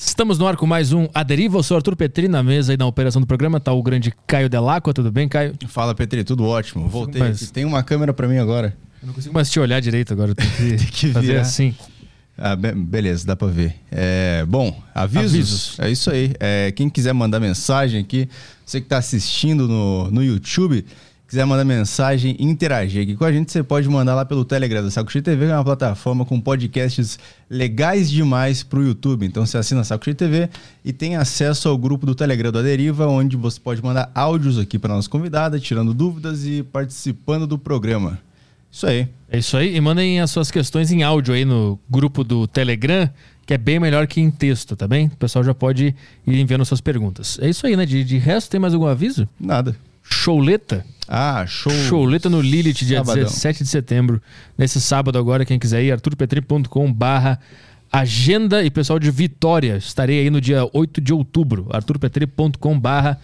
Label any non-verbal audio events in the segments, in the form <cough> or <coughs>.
Estamos no ar com mais um A Deriva. Eu sou Arthur Petri, na mesa aí na operação do programa tá o grande Caio Delacqua. Tudo bem, Caio? Fala, Petri, tudo ótimo. Voltei. Mas- Tem uma câmera pra mim agora. Eu não consigo mais te olhar direito agora. <laughs> Tem que, que fazer virar. assim. Ah, be- beleza, dá pra ver. É, bom, avisos. Avisos. É isso aí. É, quem quiser mandar mensagem aqui, você que tá assistindo no, no YouTube, quiser mandar mensagem, interagir aqui com a gente, você pode mandar lá pelo Telegram da Saco Cheio TV, que é uma plataforma com podcasts legais demais pro YouTube. Então você assina a Saco Cheio TV e tem acesso ao grupo do Telegram do Aderiva, onde você pode mandar áudios aqui para nossa convidada, tirando dúvidas e participando do programa. Isso aí. É isso aí. E mandem as suas questões em áudio aí no grupo do Telegram, que é bem melhor que em texto, tá bem? O pessoal já pode ir enviando suas perguntas. É isso aí, né? De, de resto, tem mais algum aviso? Nada. Showleta? Ah, show. Showleta no Lilith, dia Sabadão. 17 de setembro. Nesse sábado agora, quem quiser ir, arturpetri.com barra agenda. E pessoal de Vitória, estarei aí no dia 8 de outubro, arturpetri.com barra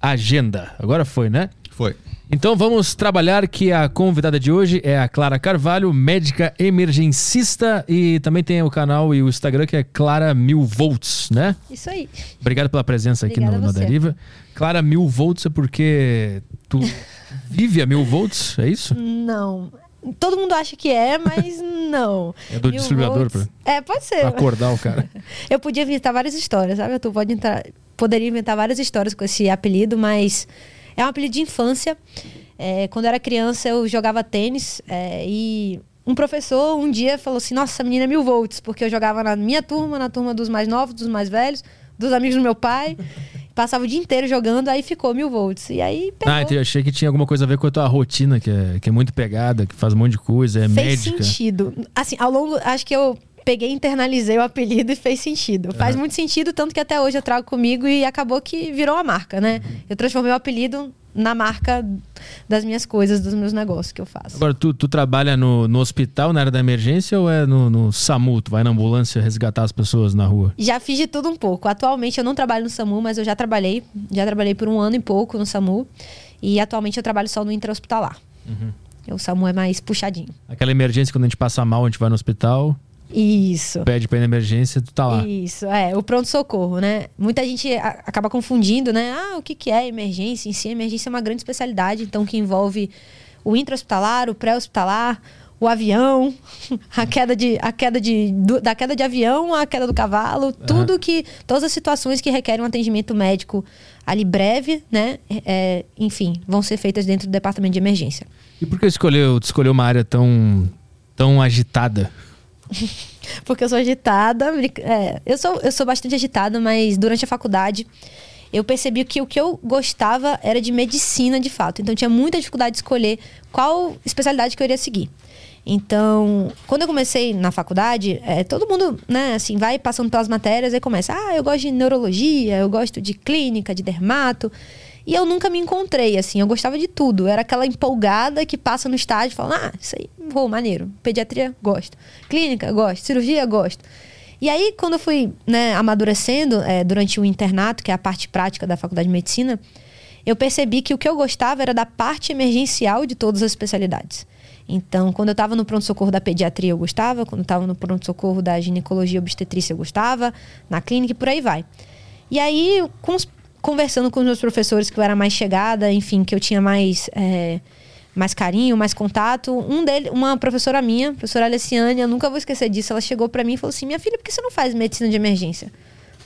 agenda. Agora foi, né? Foi. Então vamos trabalhar que a convidada de hoje é a Clara Carvalho, médica emergencista e também tem o canal e o Instagram que é Clara Mil Volts, né? Isso aí. Obrigado pela presença aqui Obrigada no, a no você. Deriva. Clara Mil Volts é porque tu <laughs> vive a Mil Volts, é isso? Não. Todo mundo acha que é, mas <laughs> não. É do Mil distribuidor volts- É, pode ser. Pra acordar o cara. <laughs> Eu podia inventar várias histórias, sabe? Tu pode entrar, poderia inventar várias histórias com esse apelido, mas é um apelido de infância. É, quando eu era criança, eu jogava tênis é, e um professor um dia falou assim: Nossa, essa menina é mil volts, porque eu jogava na minha turma, na turma dos mais novos, dos mais velhos, dos amigos do meu pai. Passava o dia inteiro jogando, aí ficou mil volts. E aí pegou. Ah, então eu achei que tinha alguma coisa a ver com a tua rotina, que é, que é muito pegada, que faz um monte de coisa, é fez médica. sentido. Assim, ao longo, acho que eu peguei, internalizei o apelido e fez sentido. Faz muito sentido, tanto que até hoje eu trago comigo e acabou que virou uma marca, né? Uhum. Eu transformei o apelido na marca das minhas coisas, dos meus negócios que eu faço. Agora, tu, tu trabalha no, no hospital, na área da emergência, ou é no, no SAMU? Tu vai na ambulância resgatar as pessoas na rua? Já fiz de tudo um pouco. Atualmente eu não trabalho no SAMU, mas eu já trabalhei. Já trabalhei por um ano e pouco no SAMU. E atualmente eu trabalho só no intra-hospitalar. O SAMU é mais puxadinho. Aquela emergência, quando a gente passa mal, a gente vai no hospital, Isso. pede pra ir na emergência, tu tá lá. Isso, é, o pronto-socorro, né? Muita gente acaba confundindo, né? Ah, o que, que é emergência em si? Emergência é uma grande especialidade, então que envolve o intra-hospitalar, o pré-hospitalar, o avião, <laughs> a queda de a queda de do- da queda de avião à queda do cavalo, tudo que todas as situações que requerem um atendimento médico ali breve, né? É, enfim, vão ser feitas dentro do departamento de emergência. E por que escolheu, escolheu uma área tão, tão agitada? <laughs> Porque eu sou agitada. é, eu, sou, eu sou bastante agitada, mas durante a faculdade eu percebi que o que eu gostava era de medicina de fato. Então tinha muita dificuldade de escolher qual especialidade que eu iria seguir. Então, quando eu comecei na faculdade, é, todo mundo, né, assim, vai passando pelas matérias e começa, ah, eu gosto de neurologia, eu gosto de clínica, de dermato. E eu nunca me encontrei, assim, eu gostava de tudo. Eu era aquela empolgada que passa no estágio e fala, ah, isso aí, vou, maneiro. Pediatria, gosto. Clínica, gosto. Cirurgia, gosto. E aí, quando eu fui né, amadurecendo é, durante o internato, que é a parte prática da faculdade de medicina, eu percebi que o que eu gostava era da parte emergencial de todas as especialidades. Então, quando eu estava no pronto-socorro da pediatria, eu gostava. Quando eu estava no pronto-socorro da ginecologia obstetrícia, eu gostava. Na clínica e por aí vai. E aí, com os- conversando com os meus professores que eu era mais chegada, enfim, que eu tinha mais, é, mais carinho, mais contato, um dele, uma professora minha, professora Alessiane, eu nunca vou esquecer disso, ela chegou para mim e falou assim: "Minha filha, por que você não faz medicina de emergência?"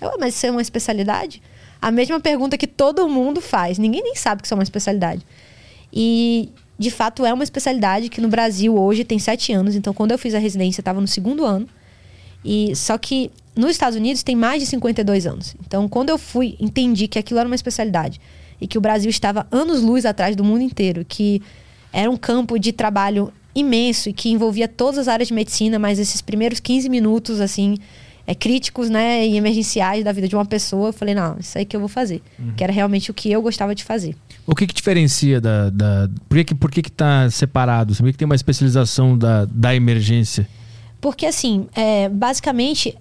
Eu, "Ah, mas isso é uma especialidade? A mesma pergunta que todo mundo faz. Ninguém nem sabe que isso é uma especialidade. E, de fato, é uma especialidade que no Brasil hoje tem sete anos. Então, quando eu fiz a residência, estava no segundo ano. E só que nos Estados Unidos tem mais de 52 anos. Então, quando eu fui, entendi que aquilo era uma especialidade e que o Brasil estava anos-luz atrás do mundo inteiro, que era um campo de trabalho imenso e que envolvia todas as áreas de medicina, mas esses primeiros 15 minutos, assim, é, críticos, né, e emergenciais da vida de uma pessoa, eu falei, não, isso aí que eu vou fazer. Que era realmente o que eu gostava de fazer. O que que diferencia da... da por que que, por que que tá separado? Por que que tem uma especialização da, da emergência? Porque, assim, é, basicamente,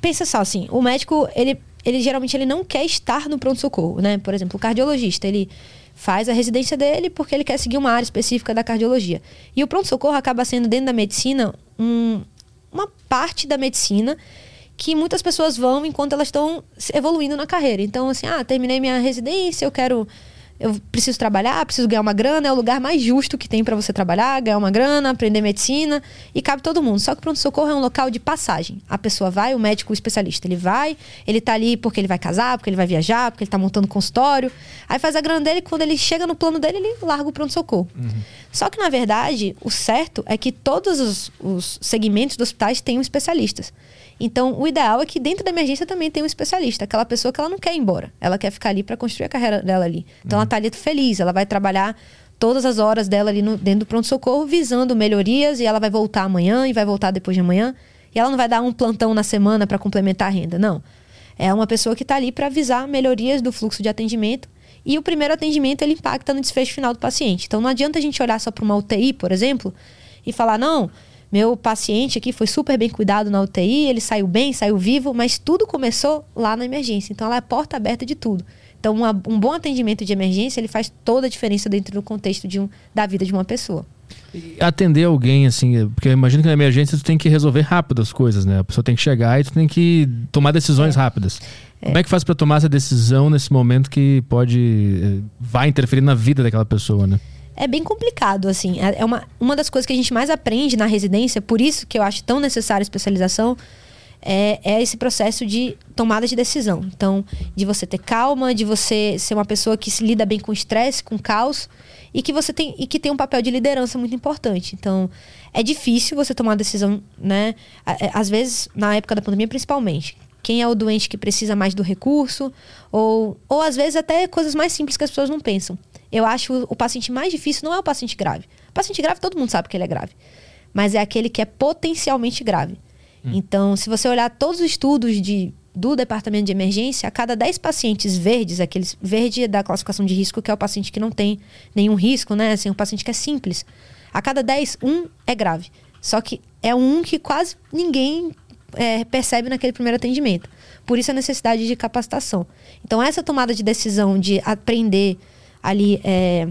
pensa só, assim, o médico, ele, ele geralmente ele não quer estar no pronto-socorro, né? Por exemplo, o cardiologista, ele faz a residência dele porque ele quer seguir uma área específica da cardiologia. E o pronto-socorro acaba sendo, dentro da medicina, um- uma parte da medicina que muitas pessoas vão enquanto elas estão evoluindo na carreira. Então, assim, ah, terminei minha residência, eu quero eu preciso trabalhar, preciso ganhar uma grana, é o lugar mais justo que tem para você trabalhar, ganhar uma grana, aprender medicina e cabe todo mundo. Só que o pronto-socorro é um local de passagem. A pessoa vai, o médico, o especialista, ele vai, ele tá ali porque ele vai casar, porque ele vai viajar, porque ele tá montando consultório. Aí faz a grana dele, quando ele chega no plano dele, ele larga o pronto-socorro. Uhum. Só que, na verdade, o certo é que todos os, os segmentos dos hospitais tenham especialistas. Então, o ideal é que dentro da emergência também tenha um especialista, aquela pessoa que ela não quer ir embora. Ela quer ficar ali para construir a carreira dela ali. Então, uhum. ela está ali feliz, ela vai trabalhar todas as horas dela ali no, dentro do pronto-socorro, visando melhorias, e ela vai voltar amanhã e vai voltar depois de amanhã. E ela não vai dar um plantão na semana para complementar a renda, não. É uma pessoa que está ali para avisar melhorias do fluxo de atendimento. E o primeiro atendimento ele impacta no desfecho final do paciente. Então não adianta a gente olhar só para uma UTI, por exemplo, e falar: não, meu paciente aqui foi super bem cuidado na UTI, ele saiu bem, saiu vivo, mas tudo começou lá na emergência. Então ela é porta aberta de tudo. Então uma, um bom atendimento de emergência ele faz toda a diferença dentro do contexto de um, da vida de uma pessoa. atender alguém, assim, porque eu imagino que na emergência tu tem que resolver rápido as coisas, né? A pessoa tem que chegar e tu tem que tomar decisões é. rápidas. É. Como é que faz para tomar essa decisão nesse momento que pode eh, vai interferir na vida daquela pessoa, né? É bem complicado, assim. É, é uma, uma das coisas que a gente mais aprende na residência, por isso que eu acho tão necessária a especialização, é, é, esse processo de tomada de decisão. Então, de você ter calma, de você ser uma pessoa que se lida bem com estresse, com caos, e que você tem e que tem um papel de liderança muito importante. Então, é difícil você tomar decisão, né? É, às vezes, na época da pandemia, principalmente. Quem é o doente que precisa mais do recurso, ou, ou às vezes até coisas mais simples que as pessoas não pensam. Eu acho o paciente mais difícil não é o paciente grave. O paciente grave, todo mundo sabe que ele é grave. Mas é aquele que é potencialmente grave. Hum. Então, se você olhar todos os estudos de, do departamento de emergência, a cada 10 pacientes verdes, aqueles verde da classificação de risco, que é o paciente que não tem nenhum risco, né? Assim, um paciente que é simples. A cada 10, um é grave. Só que é um que quase ninguém é, percebe naquele primeiro atendimento. Por isso a necessidade de capacitação. Então, essa tomada de decisão de aprender ali é,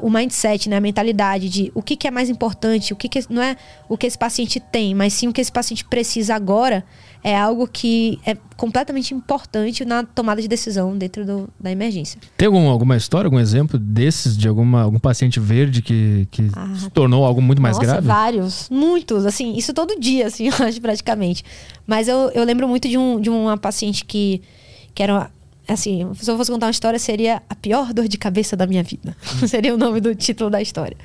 o mindset, né, a mentalidade de o que, que é mais importante, o que, que não é o que esse paciente tem, mas sim o que esse paciente precisa agora, é algo que é completamente importante na tomada de decisão dentro do, da emergência. Tem algum, alguma história, algum exemplo desses, de alguma, algum paciente verde que, que ah, se tornou algo muito mais nossa, grave? vários, muitos, assim, isso todo dia, assim, <laughs> eu acho, praticamente. Mas eu, eu lembro muito de, um, de uma paciente que, que era assim, se eu fosse contar uma história, seria a pior dor de cabeça da minha vida. <laughs> seria o nome do título da história.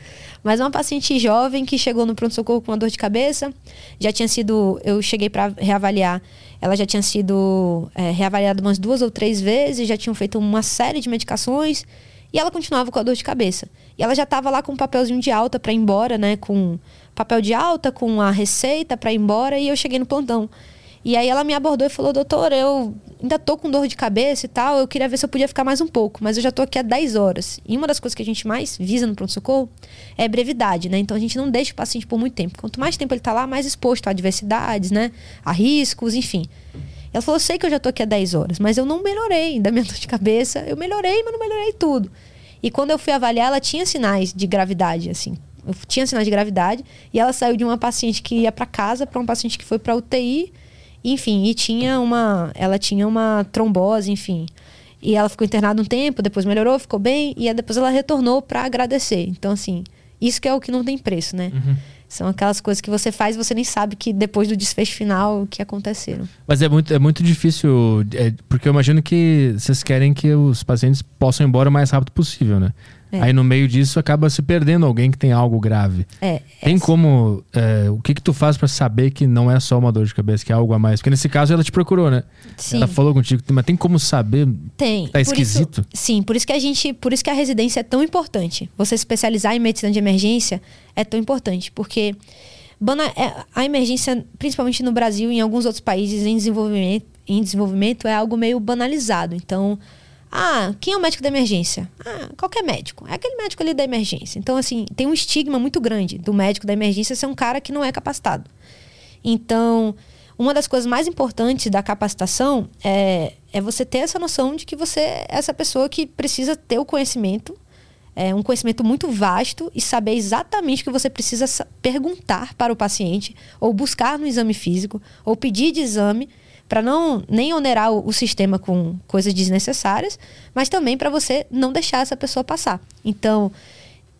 Mas uma paciente jovem que chegou no pronto-socorro com uma dor de cabeça, já tinha sido. Eu cheguei para reavaliar. Ela já tinha sido é, reavaliada umas duas ou três vezes, já tinham feito uma série de medicações e ela continuava com a dor de cabeça. E ela já estava lá com um papelzinho de alta para ir embora, né? Com papel de alta, com a receita para ir embora, e eu cheguei no plantão. E aí ela me abordou e falou: Doutor, eu ainda tô com dor de cabeça e tal, eu queria ver se eu podia ficar mais um pouco, mas eu já tô aqui há 10 horas. E uma das coisas que a gente mais visa no pronto-socorro é brevidade, né? Então a gente não deixa o paciente por muito tempo. Quanto mais tempo ele tá lá, mais exposto a adversidades, né? A riscos, enfim. Ela falou: sei que eu já tô aqui há 10 horas, mas eu não melhorei da minha <laughs> dor de cabeça. Eu melhorei, mas não melhorei tudo. E quando eu fui avaliar, ela tinha sinais de gravidade, assim. Eu tinha sinais de gravidade. E ela saiu de uma paciente que ia para casa para um paciente que foi para UTI enfim, e tinha uma. Ela tinha uma trombose, enfim. E ela ficou internada um tempo, depois melhorou, ficou bem, e depois ela retornou para agradecer. Então, assim, isso que é o que não tem preço, né? Uhum. São aquelas coisas que você faz e você nem sabe que depois do desfecho final que aconteceram. Mas é muito, é muito difícil, é, porque eu imagino que vocês querem que os pacientes possam ir embora o mais rápido possível, né? É. Aí no meio disso acaba se perdendo alguém que tem algo grave. É, tem é como. É, o que, que tu faz para saber que não é só uma dor de cabeça, que é algo a mais? Porque nesse caso ela te procurou, né? Sim. Ela falou contigo, mas tem como saber? Tem. Tá esquisito? Isso, sim, por isso que a gente. Por isso que a residência é tão importante. Você se especializar em medicina de emergência é tão importante. Porque é, a emergência, principalmente no Brasil e em alguns outros países em desenvolvimento, em desenvolvimento, é algo meio banalizado. Então ah, quem é o médico da emergência? Ah, qualquer médico. É aquele médico ali da emergência. Então, assim, tem um estigma muito grande do médico da emergência ser um cara que não é capacitado. Então, uma das coisas mais importantes da capacitação é, é você ter essa noção de que você é essa pessoa que precisa ter o conhecimento, é, um conhecimento muito vasto e saber exatamente o que você precisa perguntar para o paciente, ou buscar no exame físico, ou pedir de exame para não nem onerar o, o, sistema com coisas desnecessárias, mas também para você não deixar essa pessoa passar. Então,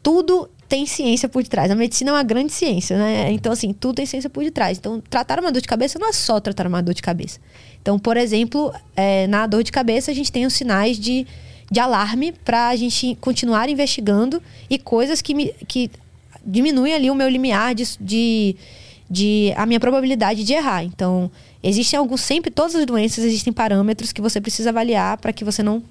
tudo tem ciência por detrás. A medicina é uma grande ciência, né? Então, assim, tudo tem ciência por detrás. Então, tratar uma dor de cabeça não é só tratar uma dor de cabeça. Então, por exemplo, é, na dor de cabeça, a gente tem os sinais de, de alarme para a gente continuar investigando e coisas que, me, que diminuem ali o meu limiar de, de, de a minha probabilidade de errar. Então, Existem alguns, sempre, todas as doenças existem parâmetros que você precisa avaliar para que você não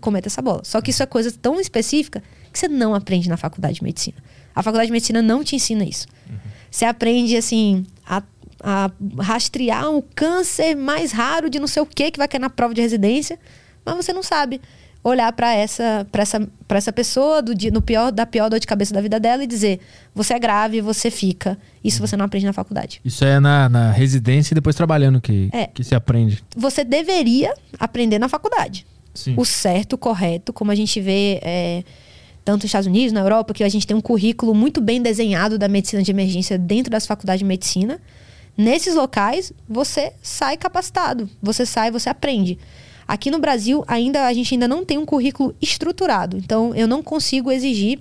cometa essa bola. Só que isso é coisa tão específica que você não aprende na faculdade de medicina. A faculdade de medicina não te ensina isso. Uhum. Você aprende, assim, a, a, rastrear um câncer mais raro de não sei o que que vai cair na prova de residência, mas você não sabe olhar para essa, pra essa, pra essa pessoa do dia, no pior, da pior dor de cabeça da vida dela e dizer: você é grave, você fica. Isso você não aprende na faculdade. Isso é na, na residência e depois trabalhando que, é, que se aprende. Você deveria aprender na faculdade. Sim. O certo, o correto, como a gente vê. É, tanto nos Estados Unidos, na Europa, que a gente tem um currículo muito bem desenhado da medicina de emergência dentro das faculdades de medicina. Nesses locais, você sai capacitado, você sai, você aprende. Aqui no Brasil, ainda a gente ainda não tem um currículo estruturado. Então, eu não consigo exigir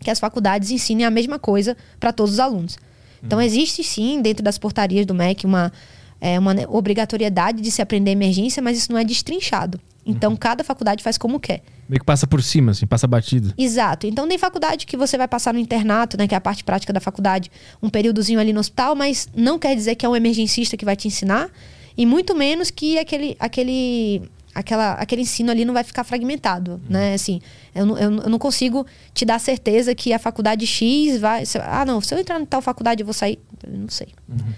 que as faculdades ensinem a mesma coisa para todos os alunos. Então, uhum. existe sim, dentro das portarias do MEC, uma, é, uma obrigatoriedade de se aprender emergência, mas isso não é destrinchado. Então, uhum. cada faculdade faz como quer. Meio que passa por cima, assim, passa batido. Exato. Então, tem faculdade que você vai passar no internato, né, que é a parte prática da faculdade, um períodozinho ali no hospital, mas não quer dizer que é um emergencista que vai te ensinar. E muito menos que aquele, aquele, aquela, aquele ensino ali não vai ficar fragmentado, uhum. né? Assim, eu, eu, eu, não consigo te dar certeza que a faculdade X vai... Ah, não, se eu entrar em tal faculdade eu vou sair... Eu não sei. Uhum.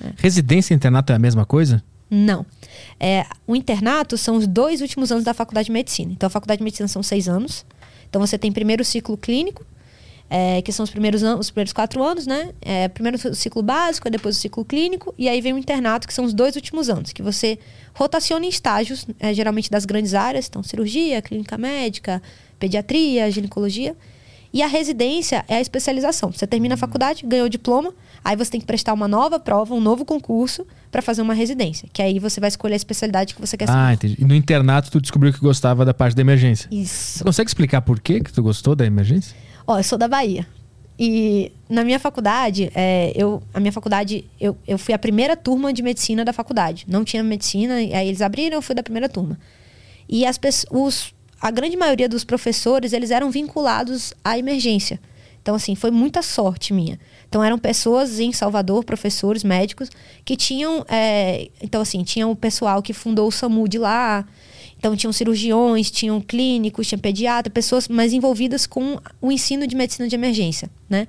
É. Residência e internato é a mesma coisa? Não. É, o internato são os dois últimos anos da faculdade de medicina. Então, a faculdade de medicina são seis anos. Então, você tem primeiro ciclo clínico, é, que são os primeiros, os primeiros quatro anos, né? É, primeiro o ciclo básico, depois o ciclo clínico, e aí vem o internato, que são os dois últimos anos, que você rotaciona em estágios, é, geralmente das grandes áreas, então cirurgia, clínica médica, pediatria, ginecologia. E a residência é a especialização. Você termina a faculdade, ganhou o diploma, aí você tem que prestar uma nova prova, um novo concurso para fazer uma residência. Que aí você vai escolher a especialidade que você quer Ah, entendi. E no internato tu descobriu que gostava da parte da emergência. Isso. Você consegue explicar por que que tu gostou da emergência? Ó, eu sou da Bahia. E na minha faculdade, é, eu, a minha faculdade, eu, eu fui a primeira turma de medicina da faculdade. Não tinha medicina, aí eles abriram, eu fui da primeira turma. E as pessoas, a grande maioria dos professores, eles eram vinculados à emergência. Então, assim, foi muita sorte minha. Então, eram pessoas em Salvador, professores, médicos, que tinham. É, então, assim, tinham o pessoal que fundou o SAMU de lá, então, tinham cirurgiões, tinham clínicos, tinha pediatra, pessoas mais envolvidas com o ensino de medicina de emergência, né?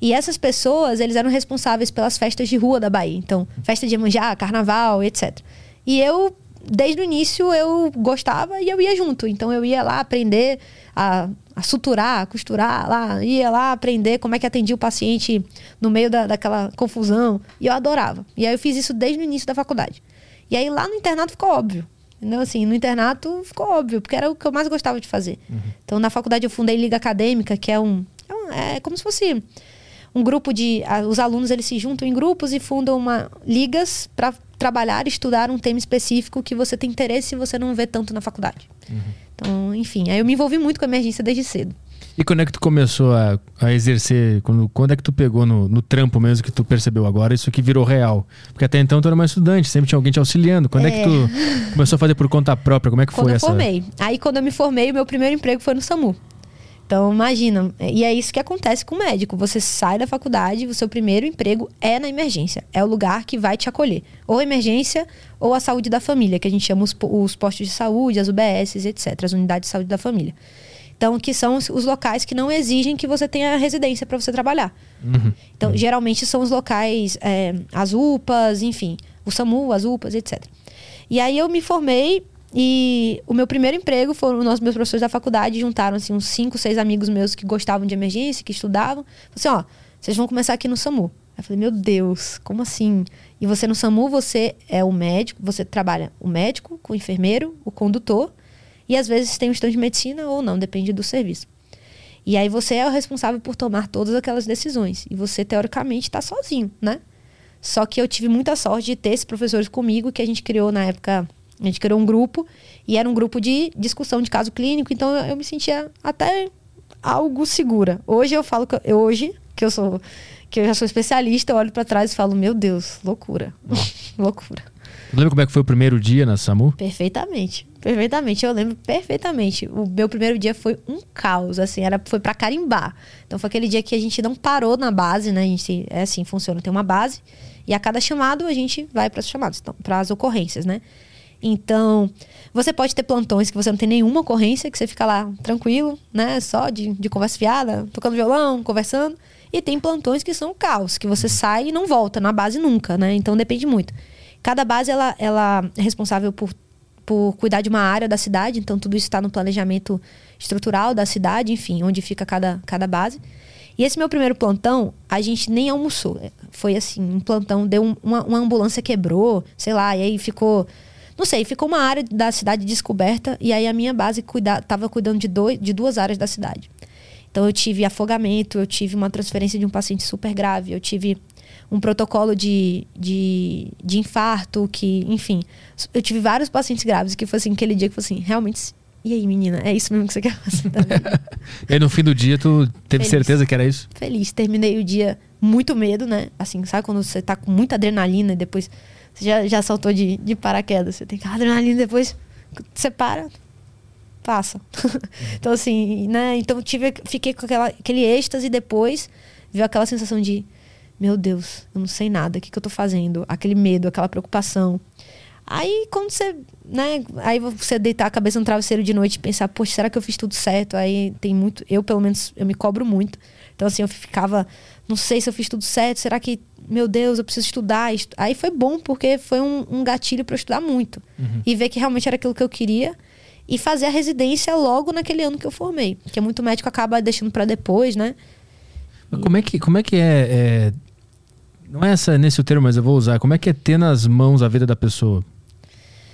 E essas pessoas, eles eram responsáveis pelas festas de rua da Bahia. Então, festa de Iemanjá, carnaval, etc. E eu, desde o início, eu gostava e eu ia junto. Então, eu ia lá aprender a, a suturar, a costurar, lá, ia lá aprender como é que atendia o paciente no meio da, daquela confusão. E eu adorava. E aí, eu fiz isso desde o início da faculdade. E aí, lá no internato ficou óbvio. Então, assim, no internato ficou óbvio, porque era o que eu mais gostava de fazer. Uhum. Então, na faculdade eu fundei Liga Acadêmica, que é um... É, um, é como se fosse um grupo de... Os alunos, eles se juntam em grupos e fundam uma, ligas para trabalhar, estudar um tema específico que você tem interesse e você não vê tanto na faculdade. Uhum. Então, enfim, aí eu me envolvi muito com a emergência desde cedo. E quando é que tu começou a, a exercer? Quando, quando é que tu pegou no, no, trampo mesmo que tu percebeu agora isso que virou real? Porque até então tu era uma estudante, sempre tinha alguém te auxiliando. Quando é, é que tu começou a fazer por conta própria? Como é que quando foi eu essa? formei. Aí quando eu me formei, o meu primeiro emprego foi no SAMU. Então, imagina. E é isso que acontece com o médico. Você sai da faculdade, o seu primeiro emprego é na emergência. É o lugar que vai te acolher. Ou emergência, ou a saúde da família, que a gente chama os, os postos de saúde, as UBSs, etc. As unidades de saúde da família. Então, que são os, locais que não exigem que você tenha residência para você trabalhar. Uhum. Então, uhum. geralmente são os locais, é, as UPAs, enfim, o SAMU, as UPAs, etc. E aí eu me formei e o meu primeiro emprego foram os meus professores da faculdade, juntaram assim, uns cinco, seis amigos meus que gostavam de emergência, que estudavam. Assim, ó, vocês vão começar aqui no SAMU. Eu falei, meu Deus, como assim? E você no SAMU, você é o médico, você trabalha o médico, com o enfermeiro, o condutor e às vezes tem um estudante de medicina ou não, depende do serviço. E aí você é o responsável por tomar todas aquelas decisões. E você, teoricamente, está sozinho, né? Só que eu tive muita sorte de ter esses professores comigo, que a gente criou na época, a gente criou um grupo, e era um grupo de discussão de caso clínico, então eu, eu me sentia até algo segura. Hoje eu falo que eu, hoje que eu sou que eu já sou especialista, eu olho para trás e falo, meu Deus, loucura. <laughs> loucura. Lembra como é que foi o primeiro dia na SAMU? Perfeitamente. Perfeitamente, eu lembro perfeitamente. O meu primeiro dia foi um caos, assim, era foi para carimbar. Então foi aquele dia que a gente não parou na base, né? A gente é assim, funciona, tem uma base e a cada chamado a gente vai para os chamados, então, para as ocorrências, né? Então, você pode ter plantões que você não tem nenhuma ocorrência, que você fica lá tranquilo, né? Só de, de conversa fiada, tocando violão, conversando. E tem plantões que são caos, que você sai e não volta na base nunca, né? Então depende muito. Cada base ela, ela é responsável por, por cuidar de uma área da cidade, então tudo isso está no planejamento estrutural da cidade, enfim, onde fica cada, cada base. E esse meu primeiro plantão, a gente nem almoçou. Foi assim, um plantão, deu um, uma, uma ambulância quebrou, sei lá, e aí ficou não sei, ficou uma área da cidade descoberta e aí a minha base cuida, tava cuidando de, dois, de duas áreas da cidade. Então eu tive afogamento, eu tive uma transferência de um paciente super grave, eu tive um protocolo de, de, de infarto, que, enfim, eu tive vários pacientes graves que foi assim, aquele dia que foi assim, realmente. E aí, menina, é isso mesmo que você quer fazer também? <laughs> e aí, no fim do dia, tu teve Feliz. certeza que era isso? Feliz. Terminei o dia muito medo, né? Assim, sabe quando você tá com muita adrenalina e depois você já, já saltou de, de paraquedas, você tem que adrenalina e depois você para, passa. <laughs> então, assim, né? Então, tive, fiquei com aquela, aquele êxtase e depois veio aquela sensação de: meu Deus, eu não sei nada, o que, que eu tô fazendo? Aquele medo, aquela preocupação. Aí, quando você, né? Aí você deitar a cabeça no travesseiro de noite e pensar: poxa, será que eu fiz tudo certo? Aí tem muito. Eu, pelo menos, eu me cobro muito. Então, assim, eu ficava: não sei se eu fiz tudo certo, será que. Meu Deus, eu preciso estudar. Aí foi bom, porque foi um, um gatilho para eu estudar muito. Uhum. E ver que realmente era aquilo que eu queria e fazer a residência logo naquele ano que eu formei. Que é muito médico acaba deixando para depois, né? Como é que, como é, que é, é, Não é essa, nesse o termo, mas eu vou usar. Como é que é ter nas mãos a vida da pessoa?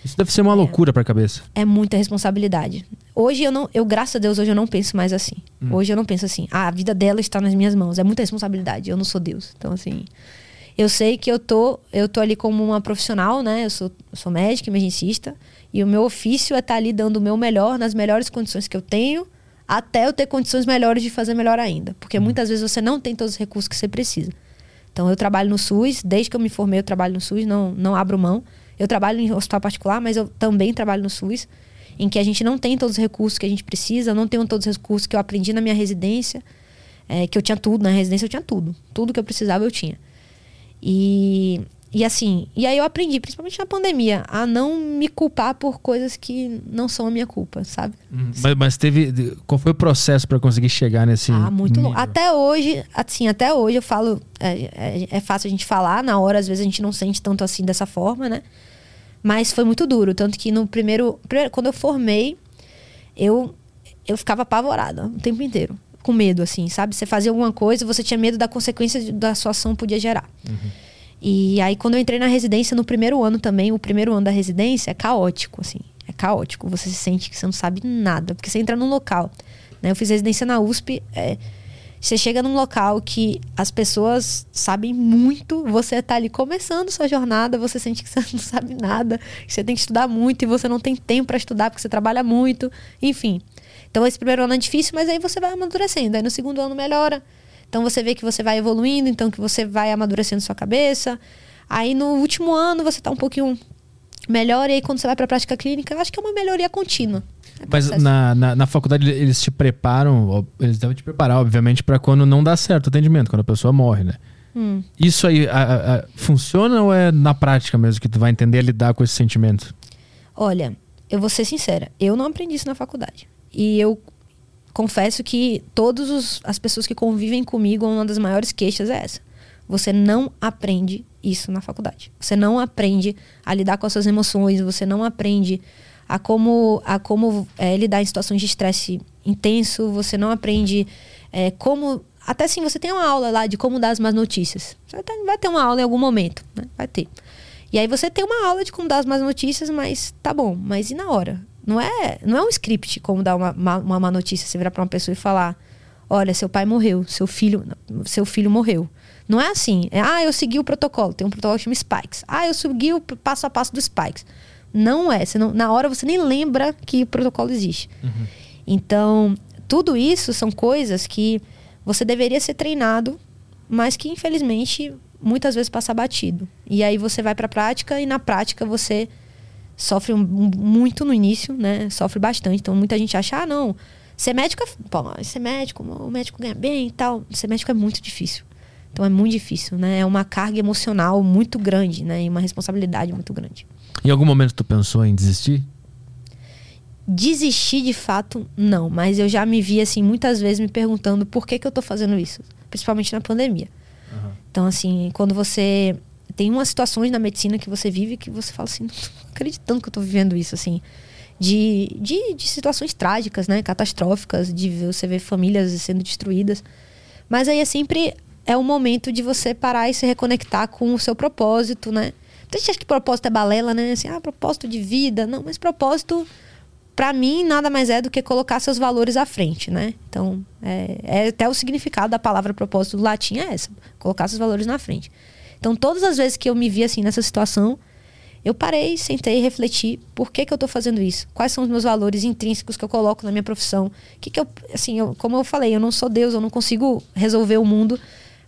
Isso deve ser uma é, loucura para a cabeça. É muita responsabilidade. Hoje eu não, eu graças a Deus hoje eu não penso mais assim. Hum. Hoje eu não penso assim. Ah, a vida dela está nas minhas mãos. É muita responsabilidade. Eu não sou Deus. Então assim, eu sei que eu tô, eu tô ali como uma profissional, né? Eu sou, eu sou médica, emergencista. E o meu ofício é estar tá ali dando o meu melhor, nas melhores condições que eu tenho, até eu ter condições melhores de fazer melhor ainda. Porque hum. muitas vezes você não tem todos os recursos que você precisa. Então eu trabalho no SUS, desde que eu me formei eu trabalho no SUS, não, não abro mão. Eu trabalho em hospital particular, mas eu também trabalho no SUS, em que a gente não tem todos os recursos que a gente precisa, não tenho todos os recursos que eu aprendi na minha residência, é, que eu tinha tudo, na residência eu tinha tudo. Tudo que eu precisava eu tinha. E e assim, e aí eu aprendi, principalmente na pandemia, a não me culpar por coisas que não são a minha culpa, sabe? Uhum. Mas, mas, teve. Qual foi o processo para conseguir chegar nesse. Ah, muito longo. Até hoje, assim, até hoje eu falo. É, é, é, fácil a gente falar, na hora, às vezes a gente não sente tanto assim dessa forma, né? Mas foi muito duro. Tanto que no primeiro. primeiro quando eu formei, eu, eu ficava apavorada o tempo inteiro. Com medo, assim, sabe? Você fazia alguma coisa, você tinha medo da consequência da sua ação podia gerar. Uhum. E aí, quando eu entrei na residência, no primeiro ano também, o primeiro ano da residência é caótico, assim. É caótico. Você se sente que você não sabe nada, porque você entra num local. Né? Eu fiz residência na USP. É, você chega num local que as pessoas sabem muito, você tá ali começando sua jornada, você sente que <laughs> você não sabe nada, que você tem que estudar muito e você não tem tempo para estudar porque você trabalha muito, enfim. Então esse primeiro ano é difícil, mas aí você vai amadurecendo. Aí no segundo ano melhora, então você vê que você vai evoluindo, então que você vai amadurecendo sua cabeça. Aí no último ano você está um pouquinho melhor, e aí quando você vai para a prática clínica, eu acho que é uma melhoria contínua. É Mas na, na, na, faculdade eles te preparam, eles devem te preparar, obviamente, para quando não dá certo o atendimento, quando a pessoa morre, né? Hum. Isso aí a, a, funciona ou é na prática mesmo que tu vai entender a lidar com esse sentimento? Olha, eu vou ser sincera, eu não aprendi isso na faculdade. E eu confesso que todas as pessoas que convivem comigo, uma das maiores queixas é essa. Você não aprende isso na faculdade. Você não aprende a lidar com as suas emoções, você não aprende a como, a como é, lidar em situações de estresse intenso, você não aprende é, como. Até sim, você tem uma aula lá de como dar as más notícias. Você vai ter uma aula em algum momento, né? Vai ter. E aí você tem uma aula de como dar as más notícias, mas tá bom, mas e na hora? Não é, não é um script como dar uma, uma, uma má notícia. Você virar para uma pessoa e falar: Olha, seu pai morreu, seu filho, seu filho morreu. Não é assim. É, ah, eu segui o protocolo. Tem um protocolo que chama Spikes. Ah, eu segui o passo a passo do Spikes. Não é. Você não, na hora você nem lembra que o protocolo existe. Uhum. Então, tudo isso são coisas que você deveria ser treinado, mas que infelizmente muitas vezes passa batido. E aí você vai para a prática e na prática você sofre um, muito no início, né? Sofre bastante. Então muita gente acha, ah, não, ser médico é. Pô, ser médico, o médico ganha bem e tal. Ser médico é muito difícil. Então é muito difícil, né? É uma carga emocional muito grande, né? E uma responsabilidade muito grande. Em algum momento tu pensou em desistir? Desistir de fato, não. Mas eu já me vi, assim, muitas vezes me perguntando por que, que eu tô fazendo isso. Principalmente na pandemia. Uhum. Então, assim, quando você tem umas situações na medicina que você vive que você fala assim, não tô acreditando que eu tô vivendo isso, assim. De, de, de situações trágicas, né? Catastróficas, de você ver famílias sendo destruídas. Mas aí é sempre é o momento de você parar e se reconectar com o seu propósito, né? Tem gente acha que propósito é balela, né? Assim, ah, propósito de vida. Não, mas propósito, para mim, nada mais é do que colocar seus valores à frente, né? Então, é, é até o significado da palavra propósito do latim é essa: colocar seus valores na frente. Então, todas as vezes que eu me vi assim nessa situação, eu parei, sentei, refleti, por que, que eu estou fazendo isso? Quais são os meus valores intrínsecos que eu coloco na minha profissão? Que que eu, assim, eu, como eu falei, eu não sou Deus, eu não consigo resolver o mundo,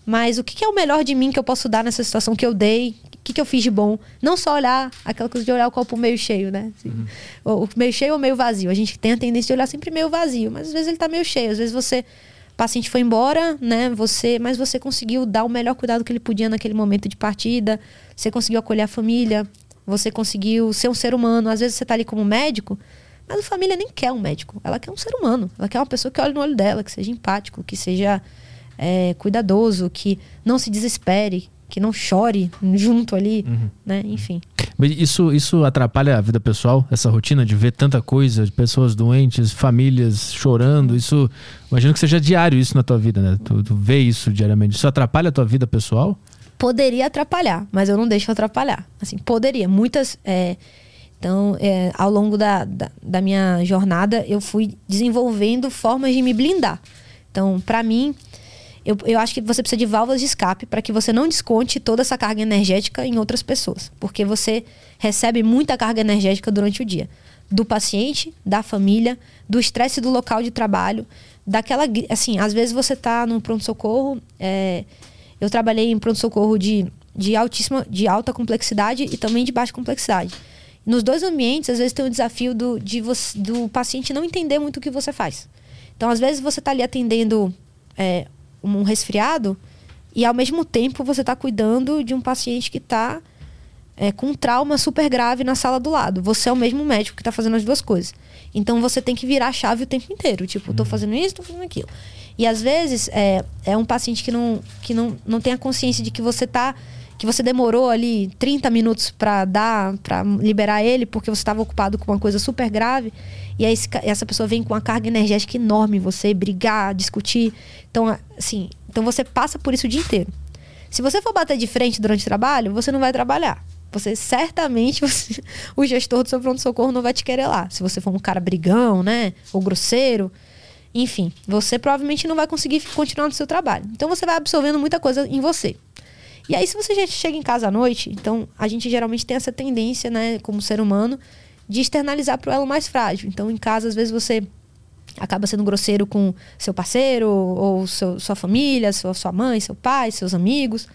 mas o que, que é o melhor de mim que eu posso dar nessa situação que eu dei? O que, que eu fiz de bom? Não só olhar aquela coisa de olhar o copo meio cheio, né? Assim, uhum. o, meio cheio ou meio vazio. A gente tem a tendência de olhar sempre meio vazio, mas às vezes ele está meio cheio, às vezes você paciente foi embora, né? Você, mas você conseguiu dar o melhor cuidado que ele podia naquele momento de partida. Você conseguiu acolher a família. Você conseguiu ser um ser humano. Às vezes você está ali como médico, mas a família nem quer um médico. Ela quer um ser humano. Ela quer uma pessoa que olhe no olho dela, que seja empático, que seja é, cuidadoso, que não se desespere, que não chore junto ali, uhum. né? Enfim. Isso, isso atrapalha a vida pessoal, essa rotina de ver tanta coisa, de pessoas doentes, famílias chorando. Isso, imagino que seja diário isso na tua vida, né? Tu, tu vê isso diariamente. Isso atrapalha a tua vida pessoal? Poderia atrapalhar, mas eu não deixo atrapalhar. Assim, poderia. Muitas. É, então, é, ao longo da, da, da minha jornada, eu fui desenvolvendo formas de me blindar. Então, para mim, eu, eu acho que você precisa de válvulas de escape para que você não desconte toda essa carga energética em outras pessoas. Porque você recebe muita carga energética durante o dia. Do paciente, da família, do estresse do local de trabalho, daquela. Assim, às vezes você está no pronto-socorro. É, eu trabalhei em pronto-socorro de, de, altíssima, de alta complexidade e também de baixa complexidade. Nos dois ambientes, às vezes tem o desafio do, de você, do paciente não entender muito o que você faz. Então, às vezes, você está ali atendendo é, um resfriado e ao mesmo tempo você está cuidando de um paciente que está é, com um trauma super grave na sala do lado. Você é o mesmo médico que está fazendo as duas coisas. Então você tem que virar a chave o tempo inteiro. Tipo, estou uhum. fazendo isso, estou fazendo aquilo. E às vezes é, é um paciente que não, que não, não tem a consciência de que você tá que você demorou ali 30 minutos para dar, para liberar ele, porque você estava ocupado com uma coisa super grave, e aí essa pessoa vem com uma carga energética enorme em você, brigar, discutir. Então, assim, então você passa por isso o dia inteiro. Se você for bater de frente durante o trabalho, você não vai trabalhar. Você certamente, <laughs> você, o gestor do seu pronto-socorro não vai te querer lá. Se você for um cara brigão, né? Ou grosseiro. Enfim, você provavelmente não vai conseguir continuar no seu trabalho. Então você vai absorvendo muita coisa em você. E aí, se você já chega em casa à noite, então a gente geralmente tem essa tendência, né, como ser humano, de externalizar para o elo mais frágil. Então, em casa, às vezes você acaba sendo grosseiro com seu parceiro, ou seu, sua família, sua, sua mãe, seu pai, seus amigos.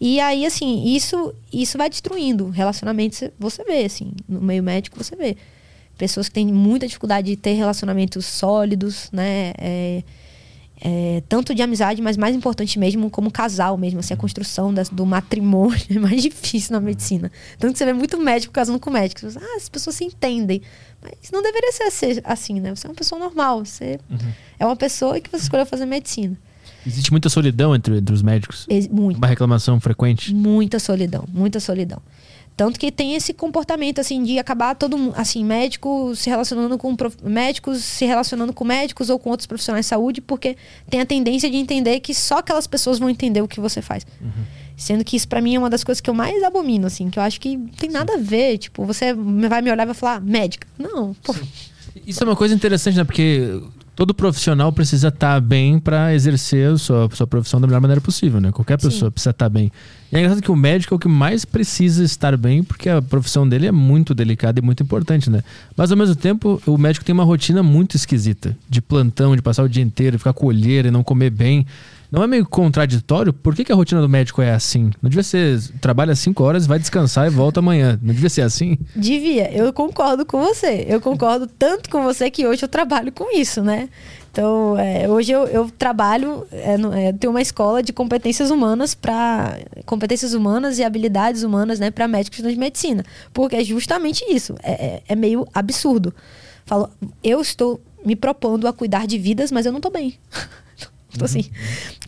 E aí, assim, isso, isso vai destruindo relacionamentos. Você vê, assim, no meio médico você vê. Pessoas que têm muita dificuldade de ter relacionamentos sólidos, né? É, é, tanto de amizade, mas mais importante mesmo como casal mesmo, assim, a construção das, do matrimônio <laughs> é mais difícil na medicina. Tanto que você vê muito médico casando com médico. Você, ah, as pessoas se entendem. Mas não deveria ser assim, né? Você é uma pessoa normal, você uhum. é uma pessoa que você escolheu fazer medicina. Existe muita solidão entre, entre os médicos? Muito. Uma reclamação frequente? Muita solidão, muita solidão. Tanto que tem esse comportamento, assim, de acabar todo mundo, assim, médico se relacionando com médicos, se relacionando com médicos ou com outros profissionais de saúde, porque tem a tendência de entender que só aquelas pessoas vão entender o que você faz. Uhum. Sendo que isso para mim é uma das coisas que eu mais abomino, assim, que eu acho que tem nada a ver. Tipo, você vai me olhar e vai falar, médica. Não, pô. Isso é uma coisa interessante, né? Porque todo profissional precisa estar bem para exercer a sua, sua profissão da melhor maneira possível, né? Qualquer pessoa Sim. precisa estar bem. E é engraçado que o médico é o que mais precisa estar bem, porque a profissão dele é muito delicada e muito importante, né? Mas ao mesmo tempo, o médico tem uma rotina muito esquisita, de plantão, de passar o dia inteiro, ficar com olheira e não comer bem. Não é meio contraditório? Por que, que, a rotina do médico é assim? Não devia ser, trabalha cinco horas, vai descansar e volta amanhã. Não devia ser assim? Devia. Eu concordo com você. Eu concordo tanto com você que hoje eu trabalho com isso, né? Então, é, hoje eu, eu trabalho, é, é, tenho uma escola de competências humanas para competências humanas e habilidades humanas, né, para médicos de medicina, porque é justamente isso. É, é, é meio absurdo. Falo, eu estou me propondo a cuidar de vidas, mas eu não estou bem. <laughs> Tipo assim,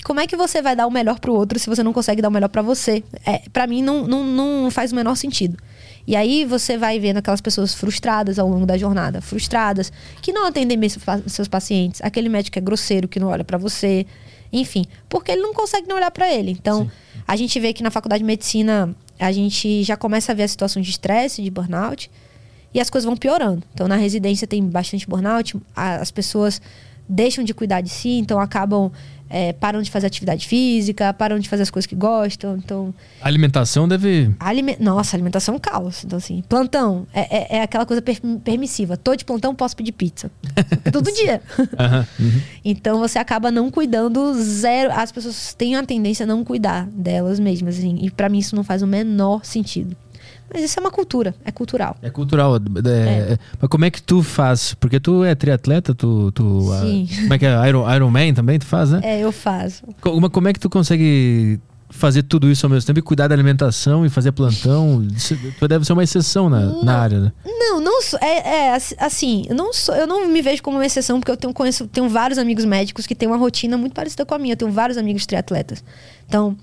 como é que você vai dar o melhor pro outro se você não consegue dar o melhor para você? É, para mim não, não, não faz o menor sentido. E aí você vai vendo aquelas pessoas frustradas ao longo da jornada, frustradas, que não atendem bem seus pacientes, aquele médico é grosseiro que não olha para você, enfim, porque ele não consegue não olhar para ele. Então, Sim. a gente vê que na faculdade de medicina a gente já começa a ver a situação de estresse, de burnout, e as coisas vão piorando. Então, na residência tem bastante burnout, as pessoas deixam de cuidar de si, então acabam é, param de fazer atividade física, param de fazer as coisas que gostam. Então. A alimentação deve. Alime... Nossa, alimentação é um caos. Então, assim, plantão é, é, é aquela coisa per permissiva. Tô de plantão, posso pedir pizza. <laughs> Todo dia. Uhum, uhum. Então você acaba não cuidando zero. As pessoas têm a tendência a não cuidar delas mesmas. Assim, e para mim isso não faz o menor sentido. Mas isso é uma cultura, é cultural. É cultural. É, é. Mas como é que tu faz? Porque tu é triatleta, tu. tu Sim. A, como é que é? Iron, Iron Man também tu faz, né? É, eu faço. Como, como é que tu consegue fazer tudo isso ao mesmo tempo e cuidar da alimentação e fazer plantão? Tu deve ser uma exceção na, não, na área, né? Não, não sou. É, é, assim, eu não, sou, eu não me vejo como uma exceção, porque eu tenho, conheço, tenho vários amigos médicos que têm uma rotina muito parecida com a minha. Eu tenho vários amigos triatletas. Então,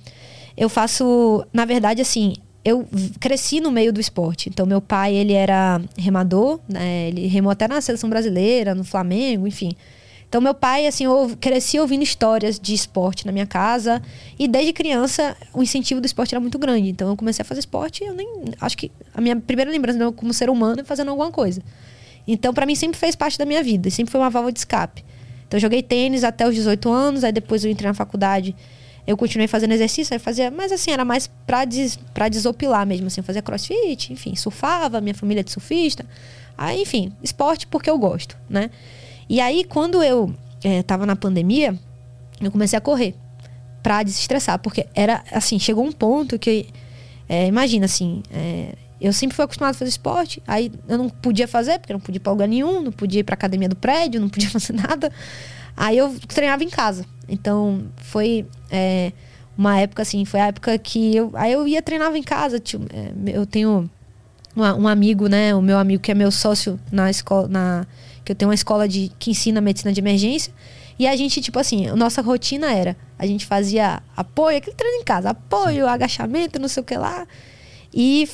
eu faço, na verdade, assim, eu cresci no meio do esporte. Então, meu pai, ele era remador, né? Ele remou até na seleção brasileira, no Flamengo, enfim. Então, meu pai, assim, eu cresci ouvindo histórias de esporte na minha casa. E desde criança, o incentivo do esporte era muito grande. Então, eu comecei a fazer esporte e eu nem. Acho que a minha primeira lembrança como ser humano é fazendo alguma coisa. Então, para mim, sempre fez parte da minha vida. Sempre foi uma válvula de escape. Então, eu joguei tênis até os 18 anos. Aí, depois, eu entrei na faculdade eu continuei fazendo exercício, aí fazia, mas assim, era mais pra, des, pra desopilar mesmo, assim, eu fazia crossfit, enfim, surfava, minha família é de surfista. Aí, enfim, esporte porque eu gosto, né? E aí, quando eu é, tava na pandemia, eu comecei a correr pra desestressar, porque era, assim, chegou um ponto que, é, imagina, assim, é, eu sempre fui acostumado a fazer esporte, aí eu não podia fazer, porque eu não podia ir pra lugar nenhum, não podia ir pra academia do prédio, não podia <laughs> fazer nada. Aí eu treinava em casa. Então, foi é, uma época assim, foi a época que eu. Aí eu ia treinava em casa. Tio, é, eu tenho um, um, amigo, né? O meu amigo que é meu sócio na escola. Na, que eu tenho uma escola de, que ensina medicina de emergência. E a gente, tipo assim, nossa rotina era: a gente fazia apoio, aquele treino em casa, apoio, agachamento, não sei o que lá. E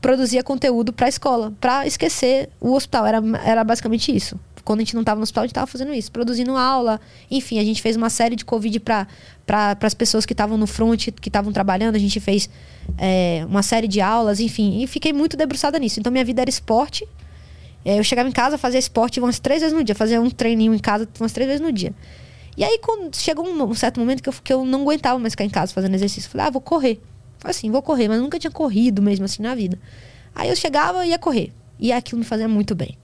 produzia conteúdo para a escola, para esquecer o hospital. Era, era basicamente isso quando a gente não estava no hospital, a gente estava fazendo isso, produzindo aula. Enfim, a gente fez uma série de Covid para pra, as pessoas que estavam no front, que estavam trabalhando. A gente fez é, uma série de aulas, enfim. E fiquei muito debruçada nisso. Então, minha vida era esporte. É, eu chegava em casa, fazia esporte umas três vezes no dia. Fazia um treininho em casa umas três vezes no dia. E aí, quando chegou um, um certo momento que eu, que eu não aguentava mais ficar em casa fazendo exercício. Falei, ah, vou correr. Falei assim, vou correr. Mas nunca tinha corrido mesmo assim na vida. Aí eu chegava e ia correr. E aquilo me fazia muito bem.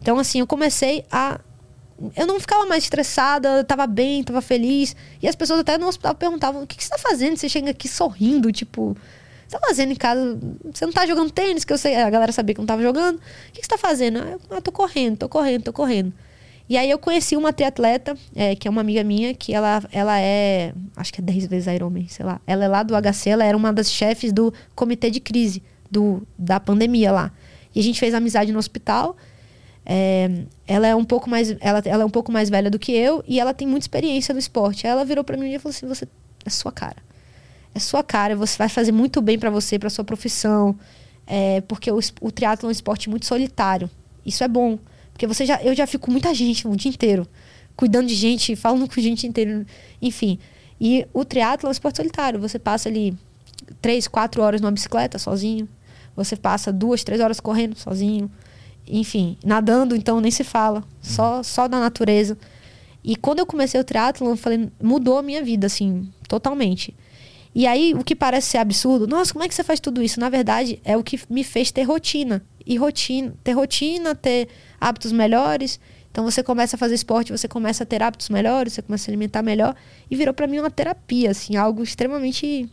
Então, assim, eu comecei a. Eu não ficava mais estressada, eu tava bem, tava feliz. E as pessoas até no hospital perguntavam: o que, que você tá fazendo? Você chega aqui sorrindo, tipo. Você tá fazendo em casa? Você não tá jogando tênis, que eu sei, a galera sabia que não tava jogando. O que, que você tá fazendo? Ah, eu tô correndo, tô correndo, tô correndo. E aí eu conheci uma triatleta, é, que é uma amiga minha, que ela, ela é, acho que é 10 vezes Ironman, sei lá. Ela é lá do HC, ela era uma das chefes do comitê de crise do, da pandemia lá. E a gente fez amizade no hospital. É, ela é um pouco mais ela, ela é um pouco mais velha do que eu e ela tem muita experiência no esporte. Aí ela virou para mim e falou assim: "Você é sua cara. É sua cara, você vai fazer muito bem para você, para sua profissão, é, porque o, o triatlo é um esporte muito solitário. Isso é bom, porque você já eu já fico com muita gente o dia inteiro, cuidando de gente, falando com gente inteira, enfim. E o triatlo é um esporte solitário. Você passa ali três, quatro horas numa bicicleta sozinho. Você passa duas, três horas correndo sozinho enfim, nadando então nem se fala, só só da natureza. E quando eu comecei o triatlo, eu falei, mudou a minha vida, assim, totalmente. E aí, o que parece ser absurdo, nossa, como é que você faz tudo isso? Na verdade, é o que me fez ter rotina. E rotina, ter rotina, ter hábitos melhores. Então você começa a fazer esporte, você começa a ter hábitos melhores, você começa a se alimentar melhor. E virou para mim uma terapia, assim, algo extremamente.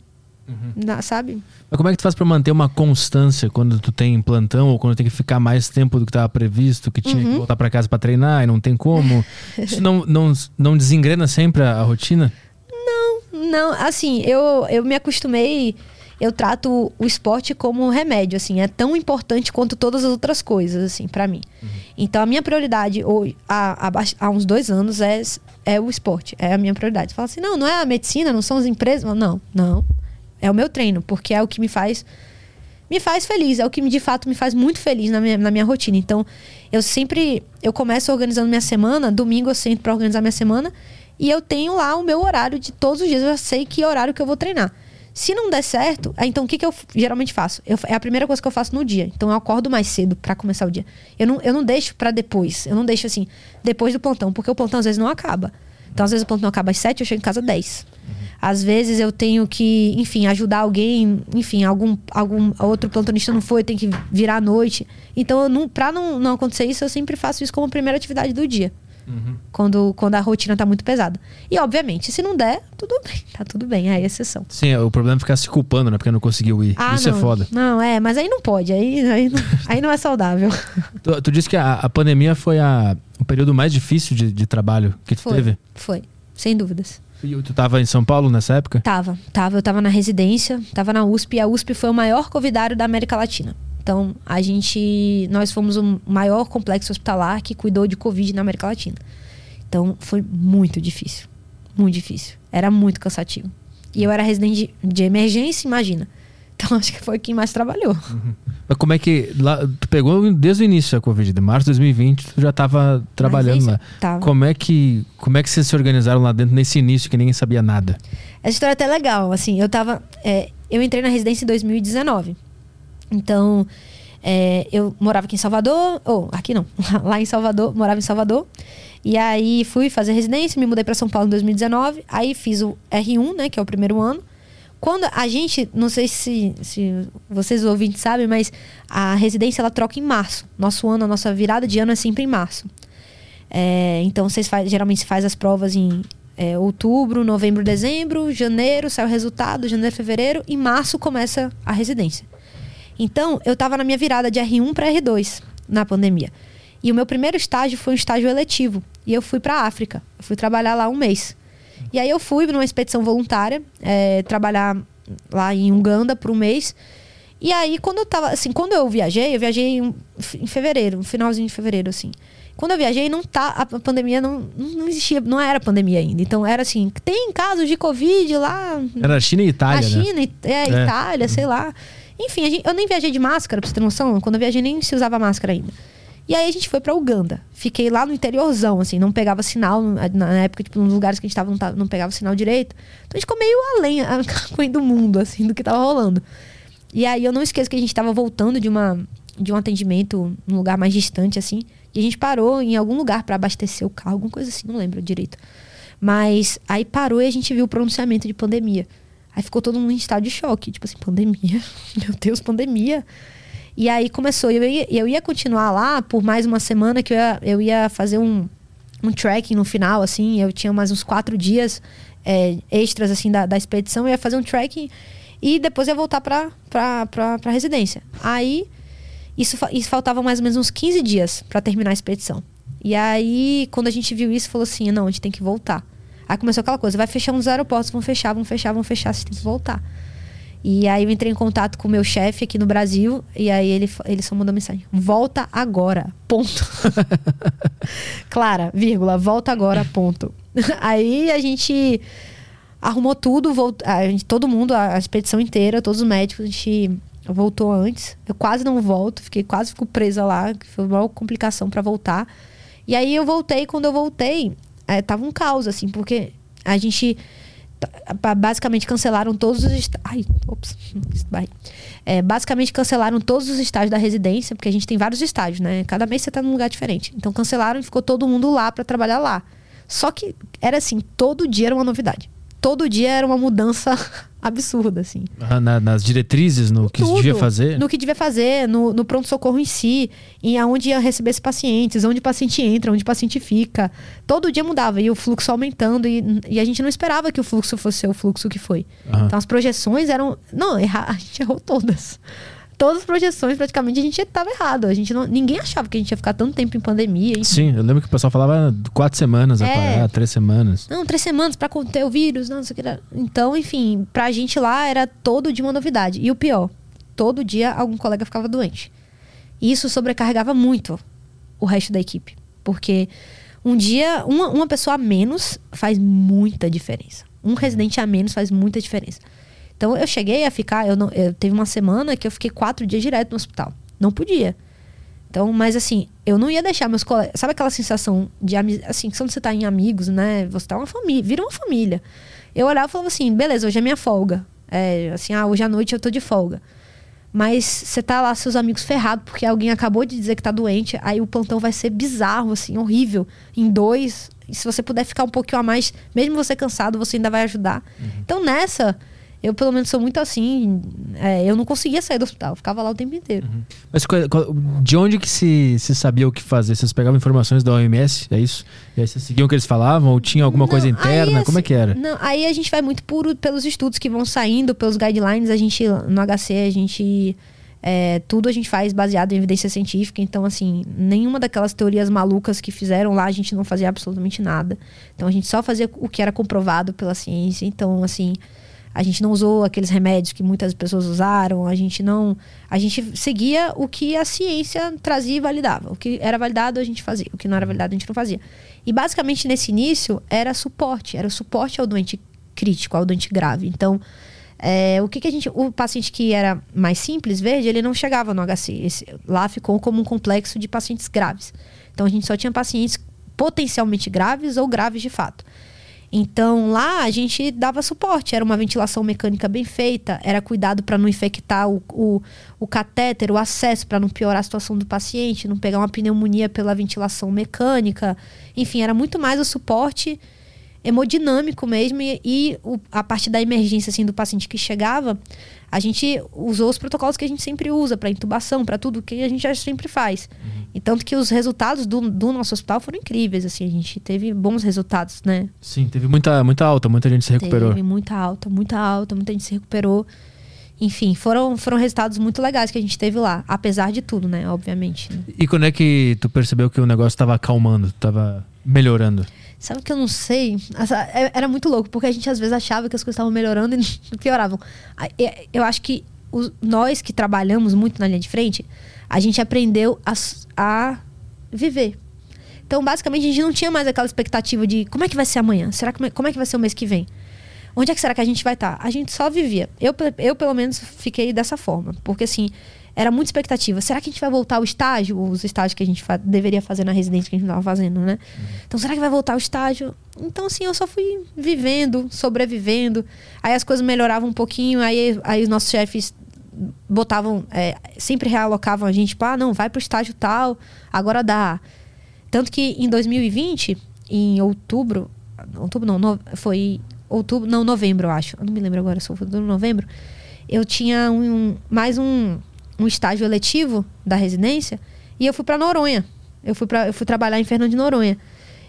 Na- sabe? Mas como é que tu faz pra manter uma constância quando tu tem plantão ou quando tem que ficar mais tempo do que estava previsto, que tinha Uhum. que voltar pra casa pra treinar e não tem como? <laughs> Isso não, não, não desengrena sempre a, a rotina? Não, assim, eu, eu me acostumei. Eu trato o esporte como remédio, assim, é tão importante quanto todas as outras coisas, assim, para mim. Então, a minha prioridade hoje, há, há, uns dois anos, é, é o esporte, é a minha prioridade. Você fala assim, não, não é a medicina, não são as empresas. Não, não. É o meu treino, porque é o que me faz me faz feliz, é o que de fato me faz muito feliz na minha, na minha rotina. Então, eu sempre eu começo organizando minha semana, domingo eu sento para organizar minha semana e eu tenho lá o meu horário de todos os dias, eu já sei que horário que eu vou treinar. Se não der certo, então o que, que eu geralmente faço? Eu, é a primeira coisa que eu faço no dia. Então eu acordo mais cedo para começar o dia. Eu não, eu não deixo para depois. Eu não deixo assim, depois do plantão, porque o plantão às vezes não acaba. Então às vezes o plantão acaba às 7, eu chego em casa às 10. Às vezes eu tenho que, enfim, ajudar alguém, enfim, algum, algum outro plantonista não foi, tem que virar à noite. Então, não, pra não, não acontecer isso, eu sempre faço isso como primeira atividade do dia. Quando, quando a rotina tá muito pesada. E, obviamente, se não der, tudo <laughs> bem, tá tudo bem, é exceção. Sim, o problema é ficar se culpando, né? Porque não conseguiu ir. Ah, Isso não. é foda. Não, é, mas aí não pode, aí, aí, não, <laughs> aí não é saudável. Tu, tu disse que a, a pandemia foi a, o período mais difícil de, de trabalho que tu Foi, teve. foi, sem dúvidas. E tu tava em São Paulo nessa época? Tava, tava. Eu tava na residência, tava na USP, e a USP foi o maior covidário da América Latina. Então, a gente. Nós fomos o maior complexo hospitalar que cuidou de Covid na América Latina. Então, foi muito difícil. Muito difícil. Era muito cansativo. E eu era residente de, de emergência, imagina. Então, acho que foi quem mais trabalhou. Mas como é que. Lá, tu pegou desde o início a Covid, de março de 2020, tu já tava trabalhando lá. Tava. Como é que. Como é que vocês se organizaram lá dentro nesse início que ninguém sabia nada? Essa história é até legal, assim, eu tava... é, eu entrei na residência em 2019. Então, é, eu morava aqui em Salvador, ou aqui não, <laughs> lá em Salvador, morava em Salvador. E aí fui fazer residência, me mudei para São Paulo em 2019. Aí fiz o R1, né, que é o primeiro ano. Quando a gente, não sei se, se vocês ouvintes sabem, mas a residência ela troca em março. Nosso ano, a nossa virada de ano é sempre em março. É, então vocês faz, geralmente se faz as provas em é, outubro, novembro, dezembro, janeiro sai o resultado, janeiro, fevereiro, e março começa a residência. Então eu estava na minha virada de R1 para R2 na pandemia. E o meu primeiro estágio foi um estágio eletivo. E eu fui para África. Eu fui trabalhar lá um mês. E aí eu fui numa expedição voluntária, é, trabalhar lá em Uganda por um mês. E aí, quando eu tava, assim, quando eu viajei, eu viajei em, em fevereiro, no finalzinho de fevereiro, assim. Quando eu viajei, não tá, a pandemia não, não existia, não era pandemia ainda. Então era assim, tem casos de Covid lá Era China e Itália, na né? China, é, É. Itália, sei lá. Enfim, a gente- eu nem viajei de máscara, pra você ter noção. Quando eu viajei, nem se usava máscara ainda. E aí a gente foi pra Uganda. Fiquei lá no interiorzão, assim, não pegava sinal. Na época, tipo, nos lugares que a gente tava, não, tava- não pegava sinal direito. Então a gente ficou meio além <laughs> a- do mundo, assim, do que tava rolando. E aí eu não esqueço que a gente tava voltando de, uma, de um atendimento num lugar mais distante, assim. E a gente parou em algum lugar pra abastecer o carro, alguma coisa assim, não lembro direito. Mas aí parou e a gente viu o pronunciamento de pandemia. Aí ficou todo mundo em estado de choque. Tipo assim, pandemia? <laughs> Meu Deus, pandemia. E aí começou. Eu ia, eu ia continuar lá por mais uma semana que eu ia, eu ia fazer um, um tracking no final, assim. Eu tinha mais uns quatro dias é, extras, assim, da, da expedição. Eu ia fazer um tracking e depois ia voltar pra, pra, pra, pra residência. Aí, isso, isso faltava mais ou menos uns 15 dias pra terminar a expedição. E aí, quando a gente viu isso, falou assim: não, a gente tem que voltar. Aí começou aquela coisa: vai fechar uns aeroportos, vão fechar, vão fechar, vão fechar, você tem que voltar. E aí eu entrei em contato com o meu chefe aqui no Brasil, e aí ele, ele só mandou mensagem: volta agora, ponto. <laughs> Clara, vírgula, volta agora, ponto. <laughs> aí a gente arrumou tudo, volt... a gente, todo mundo, a expedição inteira, todos os médicos, a gente voltou antes. Eu quase não volto, fiquei quase fico presa lá, que foi uma complicação para voltar. E aí eu voltei, quando eu voltei, é, tava um caos, assim, porque a gente basicamente cancelaram todos os estágios. Ai, ops. É, basicamente cancelaram todos os estágios da residência, porque a gente tem vários estágios, né? Cada mês você tá num lugar diferente. Então cancelaram e ficou todo mundo lá para trabalhar lá. Só que era assim, todo dia era uma novidade. Todo dia era uma mudança absurda, assim. Na- nas diretrizes, no que Tudo. devia fazer. No que devia fazer, no, no pronto-socorro em si, em aonde ia receber esses pacientes, onde o paciente entra, onde o paciente fica. Todo dia mudava e o fluxo aumentando e, e a gente não esperava que o fluxo fosse ser o fluxo que foi. Aham. Então as projeções eram. Não, erra... a gente errou todas. Todas as projeções, praticamente, a gente estava errado. A gente não... Ninguém achava que a gente ia ficar tanto tempo em pandemia. enfim. Sim, eu lembro que o pessoal falava quatro semanas a É. parar, três semanas. Não, três semanas pra conter o vírus, não, não sei o que. lá. Então, enfim, pra gente lá era todo dia uma novidade. E o pior, todo dia algum colega ficava doente. E isso sobrecarregava muito o resto da equipe. Porque um dia, uma, uma pessoa a menos faz muita diferença. Um residente a menos faz muita diferença. Então eu cheguei a ficar, eu não, eu teve uma semana que eu fiquei quatro dias direto no hospital. Não podia. Então, mas assim, eu não ia deixar meus colegas. Sabe aquela sensação de assim, quando você tá em amigos, né? Você tá uma família, vira uma família. Eu olhava e falava assim, beleza, hoje é minha folga. É, assim, ah, hoje à noite eu tô de folga. Mas você tá lá, seus amigos ferrados, porque alguém acabou de dizer que tá doente, aí o plantão vai ser bizarro, assim, horrível. Em dois. E se você puder ficar um pouquinho a mais, mesmo você cansado, você ainda vai ajudar. Então nessa, eu pelo menos sou muito assim. é, eu não conseguia sair do hospital, eu ficava lá o tempo inteiro. Mas qual- qual- de onde que se, se sabia o que fazer? Vocês pegavam informações da OMS, é isso? E aí vocês seguiam o que eles falavam? Ou tinha alguma Não, coisa aí, interna? Como é assim, que era? Não, aí a gente vai muito por, pelos estudos que vão saindo, pelos guidelines. A gente, no HC, a gente. é, tudo a gente faz baseado em evidência científica. Então, assim, nenhuma daquelas teorias malucas que fizeram lá, a gente não fazia absolutamente nada. Então, a gente só fazia o que era comprovado pela ciência. Então, assim, a gente não usou aqueles remédios que muitas pessoas usaram. A gente não. A gente seguia o que a ciência trazia e validava. O que era validado, a gente fazia. O que não era validado, a gente não fazia. E basicamente nesse início era suporte, era o suporte ao doente crítico, ao doente grave. Então, é, o que, que a gente. O paciente que era mais simples, verde, ele não chegava no HC. Esse- lá ficou como um complexo de pacientes graves. Então a gente só tinha pacientes potencialmente graves ou graves de fato. Então lá a gente dava suporte, era uma ventilação mecânica bem feita, era cuidado para não infectar o, o, o catéter, o acesso, para não piorar a situação do paciente, não pegar uma pneumonia pela ventilação mecânica. Enfim, era muito mais o suporte hemodinâmico mesmo e, e o- a parte da emergência assim do paciente que chegava, a gente usou os protocolos que a gente sempre usa para intubação, para tudo que a gente já sempre faz. E tanto que os resultados do, do nosso hospital foram incríveis, assim, a gente teve bons resultados, né? Sim, teve muita, muita alta, muita gente se recuperou. Teve muita alta, muita alta, muita gente se recuperou. Enfim, foram, foram resultados muito legais que a gente teve lá, apesar de tudo, né? Obviamente. né? E quando é que tu percebeu que o negócio estava acalmando, estava melhorando? Sabe que eu não sei? É- Era muito louco, porque a gente às vezes achava que as coisas estavam melhorando e <laughs> não pioravam. É- Eu acho que os- nós que trabalhamos muito na linha de frente, a gente aprendeu a, a viver. Então, basicamente, a gente não tinha mais aquela expectativa de como é que vai ser amanhã? Será que, como é que vai ser o mês que vem? Onde é que será que a gente vai estar? A gente só vivia. Eu, eu pelo menos, fiquei dessa forma. Porque, assim, era muita expectativa. Será que a gente vai voltar ao estágio? Os estágios que a gente fa- deveria fazer na residência que a gente estava fazendo, né? Então, será que vai voltar ao estágio? Então, assim, eu só fui vivendo, sobrevivendo. Aí as coisas melhoravam um pouquinho. Aí, aí os nossos chefes botavam... é, sempre realocavam a gente. Tipo, ah, não, vai pro estágio tal. Agora dá. Tanto que em 2020, em outubro... Outubro não, no- foi outubro... Não, novembro, eu acho. Eu não me lembro agora se foi outubro novembro. Eu tinha um, mais um, um estágio eletivo da residência e eu fui para Noronha. Eu fui, pra, eu fui trabalhar em Fernando de Noronha.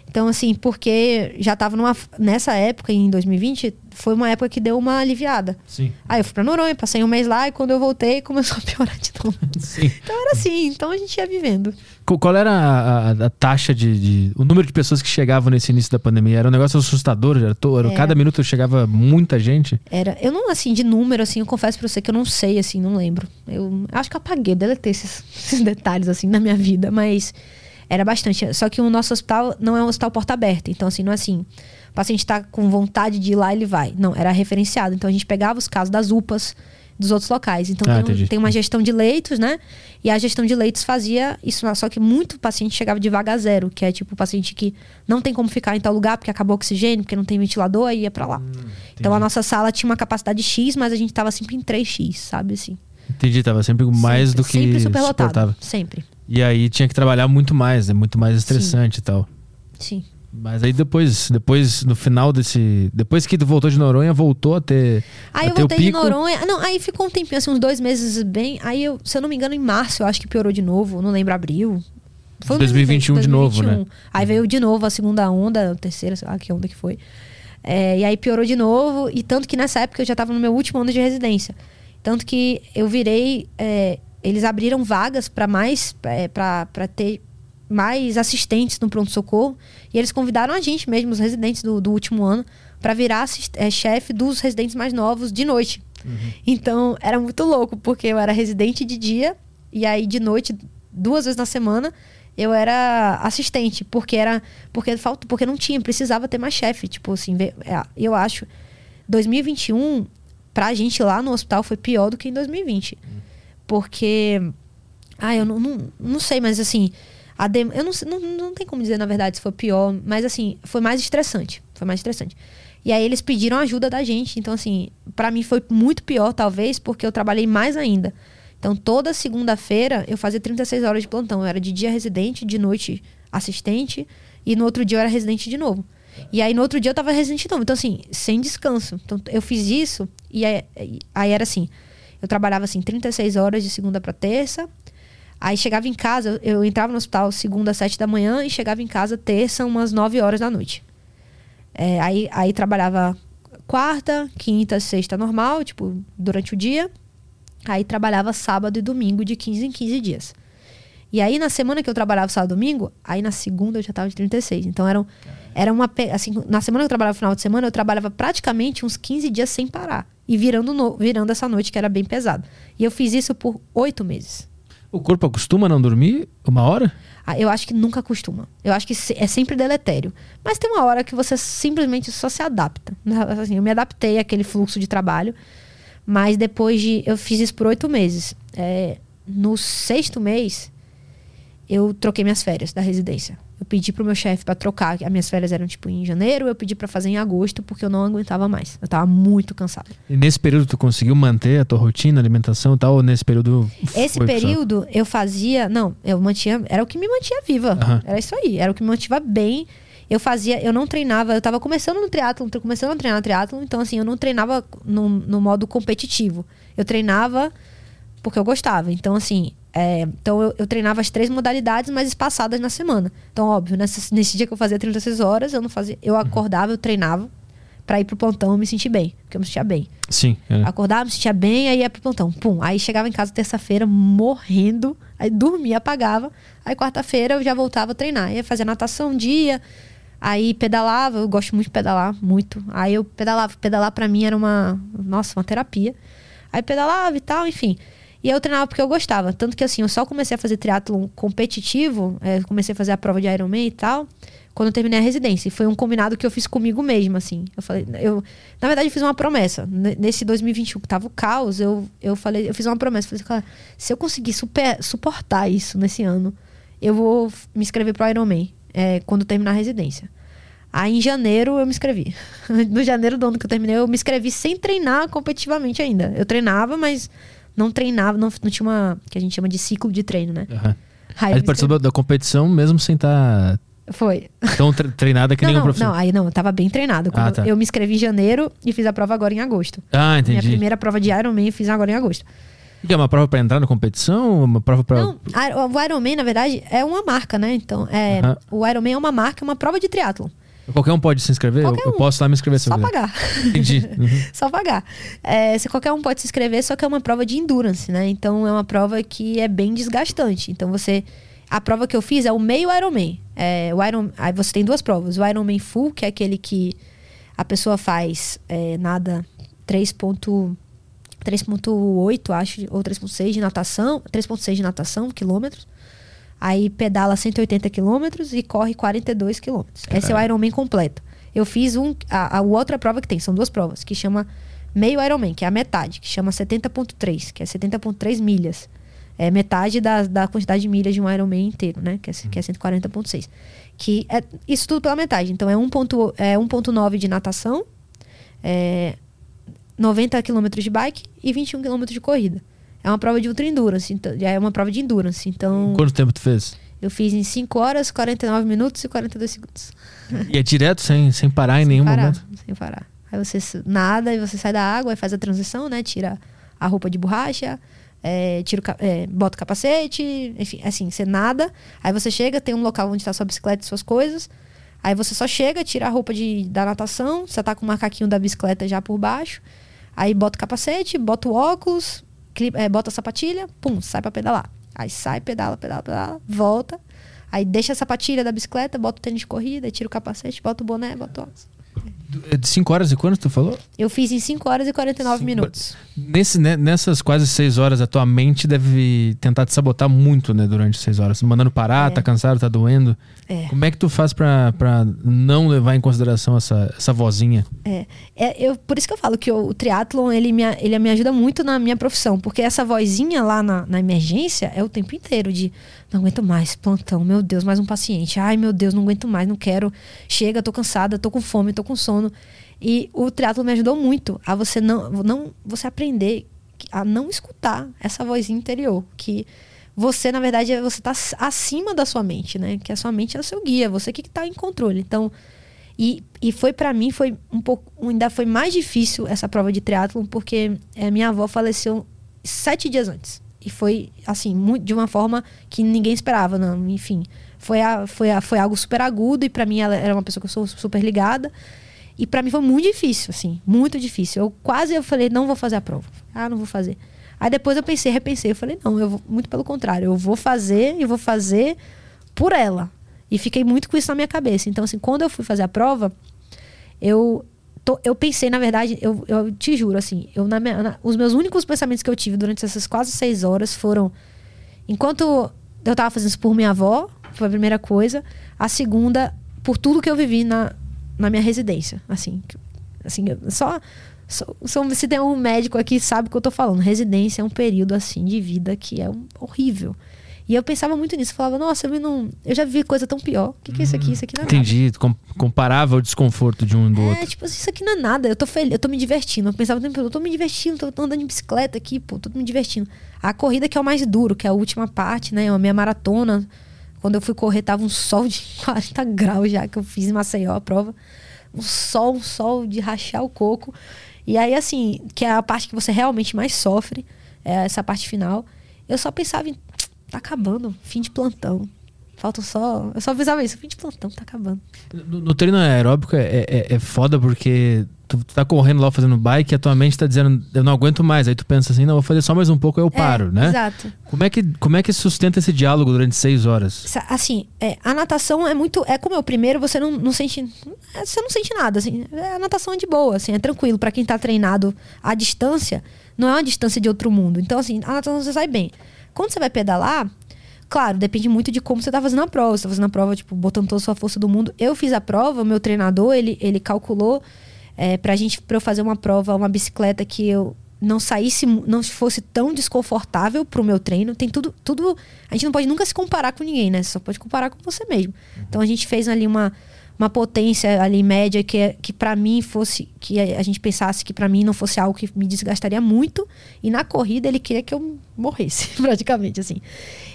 Então, assim, porque já tava numa. Nessa época, em 2020, foi uma época que deu uma aliviada. Sim. Aí eu fui pra Noronha, passei um mês lá e quando eu voltei <laughs> começou a piorar de novo. Sim. Então era assim, então a gente ia vivendo. Qual era a, a- a taxa de, de- O número de pessoas que chegavam nesse início da pandemia? Era um negócio assustador? Era to- era-. Cada minuto chegava muita gente? Era, eu não, assim, de número, assim, eu confesso pra você que eu não sei, assim, não lembro. Eu acho que eu apaguei, deletei esses, <laughs> esses detalhes, assim, na minha vida, mas era bastante. Só que o nosso hospital não é um hospital porta aberta, então, assim, não é assim, o paciente tá com vontade de ir lá, ele vai. Não, era referenciado. Então, a gente pegava os casos das UPAs dos outros locais. Então, Ah, tem, um- tem uma gestão de leitos, né? E a gestão de leitos fazia isso, só que muito paciente chegava de vaga zero, que é tipo o paciente que não tem como ficar em tal lugar porque acabou o oxigênio, porque não tem ventilador, aí ia pra lá. Então a nossa sala tinha uma capacidade X, mas a gente tava sempre em 3X, sabe assim? Entendi, tava sempre mais Sempre- do que Sempre super suportava. lotado. Sempre. E aí tinha que trabalhar muito mais, é muito mais estressante e tal. Sim. Mas aí depois, depois, no final desse. Depois que tu voltou de Noronha, voltou a ter. Aí a eu ter voltei de. Noronha. Não, aí ficou um tempinho, assim, uns dois meses bem. Aí eu, se eu não me engano, em março, eu acho que piorou de novo. Não lembro, abril. Foi o mesmo 2021 tempo, de novo, né? Aí veio de novo a segunda onda, a terceira, sei lá que onda que foi. É, e aí piorou de novo. E tanto que nessa época eu já tava no meu último ano de residência. Tanto que eu virei. é, eles abriram vagas para mais. É, para ter mais assistentes no pronto-socorro. E eles convidaram a gente mesmo, os residentes do, do último ano, para virar é, chefe dos residentes mais novos de noite. Então era muito louco, porque eu era residente de dia, e aí de noite, duas vezes na semana, eu era assistente, porque era. Porque falta, porque não tinha, precisava ter mais chefe. Tipo assim, é, eu acho. 2021, pra gente lá no hospital, foi pior do que em 2020. Porque. Ah, eu não, não, não sei, mas assim. A dem- eu não, não, não tem como dizer, na verdade, se foi pior, mas assim, foi mais estressante. Foi mais estressante. E aí eles pediram ajuda da gente. Então, assim, pra mim foi muito pior, talvez, porque eu trabalhei mais ainda. Então, toda segunda-feira eu fazia 36 horas de plantão. Eu era de dia residente, de noite assistente, e no outro dia eu era residente de novo. E aí no outro dia eu tava residente de novo. Então, assim, sem descanso. Então, eu fiz isso, e aí, aí era assim: eu trabalhava assim, 36 horas de segunda pra terça. Aí chegava em casa, eu entrava no hospital segunda às sete da manhã e chegava em casa terça umas 9 horas da noite. É, aí, aí trabalhava quarta, quinta, sexta normal, tipo, durante o dia. Aí trabalhava sábado e domingo de 15 em 15 dias. E aí na semana que eu trabalhava sábado e domingo, aí na segunda eu já tava de 36. Então era, um- era uma. Assim, na semana que eu trabalhava final de semana, eu trabalhava praticamente uns 15 dias sem parar. E virando, no- virando essa noite que era bem pesado. E eu fiz isso por oito meses. O corpo acostuma a não dormir uma hora? Ah, Eu acho que nunca acostuma. Eu acho que é sempre deletério. Mas tem uma hora que você simplesmente só se adapta. Assim, eu me adaptei àquele fluxo de trabalho. Mas depois de. Eu fiz isso por oito meses. É, no sexto mês, eu troquei minhas férias da residência. Eu pedi pro meu chefe para trocar. As minhas férias eram tipo em janeiro, eu pedi para fazer em agosto, porque eu não aguentava mais. Eu tava muito cansada. E nesse período tu conseguiu manter a tua rotina, alimentação e tal? Ou nesse período. Esse período eu fazia. Não, eu mantinha. Era o que me mantinha viva. Aham. Era isso aí. Era o que me mantinha bem. Eu fazia. Eu não treinava. Eu tava começando no triatlon, começando a treinar triatlon. Então, assim, eu não treinava no, no modo competitivo. Eu treinava porque eu gostava. Então, assim. É, então, eu, eu treinava as três modalidades, mas espaçadas na semana. Então, óbvio, nessa- nesse dia que eu fazia 36 horas, eu não fazia. Eu acordava, eu treinava. Pra ir pro plantão eu me sentir bem. Porque eu me sentia bem. Sim. é. Acordava, me sentia bem, aí ia pro plantão. Pum. Aí chegava em casa terça-feira morrendo, aí dormia, apagava. Aí quarta-feira eu já voltava a treinar. Ia fazer natação um dia, aí pedalava, eu gosto muito de pedalar, muito. Aí eu pedalava, pedalar pra mim era uma, nossa, uma terapia. Aí pedalava e tal, enfim. E eu treinava porque eu gostava. Tanto que assim, eu só comecei a fazer triatlon competitivo, é, comecei a fazer a prova de Ironman e tal, quando eu terminei a residência. E foi um combinado que eu fiz comigo mesma, assim. Eu falei, eu, na verdade, eu fiz uma promessa. Nesse 2021 que tava o caos, eu, eu falei, eu fiz uma promessa. Falei, cara, se eu conseguir super, suportar isso nesse ano, eu vou me inscrever pro Ironman, é, quando terminar a residência. Aí em janeiro eu me inscrevi. <laughs> No janeiro do ano que eu terminei, eu me inscrevi sem treinar competitivamente ainda. Eu treinava, mas não treinava, não, não tinha uma. que a gente chama de ciclo de treino, né? Aham. Aí Aí participou da competição mesmo sem estar Foi. tão tre- treinada que Não, nem um profissional. não, aí não, eu tava bem treinado. Ah, tá. Eu me inscrevi em janeiro e fiz a prova agora em agosto. Ah, Minha entendi. primeira prova de Ironman eu fiz agora em agosto. Que é uma prova pra entrar na competição? Uma prova pra. Não, o Ironman, na verdade, é uma marca, né? Então, é, Aham. o Ironman é uma marca, é uma prova de triatlon. Qualquer um pode se inscrever? Eu, posso lá me inscrever se Só pagar. <laughs> Entendi. Uhum. <laughs> Só pagar. É, se qualquer um pode se inscrever, só que é uma prova de endurance, né? Então é uma prova que é bem desgastante. Então você. A prova que eu fiz é o meio Ironman. É, o Iron, aí você tem duas provas. O Ironman Full, que é aquele que a pessoa faz é, nada 3. 3.8, acho, ou 3.6 de natação, 3.6 de natação, quilômetros. Aí pedala 180 quilômetros e corre 42 quilômetros. Esse é o Ironman completo. Eu fiz um, a, a outra prova que tem, são duas provas, que chama meio Ironman, que é a metade, que chama 70.3, que é 70.3 milhas. É metade da, da quantidade de milhas de um Ironman inteiro, né? Que é, que é 140.6. Que é isso tudo pela metade. Então é 1.9 é 1.9 de natação, é 90 km de bike e 21 km de corrida. É uma prova de ultra endurance, então, já é uma prova de endurance. Então, Quanto tempo tu fez? Eu fiz em 5 horas, 49 minutos e 42 segundos. E é direto, sem, sem parar em sem nenhum parar, momento? Sem parar. Aí você nada e você sai da água e faz a transição, né? Tira a roupa de borracha, é, tira o é, bota o capacete, enfim, assim, você nada. Aí você chega, tem um local onde está sua bicicleta e suas coisas. Aí você só chega, tira a roupa de, da natação, você tá com o macaquinho da bicicleta já por baixo. Aí bota o capacete, bota o óculos, é, bota a sapatilha, pum, sai pra pedalar. Aí sai, pedala, pedala, pedala, volta. Aí deixa a sapatilha da bicicleta, bota o tênis de corrida, tira o capacete, bota o boné, bota o óculos. É De 5 horas e quanto tu falou? Eu fiz em 5 horas e 49 Cinco minutos. Nesse, né, nessas quase 6 horas, a tua mente deve tentar te sabotar muito, né? Durante 6 horas. Mandando parar, É. tá cansado, tá doendo. É. Como é que tu faz pra, pra não levar em consideração essa, essa vozinha? É, é eu, por isso que eu falo que o, o triatlon ele me, ele me ajuda muito na minha profissão, porque essa vozinha lá na, na emergência é o tempo inteiro de não aguento mais, plantão, meu Deus, mais um paciente, ai meu Deus, não aguento mais, não quero, chega, tô cansada, tô com fome, tô com sono. E o triatlon me ajudou muito a você não, não você aprender a não escutar essa vozinha interior, que você, na verdade, é- você tá acima da sua mente, né? Que a sua mente é o seu guia, você que tá em controle. Então, e, e foi para mim foi um pouco ainda foi mais difícil essa prova de triatlon porque eh, minha avó faleceu sete dias antes e foi assim mu- de uma forma que ninguém esperava não enfim foi a, foi a, foi algo super agudo e para mim ela era uma pessoa que eu sou super ligada e para mim foi muito difícil assim muito difícil eu quase eu falei não vou fazer a prova ah não vou fazer aí depois eu pensei repensei eu falei não eu vou, muito pelo contrário eu vou fazer e vou fazer por ela e fiquei muito com isso na minha cabeça. Então, assim, quando eu fui fazer a prova, eu, tô- eu pensei, na verdade, eu, eu te juro, assim, eu, na minha- na- os meus únicos pensamentos que eu tive durante essas quase seis horas foram: enquanto eu tava fazendo isso por minha avó, foi a primeira coisa. A segunda, por tudo que eu vivi na, na minha residência. Assim, assim só. só- só- se tem um médico aqui sabe o que eu tô falando. Residência é um período assim de vida que é um- horrível. E eu pensava muito nisso. Falava, nossa, eu, não, eu já vi coisa tão pior. O que, que é isso aqui? Isso aqui não é nada. Entendi. Com, comparava o desconforto de um e do É, outro. tipo, assim, isso aqui não é nada. Eu tô feliz, eu tô me divertindo. Eu pensava o tempo todo, eu tô me divertindo, tô, tô andando de bicicleta aqui, pô, tô me divertindo. A corrida que é o mais duro, que é a última parte, né? A minha maratona. Quando eu fui correr, tava um sol de <laughs> 40 graus já, que eu fiz em Maceió a prova. Um sol, um sol de rachar o coco. E aí, assim, que é a parte que você realmente mais sofre, é essa parte final. Eu só pensava em, tá acabando, fim de plantão. Falta só. Eu só avisava isso, fim de plantão, tá acabando. No, no treino aeróbico é, é, é foda porque tu, tu tá correndo lá fazendo bike e a tua mente tá dizendo, eu não aguento mais. Aí tu pensa assim, não, vou fazer só mais um pouco, aí eu paro, É, né? Exato. Como é, que, como é que sustenta esse diálogo durante seis horas? Assim, é, a natação é muito. É como é o primeiro, você não, não sente. é, Você não sente nada. Assim, É, a natação é de boa, assim, é tranquilo. Pra quem tá treinado à distância, não é uma distância de outro mundo. Então, assim, a natação você sai bem. Quando você vai pedalar, claro, depende muito de como você tá fazendo a prova. Você tá fazendo a prova, tipo, botando toda a sua força do mundo. Eu fiz a prova, meu treinador, ele, ele calculou é, pra gente, pra eu fazer uma prova, uma bicicleta que eu não saísse, não fosse tão desconfortável pro meu treino. Tem tudo, tudo. A gente não pode nunca se comparar com ninguém, né? Você só pode comparar com você mesmo. Então a gente fez ali uma, uma potência ali média que, é- que para mim fosse. Que a gente pensasse que pra mim não fosse algo que me desgastaria muito. E na corrida ele queria que eu morresse, <laughs> praticamente, assim.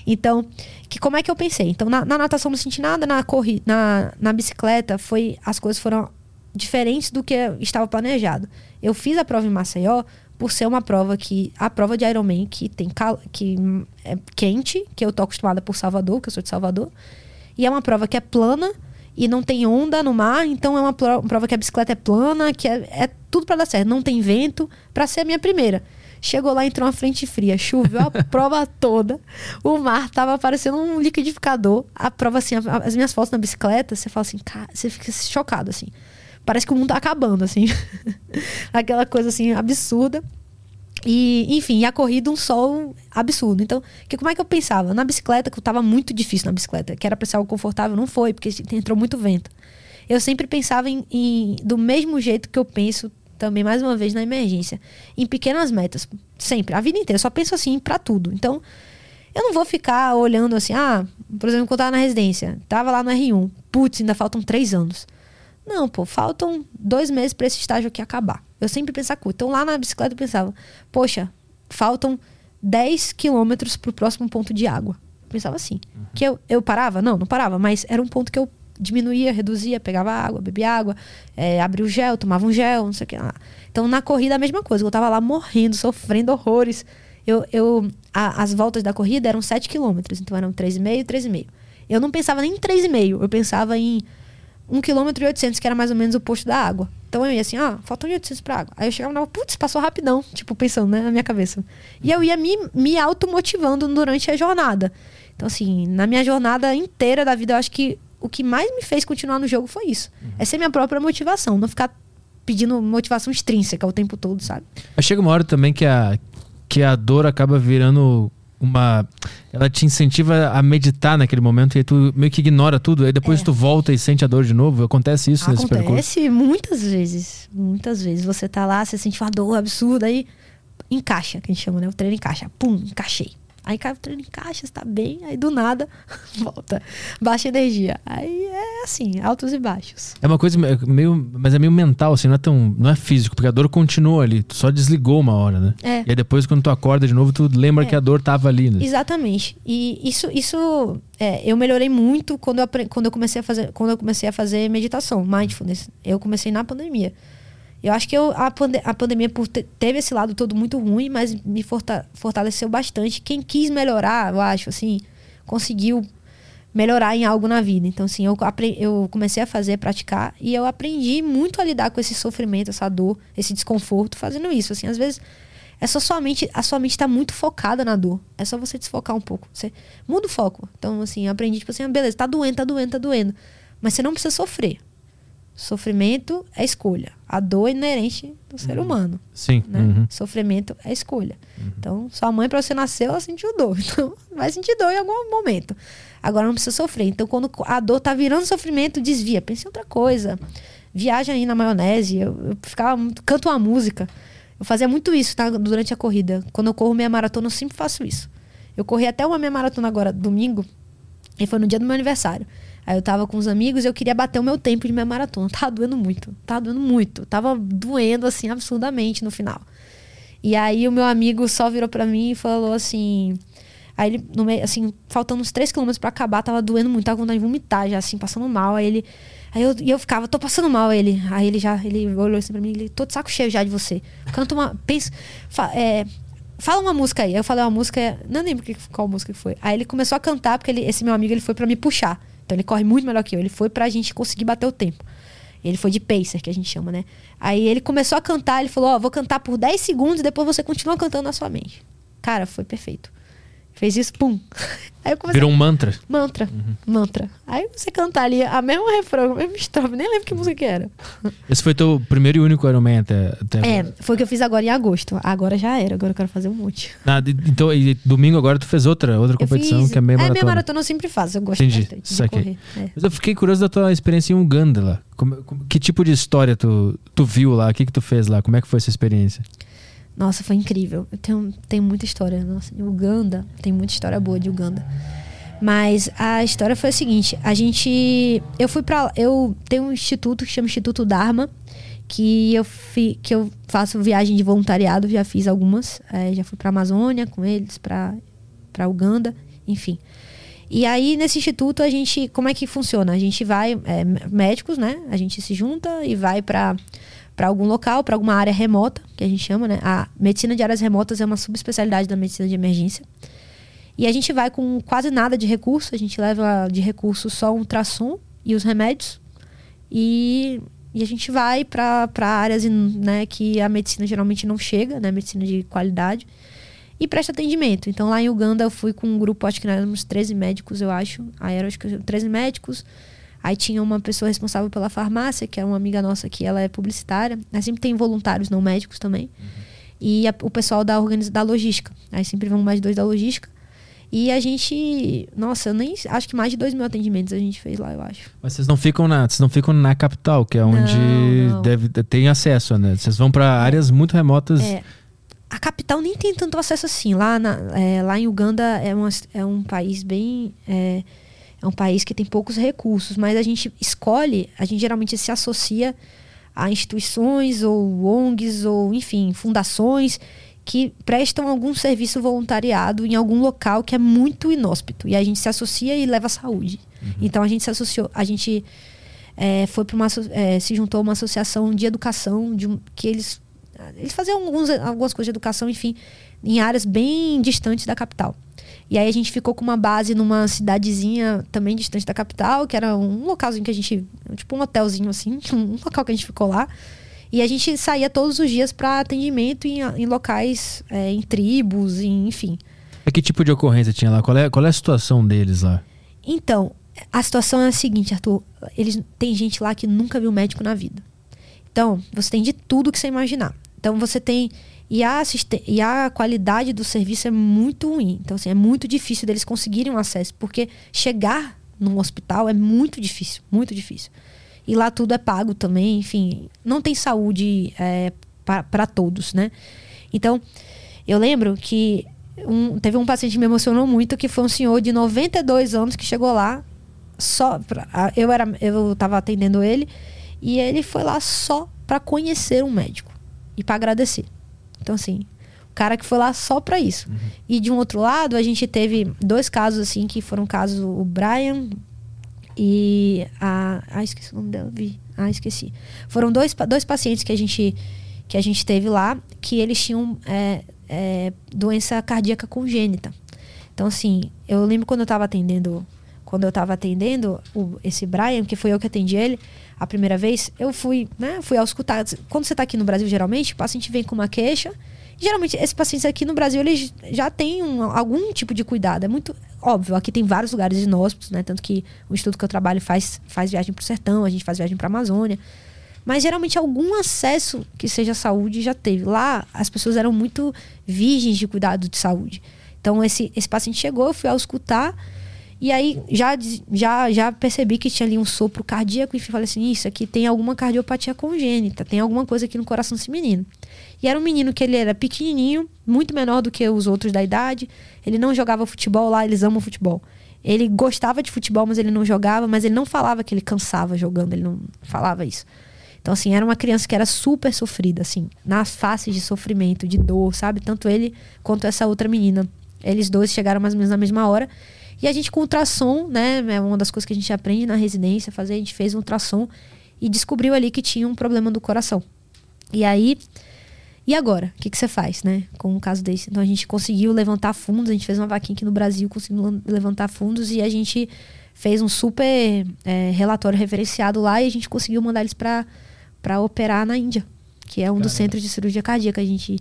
Então, que, como é que eu pensei? Então, na, na natação não senti nada, na, corri, na, na bicicleta foi. As coisas foram diferentes do que estava planejado. Eu fiz a prova em Maceió por ser uma prova que a prova de Ironman que tem cal, que é quente, que eu tô acostumada por Salvador, que eu sou de Salvador, e é uma prova que é plana e não tem onda no mar, então é uma prova que a bicicleta é plana, que é, é tudo para dar certo, não tem vento, para ser a minha primeira. Chegou lá, entrou uma frente fria, choveu a <laughs> prova toda. O mar tava parecendo um liquidificador. A prova, assim, a- as minhas fotos na bicicleta, você fala assim, cara, você fica chocado, assim. Parece que o mundo tá acabando, assim. <laughs> Aquela coisa, assim, absurda. E, enfim, a corrida um sol absurdo. Então, que, como é que eu pensava? Na bicicleta, que eu tava muito difícil na bicicleta, que era pra ser algo confortável, não foi, porque entrou muito vento. Eu sempre pensava em, em- do mesmo jeito que eu penso também, mais uma vez, na emergência. Em pequenas metas. Sempre, a vida inteira. Eu só penso assim pra tudo. Então, eu não vou ficar olhando assim, ah, por exemplo, quando eu tava na residência, tava lá no R1, putz, ainda faltam três anos. Não, pô, faltam dois meses pra esse estágio aqui acabar. Eu sempre pensava curto. Então lá na bicicleta eu pensava, poxa, faltam 10 quilômetros pro próximo ponto de água. pensava assim. Que eu, eu parava? Não, não parava, mas era um ponto que eu diminuía, reduzia, pegava água, bebia água, é, abria o gel, tomava um gel, não sei o que lá. Então na corrida a mesma coisa, eu tava lá morrendo, sofrendo horrores. Eu, eu, a, as voltas da corrida eram 7 quilômetros, então eram 3,5, 3,5. Eu não pensava nem em 3,5, eu pensava em 1 km e 800, que era mais ou menos o posto da água. Então eu ia assim, ah, faltam 800 pra água. Aí eu chegava e putz, passou rapidão, tipo, pensando, né, na minha cabeça. E eu ia me, me automotivando durante a jornada. Então, assim, na minha jornada inteira da vida, eu acho que o que mais me fez continuar no jogo foi isso. Uhum. É ser minha própria motivação, não ficar pedindo motivação extrínseca o tempo todo, sabe? Chega uma hora também que a, que a dor acaba virando uma. Ela te incentiva a meditar naquele momento e aí tu meio que ignora tudo. Aí depois é. tu volta e sente a dor de novo. Acontece isso Acontece nesse percurso? Acontece muitas vezes. Muitas vezes. Você tá lá, você sente uma dor absurda, aí encaixa, que a gente chama, né? O treino encaixa. Pum, encaixei. Aí cai o treino em caixa, está bem, aí do nada <laughs> volta. Baixa energia. Aí é assim, altos e baixos. É uma coisa meio. Mas é meio mental, assim, não é tão. Não é físico, porque a dor continua ali. Tu só desligou uma hora, né? É. E aí depois, quando tu acorda de novo, tu lembra é. que a dor tava ali, né? Exatamente. E isso, isso é, eu melhorei muito quando eu, quando eu comecei a fazer. Quando eu comecei a fazer meditação, mindfulness. Eu comecei na pandemia. Eu acho que eu, a, pande a pandemia por teve esse lado todo muito ruim, mas me forta fortaleceu bastante. Quem quis melhorar, eu acho, assim, conseguiu melhorar em algo na vida. Então, assim, eu, eu comecei a fazer, praticar, e eu aprendi muito a lidar com esse sofrimento, essa dor, esse desconforto, fazendo isso. Assim, às vezes é só sua mente, a sua mente está muito focada na dor. É só você desfocar um pouco. Você muda o foco. Então, assim, eu aprendi, tipo assim, ah, beleza, tá doendo, tá doendo, tá doendo. Mas você não precisa sofrer. Sofrimento é escolha. A dor é inerente do ser uhum. humano. Sim. Né? Uhum. Sofrimento é escolha. Uhum. Então, sua mãe, para você nascer, ela sentiu dor. <laughs> Então, vai sentir dor em algum momento. Agora não precisa sofrer. Então, quando a dor tá virando sofrimento, desvia. Pense em outra coisa. Viaja aí na maionese. Eu, eu ficava muito. Canto uma música. Eu fazia muito isso tá? durante a corrida. Quando eu corro minha maratona, eu sempre faço isso. Eu corri até uma minha maratona agora, domingo. E foi no dia do meu aniversário. Aí eu tava com os amigos e eu queria bater o meu tempo de minha maratona. Tava doendo muito. Tava doendo muito. Tava doendo, assim, absurdamente no final. E aí o meu amigo só virou para mim e falou assim. Aí ele, no meio, assim, faltando uns 3 quilômetros pra acabar, tava doendo muito, tava com vontade de vomitar, já assim, passando mal. Aí ele. Aí eu, e eu ficava, tô passando mal. Ele, aí ele já, ele olhou assim pra mim, ele, tô de saco cheio já de você. Canta uma. Pensa. Fa, é, fala uma música aí. Eu falei uma música, não lembro qual música que foi. Aí ele começou a cantar, porque ele, esse meu amigo ele foi para me puxar. Então ele corre muito melhor que eu. Ele foi pra gente conseguir bater o tempo. Ele foi de pacer, que a gente chama, né? Aí ele começou a cantar, ele falou: Ó, oh, vou cantar por 10 segundos e depois você continua cantando na sua mente. Cara, foi perfeito. Fez isso, pum. Aí eu comecei, Virou um mantra? Mantra. Uhum. Mantra. Aí você cantar ali a mesma refrão, a mesma estrofe, nem lembro que música que era. Esse foi teu primeiro e único Ironman até, até É, foi o que eu fiz agora em agosto. Agora já era, agora eu quero fazer um monte. Ah, então, e domingo agora tu fez outra, outra competição fiz, que é meia maratona. É, meia maratona eu sempre faço, eu gosto Entendi. bastante de correr. É. Mas eu fiquei curioso da tua experiência em Uganda lá. Como, que tipo de história tu, tu viu lá? O que que tu fez lá? Como é que foi essa experiência? Nossa, foi incrível. Eu tenho, tenho muita história. Nossa, em Uganda, tem muita história boa de Uganda. Mas a história foi a seguinte: a gente. Eu fui para Eu tenho um instituto que chama Instituto Dharma, que eu, fi, que eu faço viagem de voluntariado, já fiz algumas. É, já fui para Amazônia com eles, para Uganda, enfim. E aí, nesse instituto, a gente. Como é que funciona? A gente vai. É, médicos, né? A gente se junta e vai para para algum local, para alguma área remota, que a gente chama, né? A medicina de áreas remotas é uma subespecialidade da medicina de emergência. E a gente vai com quase nada de recurso, a gente leva de recurso só um ultrassom e os remédios. E, e a gente vai para áreas né, que a medicina geralmente não chega, né? Medicina de qualidade. E presta atendimento. Então lá em Uganda eu fui com um grupo, acho que nós éramos 13 médicos, eu acho. Aí eram acho que 13 médicos Aí tinha uma pessoa responsável pela farmácia, que é uma amiga nossa que ela é publicitária. Aí sempre tem voluntários não médicos também. Uhum. E a, o pessoal da, organiza, da logística. Aí sempre vão mais dois da logística. E a gente, nossa, eu nem acho que mais de dois mil atendimentos a gente fez lá, eu acho. Mas vocês não ficam na, vocês não ficam na capital, que é onde não, não. Deve, tem acesso, né? Vocês vão para áreas muito remotas. É, a capital nem tem tanto acesso assim. Lá, na, é, lá em Uganda é, uma, é um país bem é, é um país que tem poucos recursos, mas a gente escolhe, a gente geralmente se associa a instituições ou ONGs ou, enfim, fundações que prestam algum serviço voluntariado em algum local que é muito inóspito. E a gente se associa e leva saúde. Uhum. Então a gente se associou, a gente é, foi para uma é, se juntou a uma associação de educação de um, que eles eles faziam alguns, algumas coisas de educação, enfim, em áreas bem distantes da capital. E aí a gente ficou com uma base numa cidadezinha também distante da capital, que era um localzinho que a gente, tipo um hotelzinho assim, <laughs> um local que a gente ficou lá. E a gente saía todos os dias para atendimento em, em locais, é, em tribos, em, enfim. É que tipo de ocorrência tinha lá? Qual é, qual é a situação deles lá? Então, a situação é a seguinte, Arthur. Eles, tem gente lá que nunca viu médico na vida. Então, você tem de tudo que você imaginar. Então, você tem. E a, e a qualidade do serviço é muito ruim. Então, assim, é muito difícil deles conseguirem um acesso. Porque chegar num hospital é muito difícil. Muito difícil. E lá tudo é pago também, enfim, não tem saúde é, para todos, né? Então, eu lembro que um, teve um paciente que me emocionou muito, que foi um senhor de 92 anos que chegou lá só pra, eu era eu estava atendendo ele e ele foi lá só para conhecer um médico e para agradecer. Então assim, o cara que foi lá só para isso. Uhum. E de um outro lado, a gente teve dois casos assim que foram casos o Brian e a. Ah, esqueci o nome dela, vi. Ah, esqueci. Foram dois, dois pacientes que a gente, que a gente teve lá que eles tinham é, é, doença cardíaca congênita. Então, assim, eu lembro quando eu estava atendendo. Quando eu estava atendendo o, esse Brian, que foi eu que atendi ele a primeira vez, eu fui, né? Fui auscultar. Quando você está aqui no Brasil, geralmente, o paciente vem com uma queixa Geralmente, esses pacientes aqui no Brasil, eles já têm um, algum tipo de cuidado. É muito óbvio. Aqui tem vários lugares inóspitos, né? Tanto que o instituto que eu trabalho faz, faz viagem para o sertão, a gente faz viagem para a Amazônia. Mas geralmente algum acesso que seja saúde já teve. Lá, as pessoas eram muito virgens de cuidado de saúde. Então, esse, esse paciente chegou, eu fui ao escutar. E aí já, já, já percebi que tinha ali um sopro cardíaco e falei assim: isso aqui tem alguma cardiopatia congênita, tem alguma coisa aqui no coração desse menino. E era um menino que ele era pequenininho, muito menor do que os outros da idade. Ele não jogava futebol lá, eles amam futebol. Ele gostava de futebol, mas ele não jogava, mas ele não falava que ele cansava jogando, ele não falava isso. Então, assim, era uma criança que era super sofrida, assim, nas faces de sofrimento, de dor, sabe? Tanto ele quanto essa outra menina. Eles dois chegaram mais ou menos na mesma hora. E a gente com ultrassom, né? É uma das coisas que a gente aprende na residência, fazer, a gente fez um ultrassom e descobriu ali que tinha um problema do coração. E aí e agora? O que, que você faz, né? Com um caso desse. Então a gente conseguiu levantar fundos, a gente fez uma vaquinha aqui no Brasil, conseguiu levantar fundos e a gente fez um super é, relatório referenciado lá e a gente conseguiu mandar eles para operar na Índia, que é um Caramba. dos centros de cirurgia cardíaca. A gente,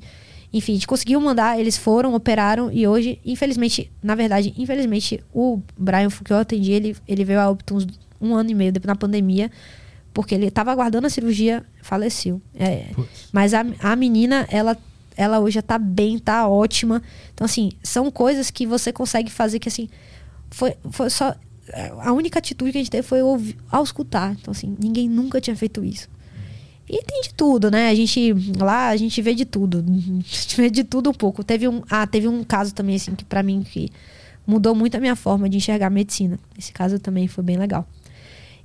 enfim, a gente conseguiu mandar, eles foram, operaram e hoje, infelizmente, na verdade, infelizmente, o Brian que eu atendi, ele, ele veio a óbito uns um ano e meio depois na pandemia porque ele estava aguardando a cirurgia, faleceu. É, mas a, a menina, ela, ela hoje já tá bem, tá ótima. Então, assim, são coisas que você consegue fazer que, assim, foi, foi só. A única atitude que a gente teve foi ouvir, ao escutar. Então, assim, ninguém nunca tinha feito isso. E tem de tudo, né? A gente lá a gente vê de tudo. <laughs> A gente vê de tudo um pouco. Teve um, ah, teve um caso também assim que para mim que mudou muito a minha forma de enxergar a medicina. Esse caso também foi bem legal.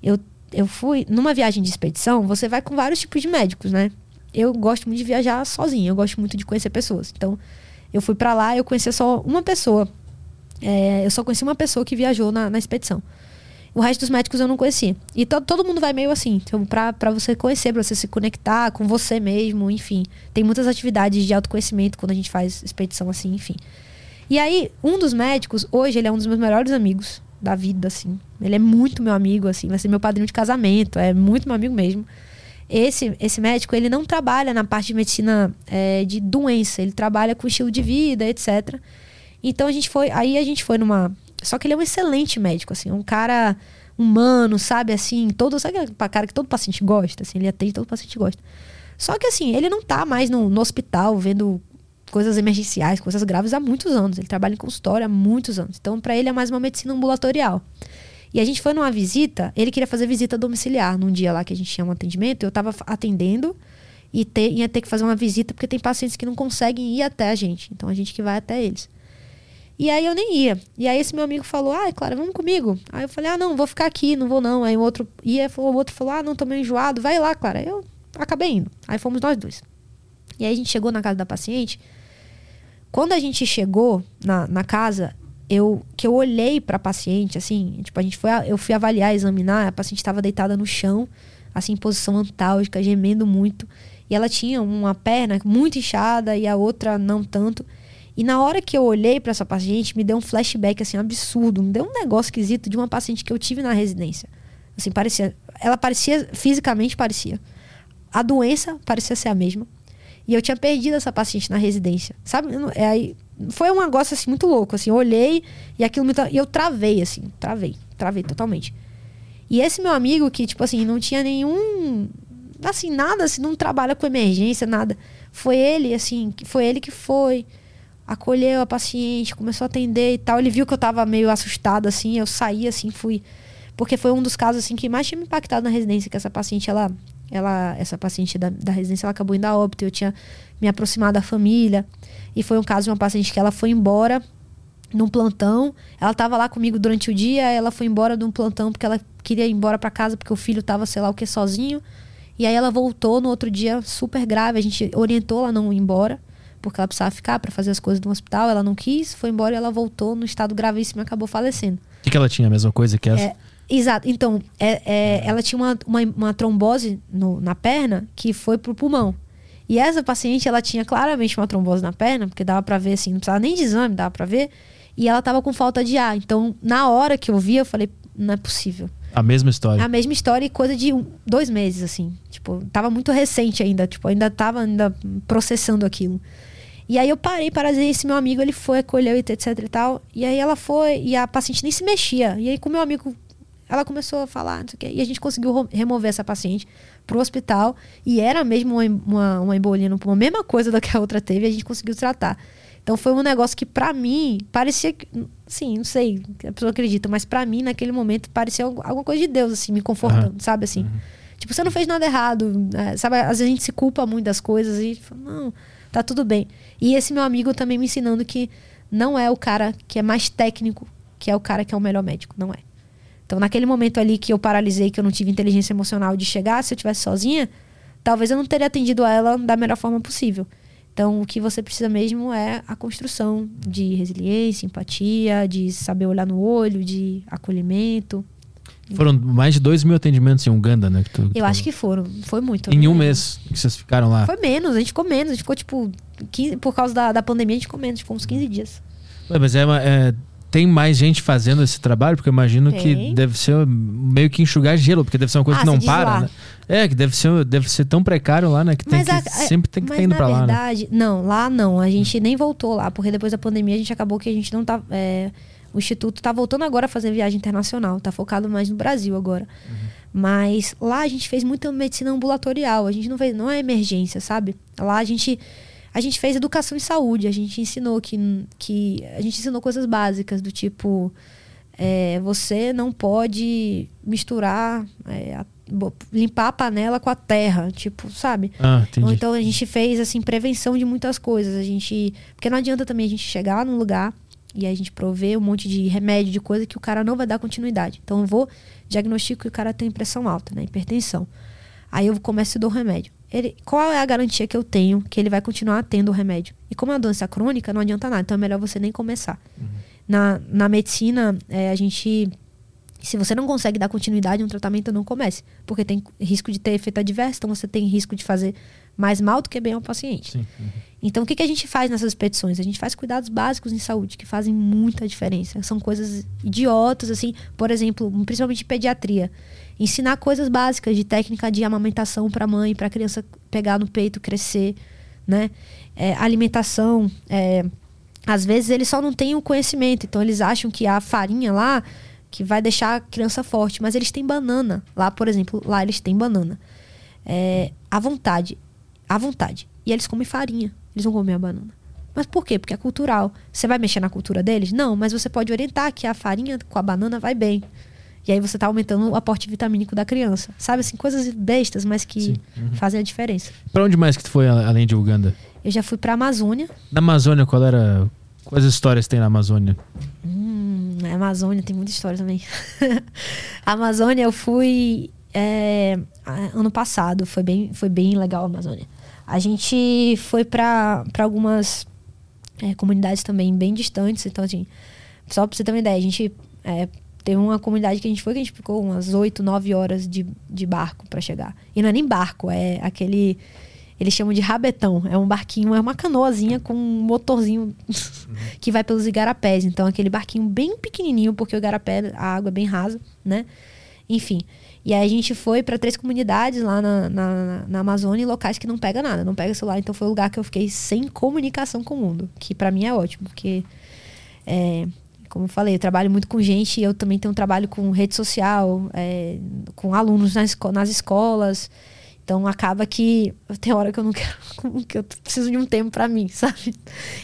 Eu eu fui numa viagem de expedição, você vai com vários tipos de médicos, né? Eu gosto muito de viajar sozinha, eu gosto muito de conhecer pessoas. Então, eu fui para lá, eu conheci só uma pessoa. É, eu só conheci uma pessoa que viajou na, na, expedição. O resto dos médicos eu não conhecia. E to, todo mundo vai meio assim, então, pra, pra você conhecer, pra você se conectar com você mesmo, enfim. Tem muitas atividades de autoconhecimento quando a gente faz expedição assim, enfim. E aí, um dos médicos, hoje, ele é um dos meus melhores amigos da vida, assim. Ele é muito meu amigo, assim, vai ser meu padrinho de casamento, é muito meu amigo mesmo. Esse, esse médico, ele não trabalha na parte de medicina é, de doença, ele trabalha com estilo de vida, etc. Então a gente foi, aí a gente foi numa. Só que ele é um excelente médico, assim, um cara humano, sabe, assim, todo, sabe aquele cara que todo paciente gosta, assim, ele atende, todo paciente gosta. Só que assim, ele não tá mais no, no hospital vendo coisas emergenciais, coisas graves há muitos anos. Ele trabalha em consultório há muitos anos. Então, para ele é mais uma medicina ambulatorial. E a gente foi numa visita, ele queria fazer visita domiciliar num dia lá que a gente tinha um atendimento, eu estava atendendo e ter, ia ter que fazer uma visita porque tem pacientes que não conseguem ir até a gente. Então a gente que vai até eles. E aí eu nem ia. E aí esse meu amigo falou: "Ah, Clara, vamos comigo". Aí eu falei: "Ah, não, vou ficar aqui, não vou não". Aí o outro ia, o outro falou: "Ah, não, tô meio enjoado, vai lá, Clara". Eu acabei indo. Aí fomos nós dois. E aí a gente chegou na casa da paciente, Quando a gente chegou na, na casa, eu que eu olhei para a paciente, assim, tipo, a gente foi, eu fui avaliar, examinar, a paciente estava deitada no chão, assim, em posição antálgica, gemendo muito. E ela tinha uma perna muito inchada e a outra não tanto. E na hora que eu olhei para essa paciente, me deu um flashback assim absurdo, me deu um negócio esquisito de uma paciente que eu tive na residência. Assim, parecia, ela parecia fisicamente parecia. A doença parecia ser a mesma. E eu tinha perdido essa paciente na residência. Sabe? É aí foi um negócio assim muito louco, assim, eu olhei e aquilo me e eu travei assim, travei, travei totalmente. E esse meu amigo que tipo assim, não tinha nenhum assim, nada assim, não trabalha com emergência, nada. Foi ele assim, foi ele que foi acolheu a paciente, começou a atender e tal. Ele viu que eu tava meio assustada assim, eu saí assim, fui porque foi um dos casos assim que mais tinha me impactado na residência, que essa paciente ela ela essa paciente da, da residência ela acabou indo a óbito, eu tinha me aproximado da família. E foi um caso de uma paciente que ela foi embora num plantão. Ela estava lá comigo durante o dia, ela foi embora de um plantão porque ela queria ir embora para casa porque o filho estava sei lá o que sozinho. E aí ela voltou no outro dia super grave, a gente orientou ela não ir embora, porque ela precisava ficar para fazer as coisas do hospital, ela não quis, foi embora e ela voltou no estado gravíssimo e acabou falecendo. O que, que ela tinha? A mesma coisa que essa? É, Exato. Então, é, é, ela tinha uma, uma, uma trombose no, na perna que foi pro pulmão. E essa paciente, ela tinha claramente uma trombose na perna, porque dava para ver assim, não precisava nem de exame, dava para ver. E ela tava com falta de ar. Então, na hora que eu vi, eu falei, não é possível. A mesma história. A mesma história e coisa de um, dois meses, assim. Tipo, tava muito recente ainda. Tipo, ainda tava ainda processando aquilo. E aí eu parei para dizer, esse meu amigo, ele foi, acolheu, etc e tal. E aí ela foi, e a paciente nem se mexia. E aí com meu amigo ela começou a falar, não sei o quê, e a gente conseguiu remover essa paciente para o hospital. E era mesmo uma, uma, uma embolia no pulmão, a mesma coisa da que a outra teve, e a gente conseguiu tratar. Então foi um negócio que para mim parecia sim, não sei, a pessoa acredita, mas para mim naquele momento parecia alguma coisa de Deus assim, me confortando, uhum. sabe assim. Uhum. Tipo, você não fez nada errado, né? sabe? Às vezes a gente se culpa muito das coisas e fala, não, tá tudo bem. E esse meu amigo também me ensinando que não é o cara que é mais técnico, que é o cara que é o melhor médico, não é. Então, naquele momento ali que eu paralisei, que eu não tive inteligência emocional de chegar, se eu tivesse sozinha, talvez eu não teria atendido a ela da melhor forma possível. Então, o que você precisa mesmo é a construção de resiliência, empatia, de saber olhar no olho, de acolhimento. Foram mais de dois mil atendimentos em Uganda, né? Que tu, eu acho que foram. Foi muito. Em um mês que vocês ficaram lá? Foi menos, a gente ficou menos. A gente ficou, tipo, 15, por causa da, da pandemia, a gente ficou menos, ficou uns 15 dias. mas é, uma, é tem mais gente fazendo esse trabalho? Porque eu imagino tem. que deve ser meio que enxugar gelo, porque deve ser uma coisa ah, que não para, né? É, que deve ser, deve ser tão precário lá, né? Que, tem que a, sempre tem que estar tá indo pra lá. Na né? verdade, né? não, lá não. A gente nem voltou lá, porque depois da pandemia a gente acabou que a gente não tá. É, o Instituto tá voltando agora a fazer viagem internacional, tá focado mais no Brasil agora. Uhum. Mas lá a gente fez muita medicina ambulatorial, a gente não fez, não é emergência, sabe? Lá a gente a gente fez educação em saúde, a gente ensinou que, que a gente ensinou coisas básicas do tipo é, você não pode misturar é, a, limpar a panela com a terra, tipo, sabe? Ah, Ou então a gente fez assim prevenção de muitas coisas. A gente, porque não adianta também a gente chegar num lugar e a gente prover um monte de remédio de coisa que o cara não vai dar continuidade. Então eu vou diagnostico que o cara tem pressão alta, né, hipertensão. Aí eu começo a dar o remédio ele, qual é a garantia que eu tenho que ele vai continuar tendo o remédio? E como é uma doença crônica, não adianta nada. Então é melhor você nem começar. Uhum. Na, na medicina, é, a gente. Se você não consegue dar continuidade a um tratamento, não comece. Porque tem risco de ter efeito adverso, então você tem risco de fazer mais mal do que bem ao paciente. Uhum. Então, o que, que a gente faz nessas petições? A gente faz cuidados básicos em saúde, que fazem muita diferença. São coisas idiotas, assim, por exemplo, principalmente pediatria ensinar coisas básicas de técnica de amamentação para a mãe, para a criança pegar no peito, crescer, né? É, alimentação, é, às vezes eles só não têm o conhecimento, então eles acham que a farinha lá que vai deixar a criança forte, mas eles têm banana lá, por exemplo, lá eles têm banana, é, à vontade, à vontade, e eles comem farinha, eles vão comer a banana. Mas por quê? Porque é cultural. Você vai mexer na cultura deles? Não, mas você pode orientar que a farinha com a banana vai bem. E aí você está aumentando o aporte vitamínico da criança. Sabe assim, coisas bestas, mas que uhum. fazem a diferença. Para onde mais que tu foi além de Uganda? Eu já fui para Amazônia. Na Amazônia, qual era quais histórias tem na Amazônia? Hum, na Amazônia tem muita história também. <laughs> a Amazônia eu fui é, ano passado, foi bem, foi bem legal a Amazônia. A gente foi para algumas é, comunidades também bem distantes. Então, assim, só pra você ter uma ideia, a gente é, teve uma comunidade que a gente foi que a gente ficou umas 8, 9 horas de, de barco para chegar. E não é nem barco, é aquele. Eles chamam de rabetão. É um barquinho, é uma canoazinha com um motorzinho <laughs> que vai pelos igarapés. Então, aquele barquinho bem pequenininho, porque o igarapé, a água é bem rasa, né? Enfim. E aí a gente foi para três comunidades lá na, na, na, Amazônia, locais que não pega nada, não pega celular. Então foi o lugar que eu fiquei sem comunicação com o mundo, que para mim é ótimo, porque é, como eu falei, eu trabalho muito com gente, eu também tenho um trabalho com rede social, é, com alunos nas, nas escolas. Então acaba que tem hora que eu não quero, <laughs> que eu preciso de um tempo para mim, <laughs> sabe?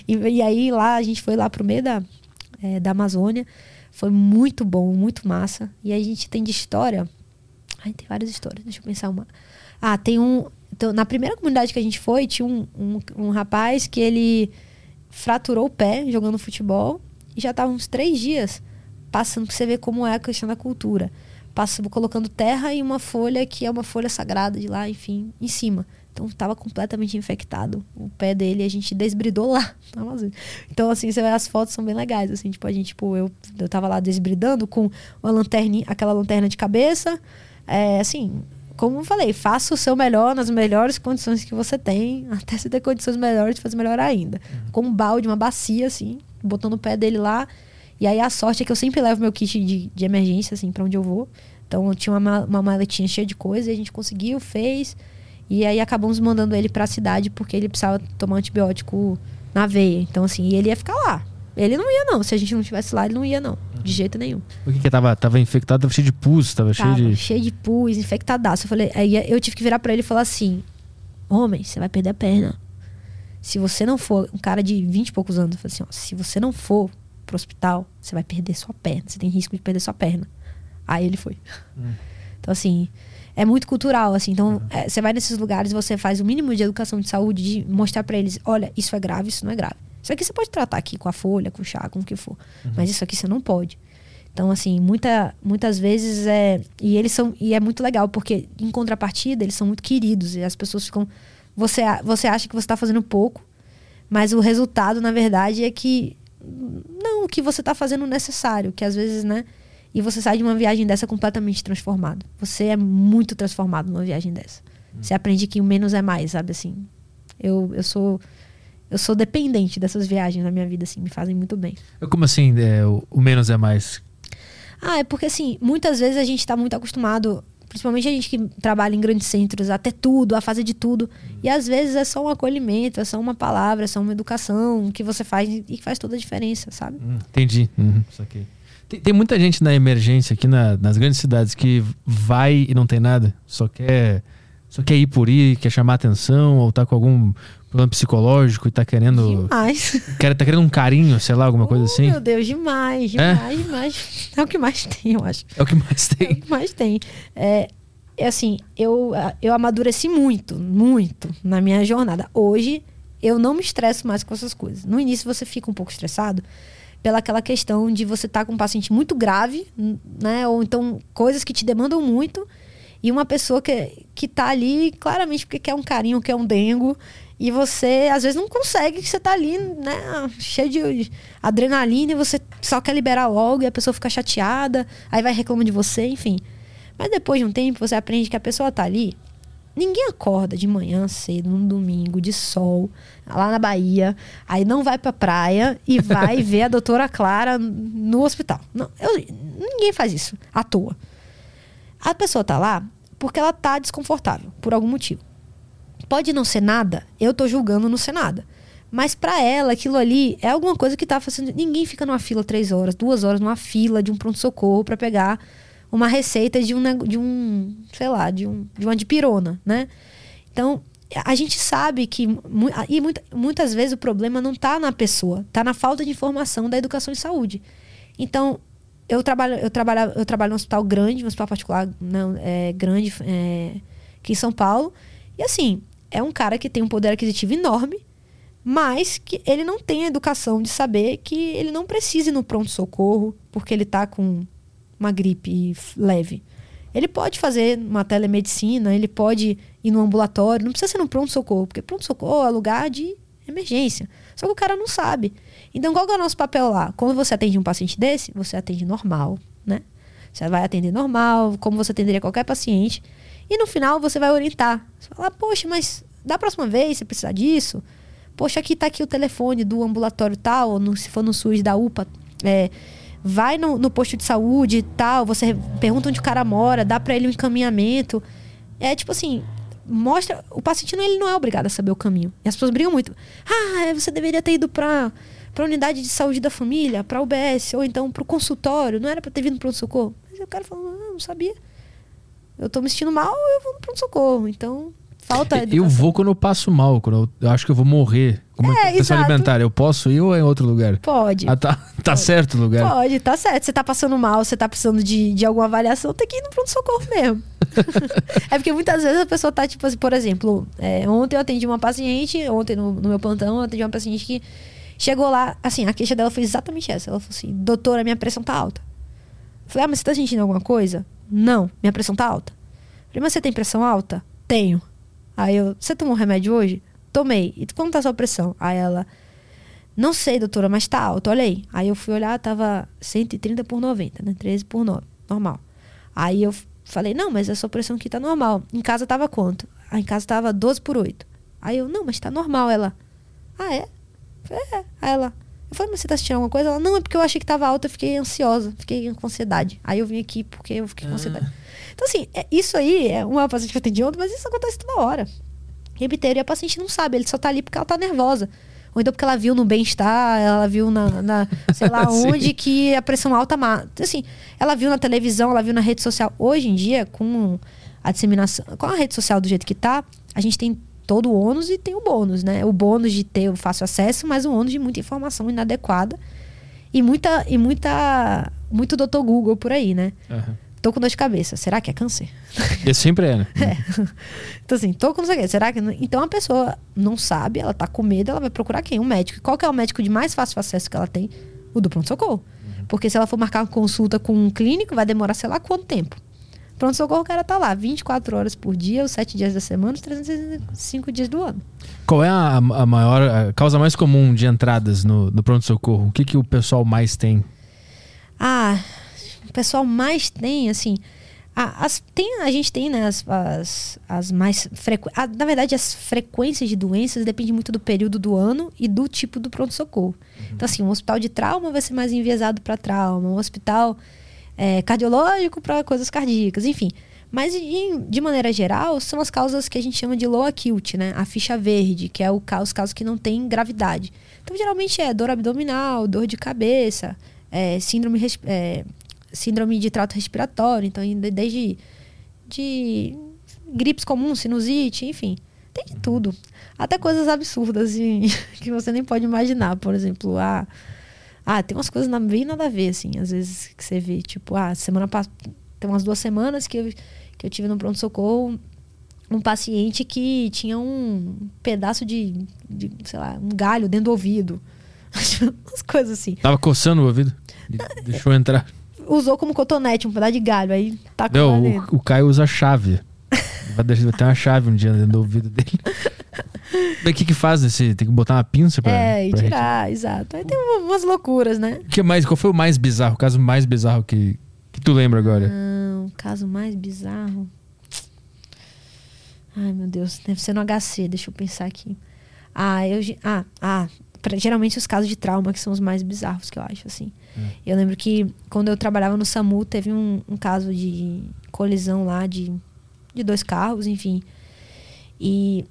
E, e, aí lá a gente foi lá pro meio da, é, da Amazônia, foi muito bom, muito massa. E a gente tem de história Ai, tem várias histórias. Deixa eu pensar uma. Ah, tem um. Então, na primeira comunidade que a gente foi, tinha um, um, um rapaz que ele fraturou o pé jogando futebol e já estava uns três dias passando pra você ver como é a questão da cultura. Passando, colocando terra e uma folha que é uma folha sagrada de lá, enfim, em cima. Então estava completamente infectado o pé dele, a gente desbridou lá. <laughs> Então, assim, você vê, as fotos são bem legais, assim, tipo, a gente, tipo, eu, eu tava lá desbridando com uma lanterna, aquela lanterna de cabeça, é, assim, como eu falei, faça o seu melhor nas melhores condições que você tem, até se ter condições melhores de fazer melhor ainda. Uhum. Com um balde, uma bacia, assim, botando o pé dele lá. E aí a sorte é que eu sempre levo meu kit de, de emergência, assim, para onde eu vou. Então eu tinha uma, uma maletinha cheia de coisa e a gente conseguiu, fez. E aí acabamos mandando ele para a cidade porque ele precisava tomar antibiótico na veia. Então, assim, ele ia ficar lá. Ele não ia, não. Se a gente não tivesse lá, ele não ia, não. De jeito nenhum. O que que tava? Tava infectado, tava cheio de pus, tava, tava cheio de... cheio de pus, infectadaço. Eu falei, aí eu tive que virar para ele e falar assim, homem, você vai perder a perna. Se você não for, um cara de 20 e poucos anos, eu falei assim, ó, se você não for pro hospital, você vai perder sua perna. Você tem risco de perder sua perna. Aí ele foi. Hum. Então, assim, é muito cultural, assim. Então, é, você vai nesses lugares, você faz o mínimo de educação de saúde, de mostrar para eles, olha, isso é grave, isso não é grave. Isso aqui você pode tratar aqui com a folha, com o chá, com o que for. Uhum. Mas isso aqui você não pode. Então, assim, muita, muitas vezes é. E eles são. E é muito legal, porque em contrapartida, eles são muito queridos. E as pessoas ficam. Você, você acha que você está fazendo pouco, mas o resultado, na verdade, é que. Não, o que você está fazendo necessário. Que às vezes, né? E você sai de uma viagem dessa completamente transformado. Você é muito transformado numa viagem dessa. Uhum. Você aprende que o menos é mais, sabe assim? Eu, eu sou eu sou dependente dessas viagens na minha vida, assim, me fazem muito bem. Como assim, é, o menos é mais? Ah, é porque assim, muitas vezes a gente está muito acostumado, principalmente a gente que trabalha em grandes centros, a ter tudo, a fazer de tudo. E às vezes é só um acolhimento, é só uma palavra, é só uma educação que você faz e que faz toda a diferença, sabe? Hum, entendi. Uhum. Tem, tem, muita gente na emergência aqui na, nas grandes cidades que vai e não tem nada, só quer só quer ir por ir, quer chamar atenção, ou tá com algum problema psicológico e tá querendo. Demais. Quer, tá querendo um carinho, sei lá, alguma coisa assim? Meu Deus, demais, demais, é? demais. É o que mais <laughs> tem, eu acho. É o que mais tem. É o que mais tem. É, é assim, eu, eu amadureci muito, muito na minha jornada. Hoje, eu não me estresso mais com essas coisas. No início, você fica um pouco estressado pela aquela questão de você estar tá com um paciente muito grave, né? Ou então coisas que te demandam muito. E uma pessoa que, que tá ali claramente porque quer um carinho, quer um dengo. E você, às vezes, não consegue, que você tá ali, né, cheio de adrenalina, e você só quer liberar logo, e a pessoa fica chateada, aí vai reclamar de você, enfim. Mas depois de um tempo, você aprende que a pessoa tá ali. Ninguém acorda de manhã cedo, num domingo, de sol, lá na Bahia, aí não vai pra praia e vai <laughs> ver a doutora Clara no hospital. Não, eu, ninguém faz isso à toa. A pessoa tá lá porque ela tá desconfortável, por algum motivo. Pode não ser nada, eu tô julgando não ser nada. Mas para ela, aquilo ali é alguma coisa que tá fazendo. Ninguém fica numa fila três horas, duas horas numa fila de um pronto-socorro para pegar uma receita de um, de um, sei lá, de, um, de uma dipirona, né? Então, a gente sabe que. E muita, muitas vezes o problema não tá na pessoa, tá na falta de informação da educação em saúde. Então, eu trabalho, eu trabalho, eu trabalho num hospital grande, um hospital particular não, é, grande é, aqui em São Paulo. E assim, é um cara que tem um poder aquisitivo enorme, mas que ele não tem a educação de saber que ele não precisa ir no pronto-socorro porque ele está com uma gripe leve. Ele pode fazer uma telemedicina, ele pode ir no ambulatório, não precisa ser no pronto-socorro, porque pronto-socorro é lugar de emergência. Só que o cara não sabe. Então, qual é o nosso papel lá? Quando você atende um paciente desse, você atende normal, né? Você vai atender normal, como você atenderia qualquer paciente. E no final você vai orientar. Você vai falar, poxa, mas da próxima vez você precisar disso, poxa, aqui tá aqui o telefone do ambulatório tal, ou no, se for no SUS da UPA, é, vai no, no, posto de saúde e tal, você pergunta onde o cara mora, dá para ele um encaminhamento. É tipo assim, mostra. O paciente não, ele não é obrigado a saber o caminho. E as pessoas brigam muito. Ah, você deveria ter ido pra, pra unidade de saúde da família, pra UBS, ou então pro consultório, não era pra ter vindo pro pronto-socorro. Mas o cara falou, não, não sabia. Eu tô me sentindo mal, eu vou no pronto-socorro. Então, falta. Educação. Eu vou quando eu passo mal, quando eu, eu acho que eu vou morrer. Como é, questão alimentar, eu posso ir ou é em outro lugar? Pode. Ah, tá, <laughs> tá certo o lugar? Pode, tá certo. Você tá passando mal, você tá precisando de, de alguma avaliação, tem que ir no pronto-socorro mesmo. <laughs> é porque muitas vezes a pessoa tá, tipo assim, por exemplo, é, ontem eu atendi uma paciente, ontem no, no meu plantão, eu atendi uma paciente que chegou lá, assim, a queixa dela foi exatamente essa. Ela falou assim: doutora, minha pressão tá alta. Falei, ah, mas você tá sentindo alguma coisa? Não, minha pressão tá alta. Falei, mas você tem pressão alta? Tenho. Aí eu, você tomou remédio hoje? Tomei. E como tá a sua pressão? Aí ela, não sei, doutora, mas tá alto, olha aí. Aí eu fui olhar, tava 130 por 90, né? 13 por 9, normal. Aí eu falei, não, mas a sua pressão aqui tá normal. Em casa tava quanto? Aí em casa tava 12 por 8. Aí eu, não, mas tá normal. Ela, ah, é? falei, é. Aí ela, eu falei, mas você tá sentindo alguma coisa? Ela, não, é porque eu achei que tava alta, eu fiquei ansiosa, fiquei com ansiedade. Aí eu vim aqui porque eu fiquei com ansiedade. Ah. Então, assim, é, isso aí é uma paciente que eu atendi ontem, mas isso acontece toda hora. Repeteiro, e a paciente não sabe, ele só tá ali porque ela tá nervosa. Ou então porque ela viu no bem-estar, ela viu na, na sei lá <laughs> onde que a pressão alta mata. Assim, ela viu na televisão, ela viu na rede social. Hoje em dia, com a disseminação, com a rede social do jeito que tá, a gente tem todo o ônus e tem o bônus, né? O bônus de ter o fácil acesso, mas o ônus de muita informação inadequada e muita e muita muito doutor Google por aí, né? Uhum. Tô com dor de cabeça. Será que é câncer? <laughs> Esse sempre é, né? <laughs> é. Então, assim, tô com não sei o quê. Será que. Então a pessoa não sabe, ela tá com medo, ela vai procurar quem? Um médico. qual que é o médico de mais fácil acesso que ela tem? O do pronto-socorro. Uhum. Porque se ela for marcar uma consulta com um clínico, vai demorar sei lá quanto tempo. Pronto-socorro, o cara tá lá 24 horas por dia, os 7 dias da semana, os 365 dias do ano. Qual é a, a maior, a causa mais comum de entradas no, no pronto-socorro? O que, que o pessoal mais tem? Ah, o pessoal mais tem, assim. A, as, tem, a gente tem né, as, as, as mais frequentes. Na verdade, as frequências de doenças dependem muito do período do ano e do tipo do pronto-socorro. Uhum. Então, assim, um hospital de trauma vai ser mais enviesado para trauma, um hospital é, cardiológico para coisas cardíacas, enfim. Mas, de, maneira geral, são as causas que a gente chama de low acute, né? A ficha verde, que é o, os casos que não têm gravidade. Então, geralmente é dor abdominal, dor de cabeça, é, síndrome é, síndrome de trato respiratório, então desde de gripes comuns, sinusite, enfim, tem de tudo. Até coisas absurdas assim, <laughs> que você nem pode imaginar, por exemplo, ah, ah, tem umas coisas bem nada a ver, assim, às vezes que você vê, tipo, ah, semana passada, tem umas duas semanas que eu, que eu tive no pronto-socorro um paciente que tinha um pedaço de, de, sei lá, um galho dentro do ouvido. <laughs> umas coisas assim. Tava coçando o ouvido? Deixou entrar usou como cotonete, um pedaço de galho. Aí tá Não, o, o, Caio usa chave. <laughs> Vai ter uma chave um dia dentro do ouvido dele. <laughs> O que que faz nesse? Tem que botar uma pinça pra. É, e tirar, exato. Aí tem umas loucuras, né? que mais? Qual foi o mais bizarro? O caso mais bizarro que, que tu lembra agora? Não, o caso mais bizarro. Ai, meu Deus, deve ser no HC, deixa eu pensar aqui. Ah, eu. Ah, ah, pra, geralmente os casos de trauma que são os mais bizarros que eu acho, assim. É. Eu lembro que quando eu trabalhava no SAMU, teve um, um caso de colisão lá de, de dois carros, enfim. E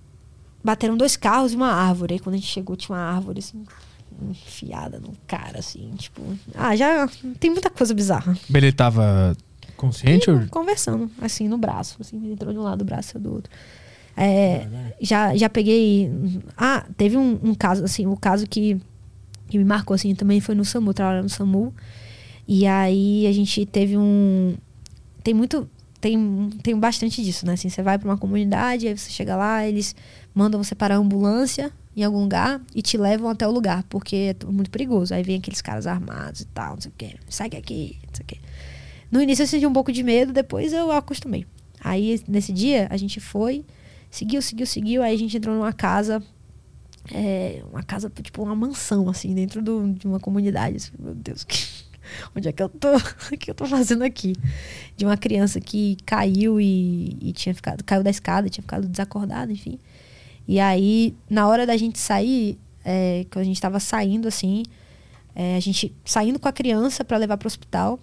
bateram dois carros e uma árvore. Aí quando a gente chegou, tinha uma árvore assim, enfiada no cara, assim, tipo. Ah, já tem muita coisa bizarra. Ele tava consciente? Ou... Conversando, assim, no braço. Assim, ele entrou de um lado, o braço do outro. É, já, já peguei. Ah, teve um, um caso, assim, o um caso que que me marcou assim também foi no SAMU, trabalhando no SAMU. E aí a gente teve um. Tem muito. Tem, tem bastante disso, né? Assim, você vai para uma comunidade, aí você chega lá, eles mandam você parar a ambulância em algum lugar e te levam até o lugar, porque é muito perigoso. Aí vem aqueles caras armados e tal, não sei o quê. Sai aqui, não sei o quê. No início eu senti um pouco de medo, depois eu acostumei. Aí nesse dia a gente foi, seguiu, seguiu, seguiu. Aí a gente entrou numa casa é, uma casa, tipo uma mansão, assim, dentro do, de uma comunidade. Meu Deus, que, onde é que eu tô? <laughs> O que eu tô fazendo aqui? De uma criança que caiu e, e tinha ficado, caiu da escada, tinha ficado desacordada, enfim. E aí, na hora da gente sair, é, quando a gente tava saindo, assim, é, a gente saindo com a criança para levar pro hospital,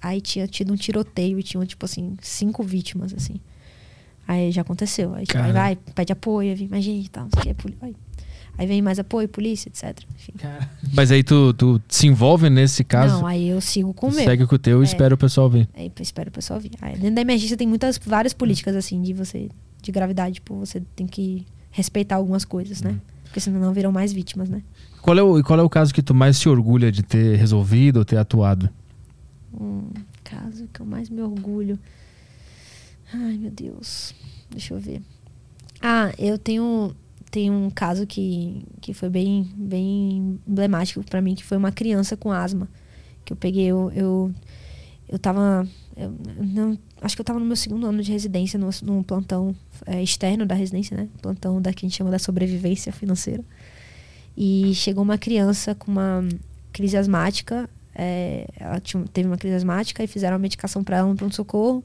aí tinha tido um tiroteio e tinham, tipo assim, cinco vítimas, assim. Aí já aconteceu. Aí, tipo, aí vai, pede apoio, vem mais gente e tal, não sei o que, aí, aí vem mais apoio, polícia, etc. Enfim. Mas aí tu, tu se envolve nesse caso? Não, aí eu sigo com o meu. segue com o teu e É. espera o pessoal vir. Aí espera o pessoal vir. Aí, dentro da emergência tem muitas, várias políticas, assim, de você, de gravidade, tipo, você tem que respeitar algumas coisas, né? Porque senão não viram mais vítimas, né? Qual é, o, e qual é o caso que tu mais se orgulha de ter resolvido ou ter atuado? Um caso que eu mais me orgulho. Ai, meu Deus. Deixa eu ver. Ah, eu tenho, tenho um caso que, que foi bem, bem emblemático pra mim, que foi uma criança com asma. Que eu peguei, eu, eu, eu tava. eu não, acho que eu tava no meu segundo ano de residência, no, num plantão é, externo da residência, né? Plantão da que a gente chama da sobrevivência financeira. E chegou uma criança com uma crise asmática. é, ela tinha, teve uma crise asmática e fizeram a medicação para ela no pronto-socorro.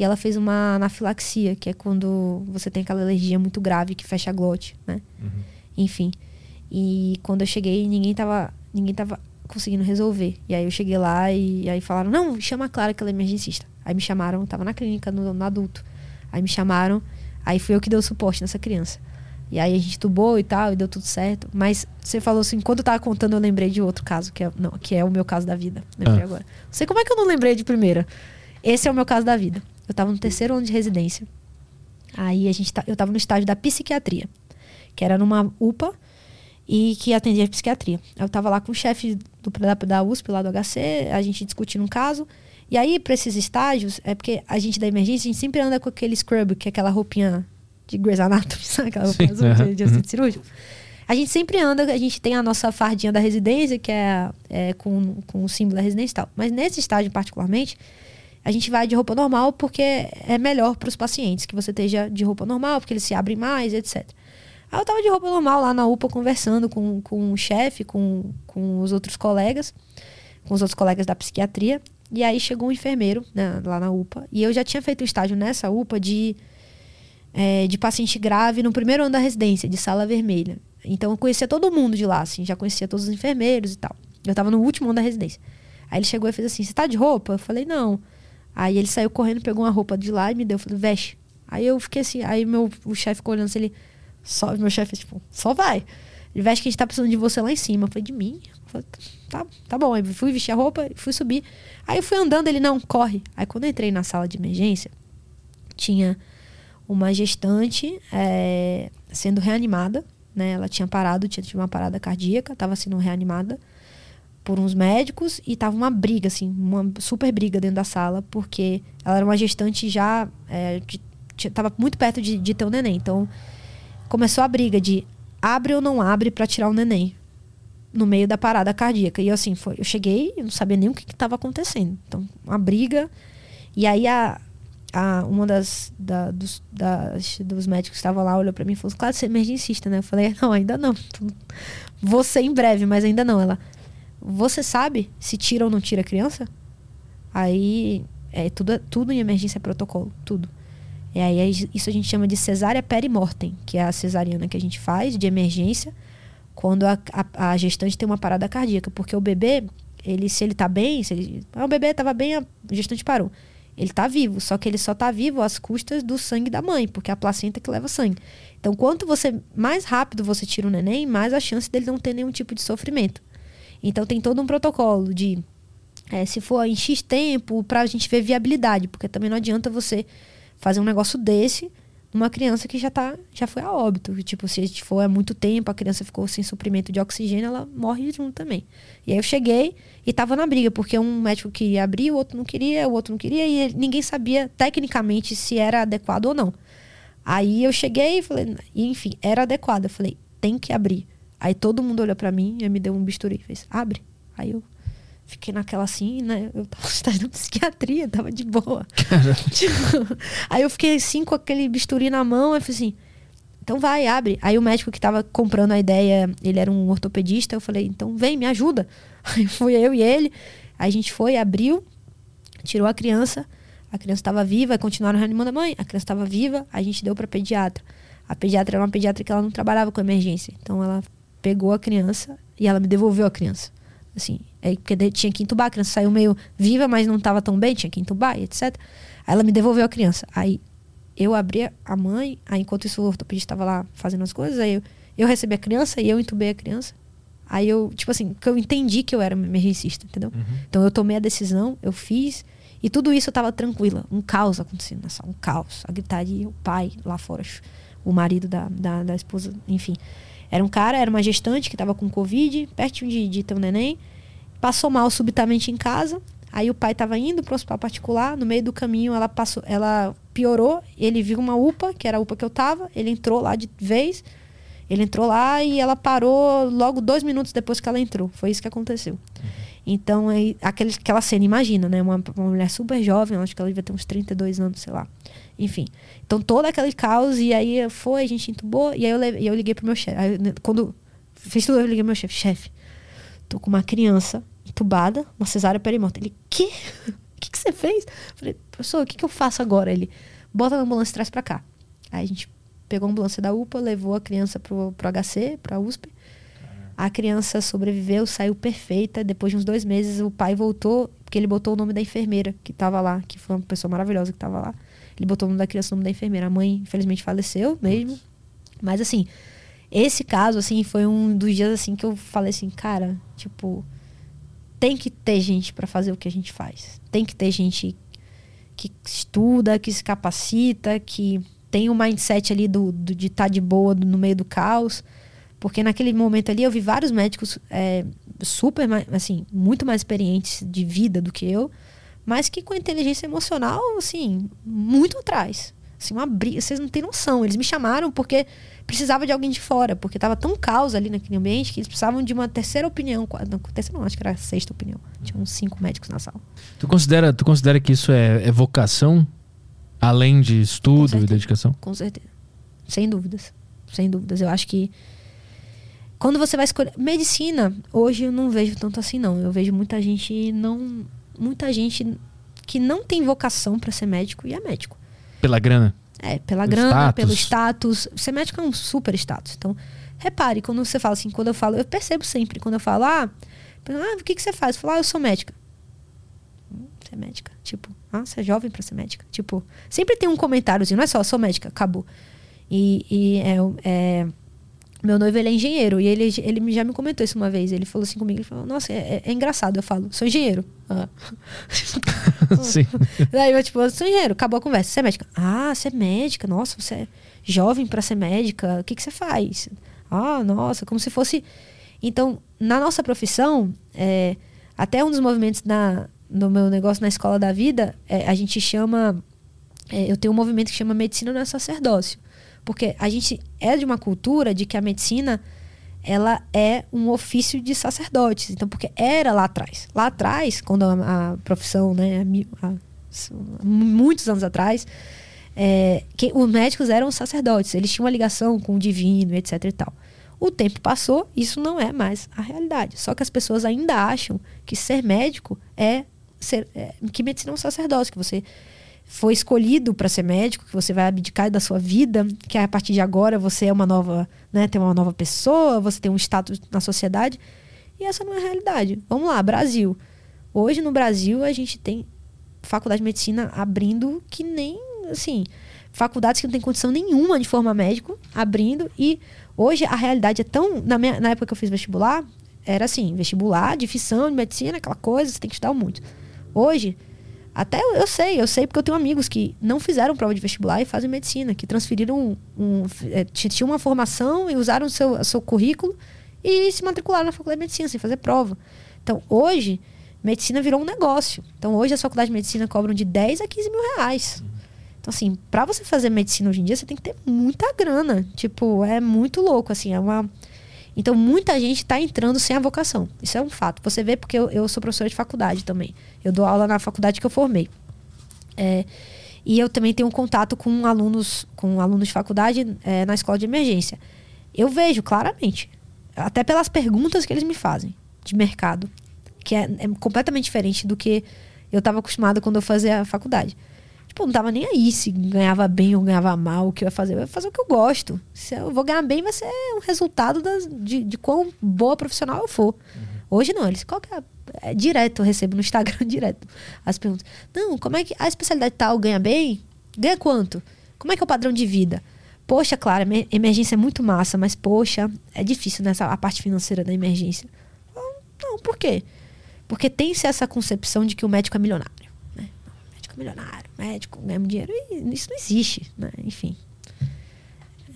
E ela fez uma anafilaxia, que é quando você tem aquela alergia muito grave que fecha a glote, né? Enfim. E quando eu cheguei, ninguém tava, ninguém tava conseguindo resolver. E aí eu cheguei lá e, aí falaram: não, chama a Clara, que ela é emergencista. Aí me chamaram, tava na clínica, no, no adulto. Aí me chamaram, aí fui eu que dei o suporte nessa criança. E aí a gente tubou e tal, e deu tudo certo. Mas você falou assim, enquanto eu tava contando, eu lembrei de outro caso, que é, não, que é o meu caso da vida. Lembrei Ah. agora. Não sei como é que eu não lembrei de primeira. Esse é o meu caso da vida. Eu tava no terceiro ano de residência. Aí a gente tá, eu tava no estágio da psiquiatria, que era numa UPA e que atendia psiquiatria. Eu tava lá com o chefe do, da, da USP, lá do HC, a gente discutindo um caso. E aí, pra esses estágios, é porque a gente da emergência, a gente sempre anda com aquele scrub, que é aquela roupinha de Grey's Anatomy, <laughs> sabe? Aquela roupinha Sim, azul de, de cirúrgico. A gente sempre anda, a gente tem a nossa fardinha da residência, que é, é com, com o símbolo da residência e tal. Mas nesse estágio, particularmente, a gente vai de roupa normal porque é melhor para os pacientes que você esteja de roupa normal, porque eles se abrem mais, etc. Aí eu tava de roupa normal lá na UPA conversando com, com o chefe, com, com os outros colegas, com os outros colegas da psiquiatria. E aí chegou um enfermeiro né, lá na UPA. E eu já tinha feito um estágio nessa UPA de, é, de paciente grave no primeiro ano da residência, de sala vermelha. Então eu conhecia todo mundo de lá, assim, já conhecia todos os enfermeiros e tal. Eu tava no último ano da residência. Aí ele chegou e fez assim: Você tá de roupa? Eu falei: Não. Aí ele saiu correndo, pegou uma roupa de lá e me deu. Eu falei: Veste. Aí eu fiquei assim. Aí meu, o chefe ficou olhando assim, ele. Só, meu chefe, tipo, só vai. Ele veste que a gente tá precisando de você lá em cima. Eu falei: De mim? Falei, tá, tá bom. Aí fui vestir a roupa, fui subir. Aí eu fui andando, ele: Não, corre. Aí quando eu entrei na sala de emergência, tinha uma gestante é, sendo reanimada, né? Ela tinha parado, tinha tido uma parada cardíaca, estava sendo reanimada por uns médicos e tava uma briga, assim, uma super briga dentro da sala, porque ela era uma gestante já, é, de, tava muito perto de, de ter um neném. Então, começou a briga de abre ou não abre para tirar o neném no meio da parada cardíaca. E eu, assim, foi, eu cheguei e não sabia nem o que estava acontecendo. Então, uma briga. E aí a, uma das, da- dos, das- dos médicos que estavam lá olhou para mim e falou: Claro, você é emergencista, né? Eu falei: Não, ainda não. Ser em breve, mas ainda não. Ela, você sabe se tira ou não tira a criança? Aí, é, tudo, tudo em emergência é protocolo, tudo. E aí, é isso a gente chama de cesárea perimortem, que é a cesariana que a gente faz de emergência quando a, a, a gestante tem uma parada cardíaca. Porque o bebê, ele, se ele tá bem, se ele, ah, o bebê tava bem, a gestante parou. Ele tá vivo, só que ele só tá vivo às custas do sangue da mãe, porque é a placenta que leva sangue. Então, quanto você mais rápido você tira o neném, mais a chance dele não ter nenhum tipo de sofrimento. Então, tem todo um protocolo de é, se for em X tempo, pra gente ver viabilidade, porque também não adianta você fazer um negócio desse numa criança que já tá, já foi a óbito. Tipo, se for há muito tempo, a criança ficou sem suprimento de oxigênio, ela morre junto também. E aí eu cheguei e tava na briga, porque um médico queria abrir, o outro não queria, o outro não queria, e ninguém sabia tecnicamente se era adequado ou não. Aí eu cheguei e falei, enfim, era adequado. Eu falei, tem que abrir. Aí todo mundo olhou pra mim e me deu um bisturi e fez, abre. Aí eu fiquei naquela assim, né? Eu tava <laughs> da psiquiatria, tava de boa. <laughs> Tipo, aí eu fiquei assim com aquele bisturi na mão, eu falei assim, então vai, abre. Aí o médico que estava comprando a ideia, ele era um ortopedista, eu falei, então vem, me ajuda. <laughs> Aí fui eu e ele, aí a gente foi, abriu, tirou a criança, a criança estava viva, continuaram reanimando a mãe, a criança estava viva, a gente deu para pediatra. A pediatra era uma pediatra que ela não trabalhava com emergência, então ela pegou a criança e ela me devolveu a criança. Assim, aí porque tinha que entubar, a criança saiu meio viva, mas não estava tão bem, tinha que entubar e etc. Aí ela me devolveu a criança. Aí eu abri a mãe, aí enquanto isso o ortopedista estava lá fazendo as coisas, aí eu, eu recebi a criança e eu entubei a criança. Aí eu, tipo assim, que eu entendi que eu era emergencista, entendeu? Uhum. Então eu tomei a decisão, eu fiz, e tudo isso eu tava tranquila. Um caos acontecendo na sala, um caos. A gritaria, o pai lá fora, o marido da, da, da esposa, enfim. Era um cara, era uma gestante que tava com Covid, pertinho de, de ter um neném. Passou mal subitamente em casa. Aí o pai tava indo pro hospital particular. No meio do caminho, ela passou, ela piorou. Ele viu uma UPA, que era a UPA que eu tava. Ele entrou lá de vez ele entrou lá e ela parou logo dois minutos depois que ela entrou. Foi isso que aconteceu. Uhum. Então, aí, aquele, aquela cena, imagina, né? Uma, uma mulher super jovem, acho que ela devia ter uns 32 anos, sei lá. Enfim. Então, todo aquele caos, e aí foi, a gente entubou, e aí eu, eu liguei pro meu chefe. Né, quando fiz tudo, eu liguei pro meu chefe. Chefe, tô com uma criança entubada, uma cesárea perimorta. Ele, quê? O <laughs> que, que você fez? Eu falei, professor, o que, que eu faço agora? Ele, bota a ambulância e traz pra cá. Aí a gente pegou a ambulância da UPA, levou a criança pro, pro HC, pra USP. A criança sobreviveu, saiu perfeita. Depois de uns dois meses, o pai voltou, porque ele botou o nome da enfermeira que estava lá, que foi uma pessoa maravilhosa que estava lá. Ele botou o nome da criança, o nome da enfermeira. A mãe, infelizmente, faleceu mesmo. Mas, assim, esse caso, assim, foi um dos dias, assim, que eu falei assim, cara, tipo, tem que ter gente para fazer o que a gente faz. Tem que ter gente que estuda, que se capacita, que tem o um mindset ali do, do de estar tá de boa no meio do caos. Porque naquele momento ali eu vi vários médicos é, super, assim, muito mais experientes de vida do que eu, mas que com inteligência emocional, assim, muito atrás. Assim, uma briga, vocês não têm noção. Eles me chamaram porque precisava de alguém de fora, porque estava tão caos ali naquele ambiente que eles precisavam de uma terceira opinião. Não, terceira não, acho que era a sexta opinião. Tinha uns cinco médicos na sala. Tu considera, tu considera que isso é, é vocação? Além de estudo e dedicação? Com certeza. Sem dúvidas. Sem dúvidas. Eu acho que quando você vai escolher medicina, hoje eu não vejo tanto assim não. Eu vejo muita gente não muita gente que não tem vocação para ser médico e é médico. Pela grana. É, pela grana, status. pelo status. Ser médico é um super status. Então, repare, quando você fala assim, quando eu falo, eu percebo sempre, quando eu falo, ah, ah o que, que você faz? Eu falo, ah, eu sou médica ser médica. Tipo, ah, você é jovem para ser médica. Tipo, sempre tem um comentáriozinho, não é só, sou médica, acabou. E, e é, é, meu noivo, ele é engenheiro. E ele, ele já me comentou isso uma vez. Ele falou assim comigo, ele falou, nossa, é, é engraçado. Eu falo, sou engenheiro. Ah. <laughs> Sim. Daí eu, tipo, sou engenheiro. Acabou a conversa. Você é médica? Ah, você é médica. Nossa, você é jovem para ser médica. O que, que você faz? Ah, nossa, como se fosse... Então, na nossa profissão, é, até um dos movimentos na, no meu negócio na escola da vida, é, a gente chama. É, eu tenho um movimento que chama Medicina não é sacerdócio. Porque a gente é de uma cultura de que a medicina ela é um ofício de sacerdotes. Então, porque era lá atrás. Lá atrás, quando a, a profissão, né, a, muitos anos atrás, é, que os médicos eram sacerdotes. Eles tinham uma ligação com o divino, etc e tal. O tempo passou, isso não é mais a realidade. Só que as pessoas ainda acham que ser médico é ser, é, que medicina é um sacerdócio, que você foi escolhido para ser médico, que você vai abdicar da sua vida, que a partir de agora você é uma nova, né, tem uma nova pessoa, você tem um status na sociedade. E essa não é a realidade. Vamos lá, Brasil. Hoje no Brasil a gente tem faculdade de medicina abrindo que nem assim, faculdades que não tem condição nenhuma de formar médico abrindo e hoje a realidade é tão na, minha, na época que eu fiz vestibular era assim, vestibular, difissão de medicina, aquela coisa, você tem que estudar muito. Hoje, até eu, eu, sei, eu sei porque eu tenho amigos que não fizeram prova de vestibular e fazem medicina, que transferiram um. um é, tinham uma formação e usaram o seu, seu currículo e se matricularam na faculdade de medicina sem fazer prova. Então, hoje, medicina virou um negócio. Então, hoje as faculdades de medicina cobram de 10 a 15 mil reais. Então, assim, para você fazer medicina hoje em dia, você tem que ter muita grana. Tipo, é muito louco, assim, é uma então, muita gente está entrando sem a vocação. Isso é um fato. Você vê porque eu, eu, sou professora de faculdade também. Eu dou aula na faculdade que eu formei. É, E eu também tenho contato com alunos, com alunos de faculdade é, na escola de emergência. Eu vejo claramente, até pelas perguntas que eles me fazem de mercado, que é, é completamente diferente do que eu estava acostumada quando eu fazia a faculdade. Tipo, não tava nem aí se ganhava bem ou ganhava mal, o que eu ia fazer. Eu ia fazer o que eu gosto. Se eu vou ganhar bem, vai ser um resultado das, de, de quão boa profissional eu for. Uhum. Hoje não, eles, qual que é, é direto, eu recebo no Instagram <laughs> direto as perguntas. Não, como é que a especialidade tal ganha bem? Ganha quanto? Como é que é o padrão de vida? Poxa, claro, emergência é muito massa, mas poxa, é difícil nessa a parte financeira da emergência. Não, não por quê? Porque tem-se essa concepção de que o médico é milionário milionário, médico, ganha dinheiro. E isso não existe, né? Enfim.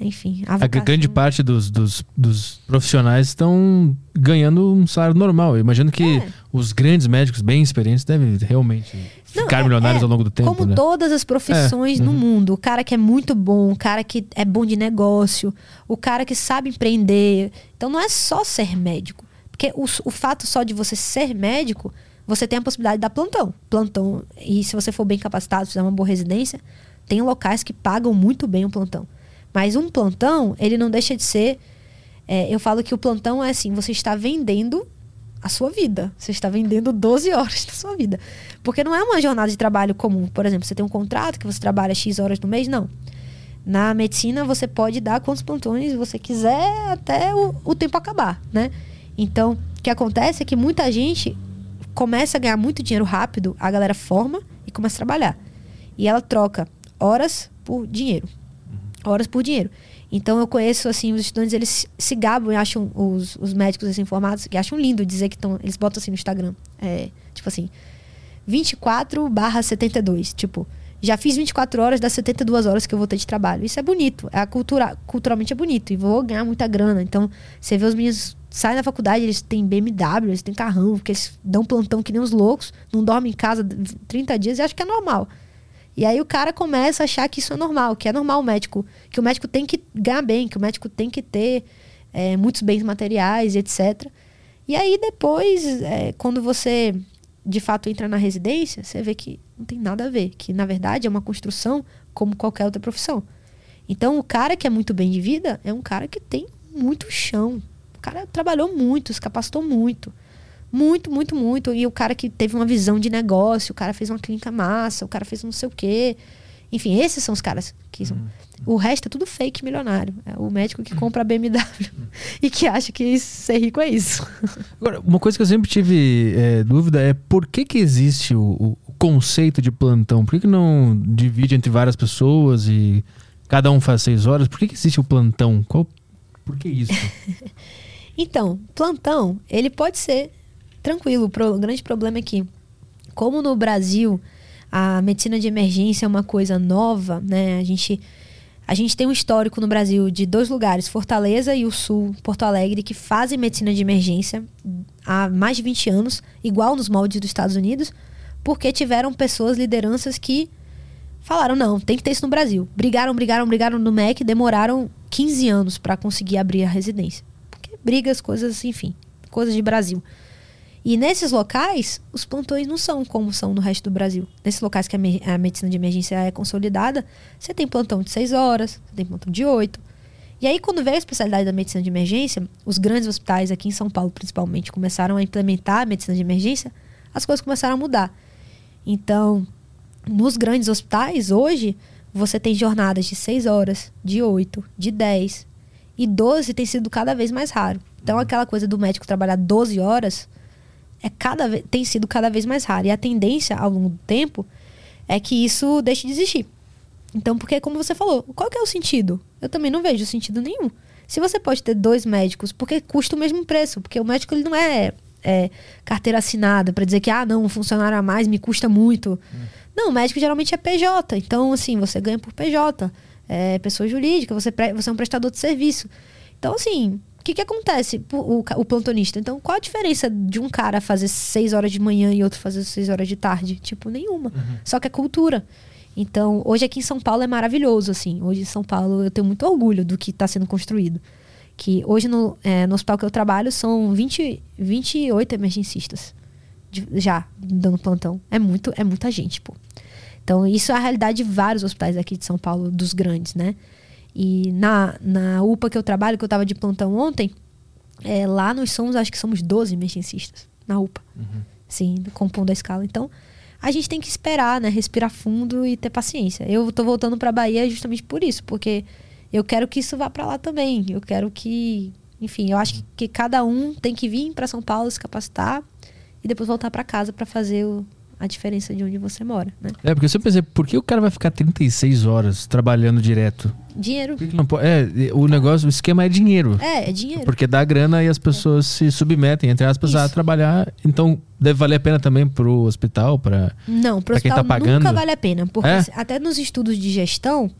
Enfim. A, a grande parte dos, dos, dos, profissionais estão ganhando um salário normal. Eu imagino que é. os grandes médicos bem experientes devem realmente não, ficar é, milionários é, ao longo do tempo. Como né? todas as profissões é, no uhum. mundo. O cara que é muito bom, o cara que é bom de negócio, o cara que sabe empreender. Então não é só ser médico. Porque o, o fato só de você ser médico você tem a possibilidade de dar plantão. Plantão, e se você for bem capacitado, fizer uma boa residência, tem locais que pagam muito bem o plantão. Mas um plantão, ele não deixa de ser. É, eu falo que o plantão é assim: você está vendendo a sua vida. Você está vendendo 12 horas da sua vida. Porque não é uma jornada de trabalho comum. Por exemplo, você tem um contrato que você trabalha X horas no mês, não. Na medicina, você pode dar quantos plantões você quiser até o, o tempo acabar, né? Então, o que acontece é que muita gente começa a ganhar muito dinheiro rápido, a galera forma e começa a trabalhar. E ela troca horas por dinheiro. Horas por dinheiro. Então eu conheço assim, os estudantes, eles se gabam e acham os, os médicos assim, informados, que acham lindo dizer que estão. Eles botam assim no Instagram. É, tipo assim, 24 barra 72. Tipo, já fiz 24 horas das 72 horas que eu vou ter de trabalho. Isso é bonito. É a cultura, culturalmente é bonito. E vou ganhar muita grana. Então, você vê os meninos saem da faculdade, eles têm BMW, eles têm carrão, porque eles dão plantão que nem os loucos, não dormem em casa 30 dias e acham que é normal. E aí o cara começa a achar que isso é normal, que é normal o médico, que o médico tem que ganhar bem, que o médico tem que ter é, muitos bens materiais, etc. E aí depois, é, quando você de fato entra na residência, você vê que não tem nada a ver, que na verdade é uma construção como qualquer outra profissão. Então o cara que é muito bem de vida é um cara que tem muito chão, cara trabalhou muito, se capacitou muito. Muito, muito, muito. E o cara que teve uma visão de negócio, o cara fez uma clínica massa, o cara fez não sei o quê. Enfim, esses são os caras que são. Uhum. O resto é tudo fake milionário. É o médico que compra BMW <laughs> e que acha que ser rico é isso. <laughs> Agora, uma coisa que eu sempre tive é, dúvida é por que, que existe o, o conceito de plantão? Por que, que não divide entre várias pessoas e cada um faz seis horas? Por que, que existe o plantão? Qual, por que isso? <laughs> Então, plantão, ele pode ser tranquilo. O grande problema é que, como no Brasil a medicina de emergência é uma coisa nova, né? A gente, a gente tem um histórico no Brasil de dois lugares, Fortaleza e o Sul, Porto Alegre, que fazem medicina de emergência há mais de 20 anos, igual nos moldes dos Estados Unidos, porque tiveram pessoas, lideranças que falaram: não, tem que ter isso no Brasil. Brigaram, brigaram, brigaram no MEC, demoraram 15 anos para conseguir abrir a residência brigas, coisas, enfim, coisas de Brasil. E nesses locais, os plantões não são como são no resto do Brasil. Nesses locais que a, me a medicina de emergência é consolidada, você tem plantão de 6 horas, você tem plantão de 8. E aí, quando veio a especialidade da medicina de emergência, os grandes hospitais aqui em São Paulo, principalmente, começaram a implementar a medicina de emergência, as coisas começaram a mudar. Então, nos grandes hospitais, hoje, você tem jornadas de 6 horas, de 8, de 10, e 12 tem sido cada vez mais raro. Então, aquela coisa do médico trabalhar 12 horas é cada vez, tem sido cada vez mais raro. E a tendência ao longo do tempo é que isso deixe de existir. Então, porque, como você falou, qual que é o sentido? Eu também não vejo sentido nenhum. Se você pode ter dois médicos, porque custa o mesmo preço? Porque o médico ele não é, é carteira assinada para dizer que, ah, não, um funcionário a mais me custa muito. Hum. Não, o médico geralmente é PJ. Então, assim, você ganha por PJ é, pessoa jurídica, você, você é um prestador de serviço. Então, assim, o que, que acontece? O, o, plantonista. Então, qual a diferença de um cara fazer seis horas de manhã e outro fazer seis horas de tarde? Tipo, nenhuma. Uhum. Só que é cultura. Então, hoje aqui em São Paulo é maravilhoso, assim. Hoje em São Paulo eu tenho muito orgulho do que está sendo construído. Que hoje no, é, no hospital que eu trabalho são 20, 28 emergencistas. De, já, dando plantão. É muito, é muita gente, pô. Então, isso é a realidade de vários hospitais aqui de São Paulo, dos grandes, né? E na, na UPA que eu trabalho, que eu estava de plantão ontem, é, lá nós somos, acho que somos 12 emergencistas na UPA. Uhum. Sim, compondo a escala. Então, a gente tem que esperar, né? Respirar fundo e ter paciência. Eu tô voltando para Bahia justamente por isso, porque eu quero que isso vá para lá também. Eu quero que, enfim, eu acho que, que cada um tem que vir para São Paulo se capacitar e depois voltar para casa para fazer o, a diferença de onde você mora, né? É, porque eu sempre pensei, por que o cara vai ficar 36 horas trabalhando direto? Dinheiro. Não? É, o negócio, o esquema é dinheiro. É, é dinheiro. Porque dá grana e as pessoas é. se submetem, entre aspas, Isso. a trabalhar. Então, deve valer a pena também pro hospital, para Não, pro quem hospital tá pagando? nunca vale a pena. Porque é? até nos estudos de gestão,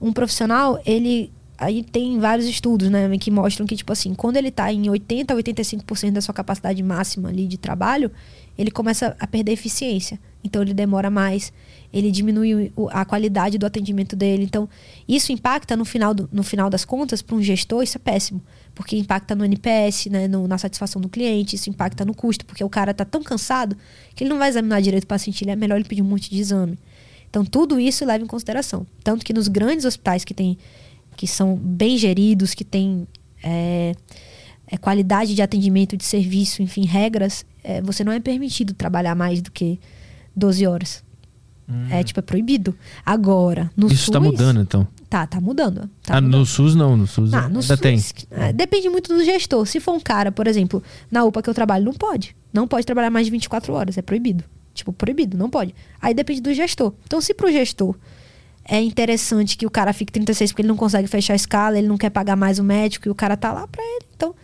um profissional, ele aí tem vários estudos, né, que mostram que, tipo assim, quando ele está em 80% a 85% da sua capacidade máxima ali de trabalho, ele começa a perder eficiência. Então ele demora mais, ele diminui a qualidade do atendimento dele. Então, isso impacta no final, do, no final das contas, para um gestor, isso é péssimo. Porque impacta no NPS, né, no, na satisfação do cliente, isso impacta no custo, porque o cara está tão cansado que ele não vai examinar direito o paciente, ele é melhor ele pedir um monte de exame. Então, tudo isso leva em consideração. Tanto que nos grandes hospitais que tem que são bem geridos, que têm é, é, qualidade de atendimento, de serviço, enfim, regras, é, você não é permitido trabalhar mais do que 12 horas. Hum. É tipo, é proibido. Agora, no Isso está mudando, então. Tá, tá mudando. Tá ah, mudando. no SUS não, no SUS ah, no ainda SUS, tem. É, depende muito do gestor. Se for um cara, por exemplo, na UPA que eu trabalho, não pode. Não pode trabalhar mais de 24 horas, é proibido. Tipo, proibido, não pode. Aí depende do gestor. Então, se pro gestor é interessante que o cara fique 36 porque ele não consegue fechar a escala, ele não quer pagar mais o médico e o cara tá lá pra ele. Então,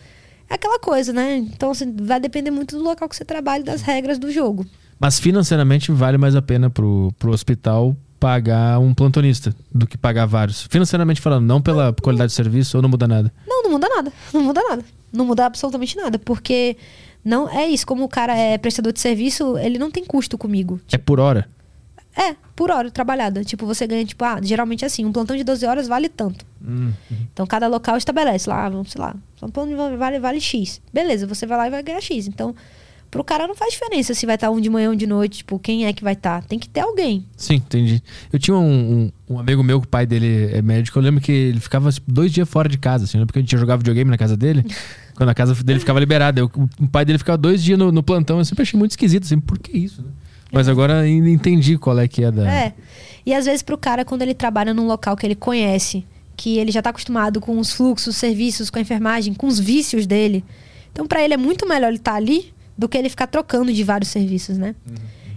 é aquela coisa, né? Então, assim, vai depender muito do local que você trabalha e das regras do jogo. Mas financeiramente vale mais a pena pro, pro hospital pagar um plantonista do que pagar vários. Financeiramente falando, não pela não, qualidade de serviço ou não muda nada? Não, não muda nada. Não muda nada. Não muda absolutamente nada. Porque não é isso. Como o cara é prestador de serviço, ele não tem custo comigo. É por hora? É, por hora trabalhada. Tipo, você ganha, tipo, ah, geralmente é assim, um plantão de 12 horas vale tanto. Uhum. Então, cada local estabelece lá, vamos, sei lá, um plantão vale, vale X. Beleza, você vai lá e vai ganhar X. Então, pro cara não faz diferença se vai estar um de manhã ou um de noite, tipo, quem é que vai estar. Tem que ter alguém. Sim, entendi. Eu tinha um, um, um amigo meu, que o pai dele é médico, eu lembro que ele ficava dois dias fora de casa, assim, porque a gente jogava videogame na casa dele. <laughs> quando a casa dele ficava liberada. Eu, o pai dele ficava dois dias no, no plantão, eu sempre achei muito esquisito, assim, por que isso, né? Mas agora ainda entendi qual é que é da. É. E às vezes pro cara, quando ele trabalha num local que ele conhece, que ele já está acostumado com os fluxos, serviços, com a enfermagem, com os vícios dele. Então, para ele é muito melhor ele estar tá ali do que ele ficar trocando de vários serviços, né? Uhum.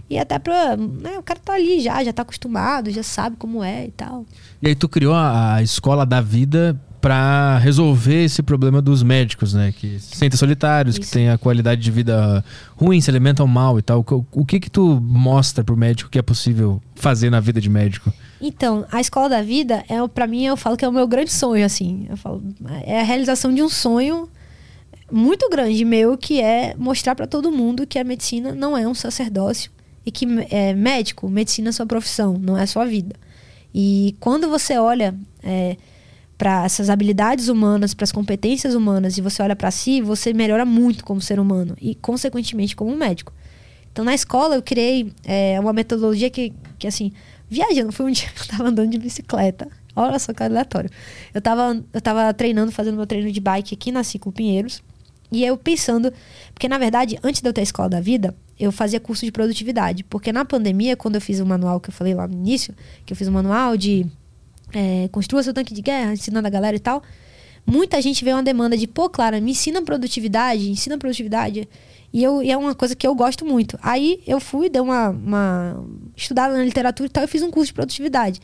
E até pra. Né, o cara tá ali já, já tá acostumado, já sabe como é e tal. E aí tu criou a, a escola da vida para resolver esse problema dos médicos, né? Que se sentem solitários, Isso. que têm a qualidade de vida ruim, se alimentam mal e tal. O, o que que tu mostra pro médico que é possível fazer na vida de médico? Então, a escola da vida é para mim eu falo que é o meu grande sonho assim. Eu falo, é a realização de um sonho muito grande meu que é mostrar para todo mundo que a medicina não é um sacerdócio e que é médico, medicina é sua profissão, não é sua vida. E quando você olha é, para essas habilidades humanas, para as competências humanas e você olha para si, você melhora muito como ser humano e, consequentemente, como médico. Então, na escola, eu criei é, uma metodologia que, que, assim, viajando. Foi um <laughs> dia que eu estava andando de bicicleta. Olha só que aleatório. Eu estava eu tava treinando, fazendo meu treino de bike aqui na Ciclo Pinheiros. E eu pensando, porque na verdade, antes de eu ter a escola da vida, eu fazia curso de produtividade. Porque na pandemia, quando eu fiz o manual que eu falei lá no início, que eu fiz um manual de é, construa seu tanque de guerra, ensinando a galera e tal. Muita gente vê uma demanda de, pô, Clara, me ensina produtividade, ensina produtividade. E, eu, e é uma coisa que eu gosto muito. Aí eu fui, dei uma, uma estudada na literatura e tal, eu fiz um curso de produtividade.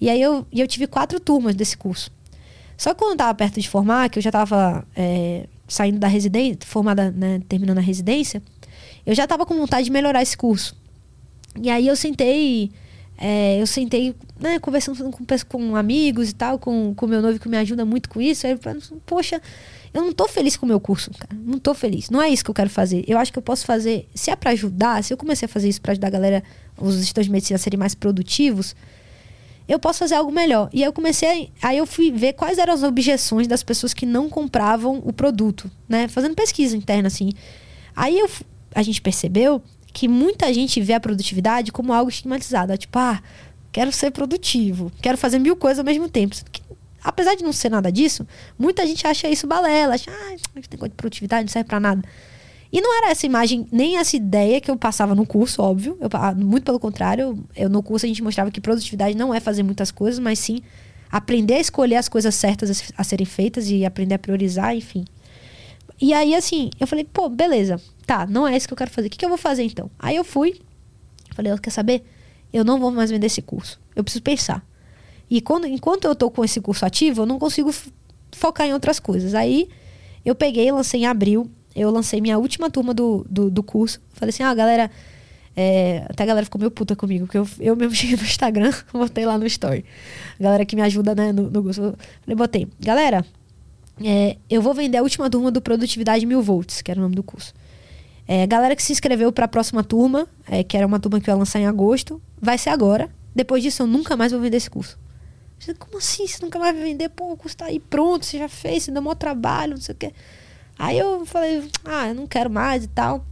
E aí eu, eu tive quatro turmas desse curso. Só que quando eu tava perto de formar, que eu já tava é, saindo da residência, formada, né, terminando a residência, eu já tava com vontade de melhorar esse curso. E aí eu sentei é, eu sentei, né, conversando com, com amigos e tal, com o meu noivo que me ajuda muito com isso. Aí eu falei, poxa, eu não tô feliz com o meu curso, cara. Não tô feliz. Não é isso que eu quero fazer. Eu acho que eu posso fazer, se é para ajudar, se eu comecei a fazer isso para ajudar a galera, os estudantes de medicina a serem mais produtivos, eu posso fazer algo melhor. E aí eu comecei, aí eu fui ver quais eram as objeções das pessoas que não compravam o produto, né? Fazendo pesquisa interna assim. Aí eu, a gente percebeu que muita gente vê a produtividade como algo estigmatizado. Tipo, ah, quero ser produtivo, quero fazer mil coisas ao mesmo tempo. Apesar de não ser nada disso, muita gente acha isso balela, acha, ah, esse negócio de produtividade não serve pra nada. E não era essa imagem, nem essa ideia que eu passava no curso, óbvio. Eu, ah, muito pelo contrário, eu, no curso a gente mostrava que produtividade não é fazer muitas coisas, mas sim aprender a escolher as coisas certas a serem feitas e aprender a priorizar, enfim. E aí, assim, eu falei, pô, beleza, tá, não é isso que eu quero fazer. O que, que eu vou fazer então? Aí eu fui, falei, quer saber? Eu não vou mais vender esse curso. Eu preciso pensar. E quando, enquanto eu tô com esse curso ativo, eu não consigo focar em outras coisas. Aí eu peguei, lancei em abril, eu lancei minha última turma do, do, do curso. Falei assim, ah, galera. É, até a galera ficou meio puta comigo, porque eu, eu mesmo <laughs> cheguei no Instagram, <laughs> botei lá no story. A galera que me ajuda, né, no, no curso. Falei, botei, galera, é, eu vou vender a última turma do Produtividade Mil Volts, que era o nome do curso. É, galera que se inscreveu para a próxima turma, é, que era uma turma que eu ia lançar em agosto, vai ser agora. Depois disso, eu nunca mais vou vender esse curso. Como assim? Você nunca mais vai vender? Pô, o curso tá aí pronto, você já fez, você deu maior trabalho, não sei o quê. Aí eu falei, ah, eu não quero mais e tal.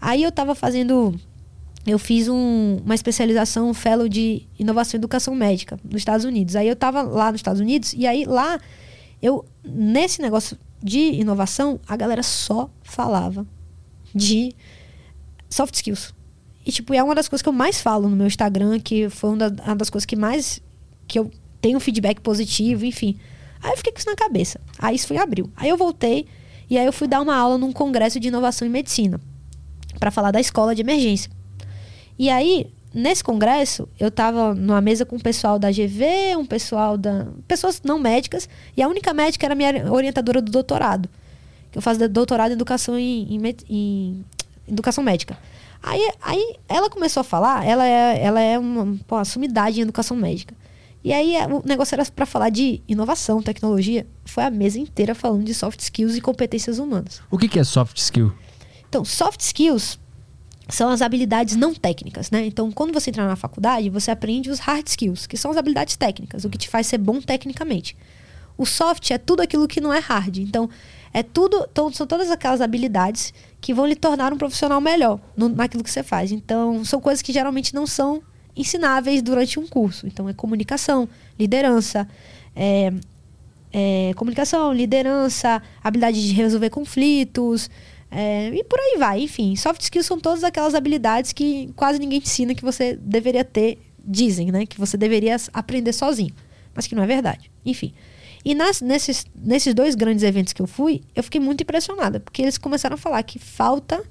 Aí eu tava fazendo. Eu fiz um, uma especialização, um fellow de inovação e educação médica nos Estados Unidos. Aí eu tava lá nos Estados Unidos, e aí lá, eu, nesse negócio de inovação, a galera só falava de soft skills. E, tipo, é uma das coisas que eu mais falo no meu Instagram, que foi uma das coisas que mais. que eu tenho feedback positivo, enfim. Aí eu fiquei com isso na cabeça. Aí isso foi em abril. Aí eu voltei e aí eu fui dar uma aula num congresso de inovação em medicina para falar da escola de emergência. E aí, nesse congresso, eu estava numa mesa com o pessoal da GV, um pessoal da pessoas não médicas, e a única médica era a minha orientadora do doutorado. Que eu faço doutorado em educação em, em, em educação médica. Aí, aí ela começou a falar, ela é, ela é uma, pô, uma sumidade em educação médica. E aí o negócio era para falar de inovação, tecnologia. Foi a mesa inteira falando de soft skills e competências humanas. O que, que é soft skill? Então, soft skills são as habilidades não técnicas, né? Então, quando você entra na faculdade, você aprende os hard skills, que são as habilidades técnicas, o que te faz ser bom tecnicamente. O soft é tudo aquilo que não é hard. Então, é tudo, então, são todas aquelas habilidades que vão lhe tornar um profissional melhor no, naquilo que você faz. Então, são coisas que geralmente não são ensináveis durante um curso. Então, é comunicação, liderança, é, é, comunicação, liderança, habilidade de resolver conflitos, é, e por aí vai. Enfim, soft skills são todas aquelas habilidades que quase ninguém ensina que você deveria ter, dizem, né? Que você deveria aprender sozinho. Mas que não é verdade. Enfim. E nas, nesses, nesses dois grandes eventos que eu fui, eu fiquei muito impressionada, porque eles começaram a falar que falta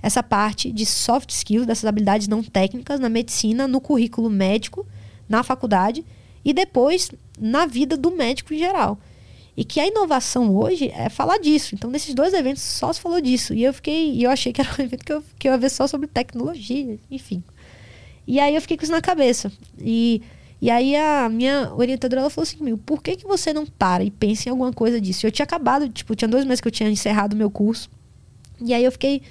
essa parte de soft skills, dessas habilidades não técnicas na medicina, no currículo médico, na faculdade e depois na vida do médico em geral. E que a inovação hoje é falar disso. Então, nesses dois eventos só se falou disso. E eu fiquei, e eu achei que era um <laughs> evento que eu, que eu ia ver só sobre tecnologia, enfim. E aí eu fiquei com isso na cabeça. E, e aí a minha orientadora ela falou assim comigo, por que, que você não para e pensa em alguma coisa disso? Eu tinha acabado, tipo, tinha dois meses que eu tinha encerrado meu curso. E aí eu fiquei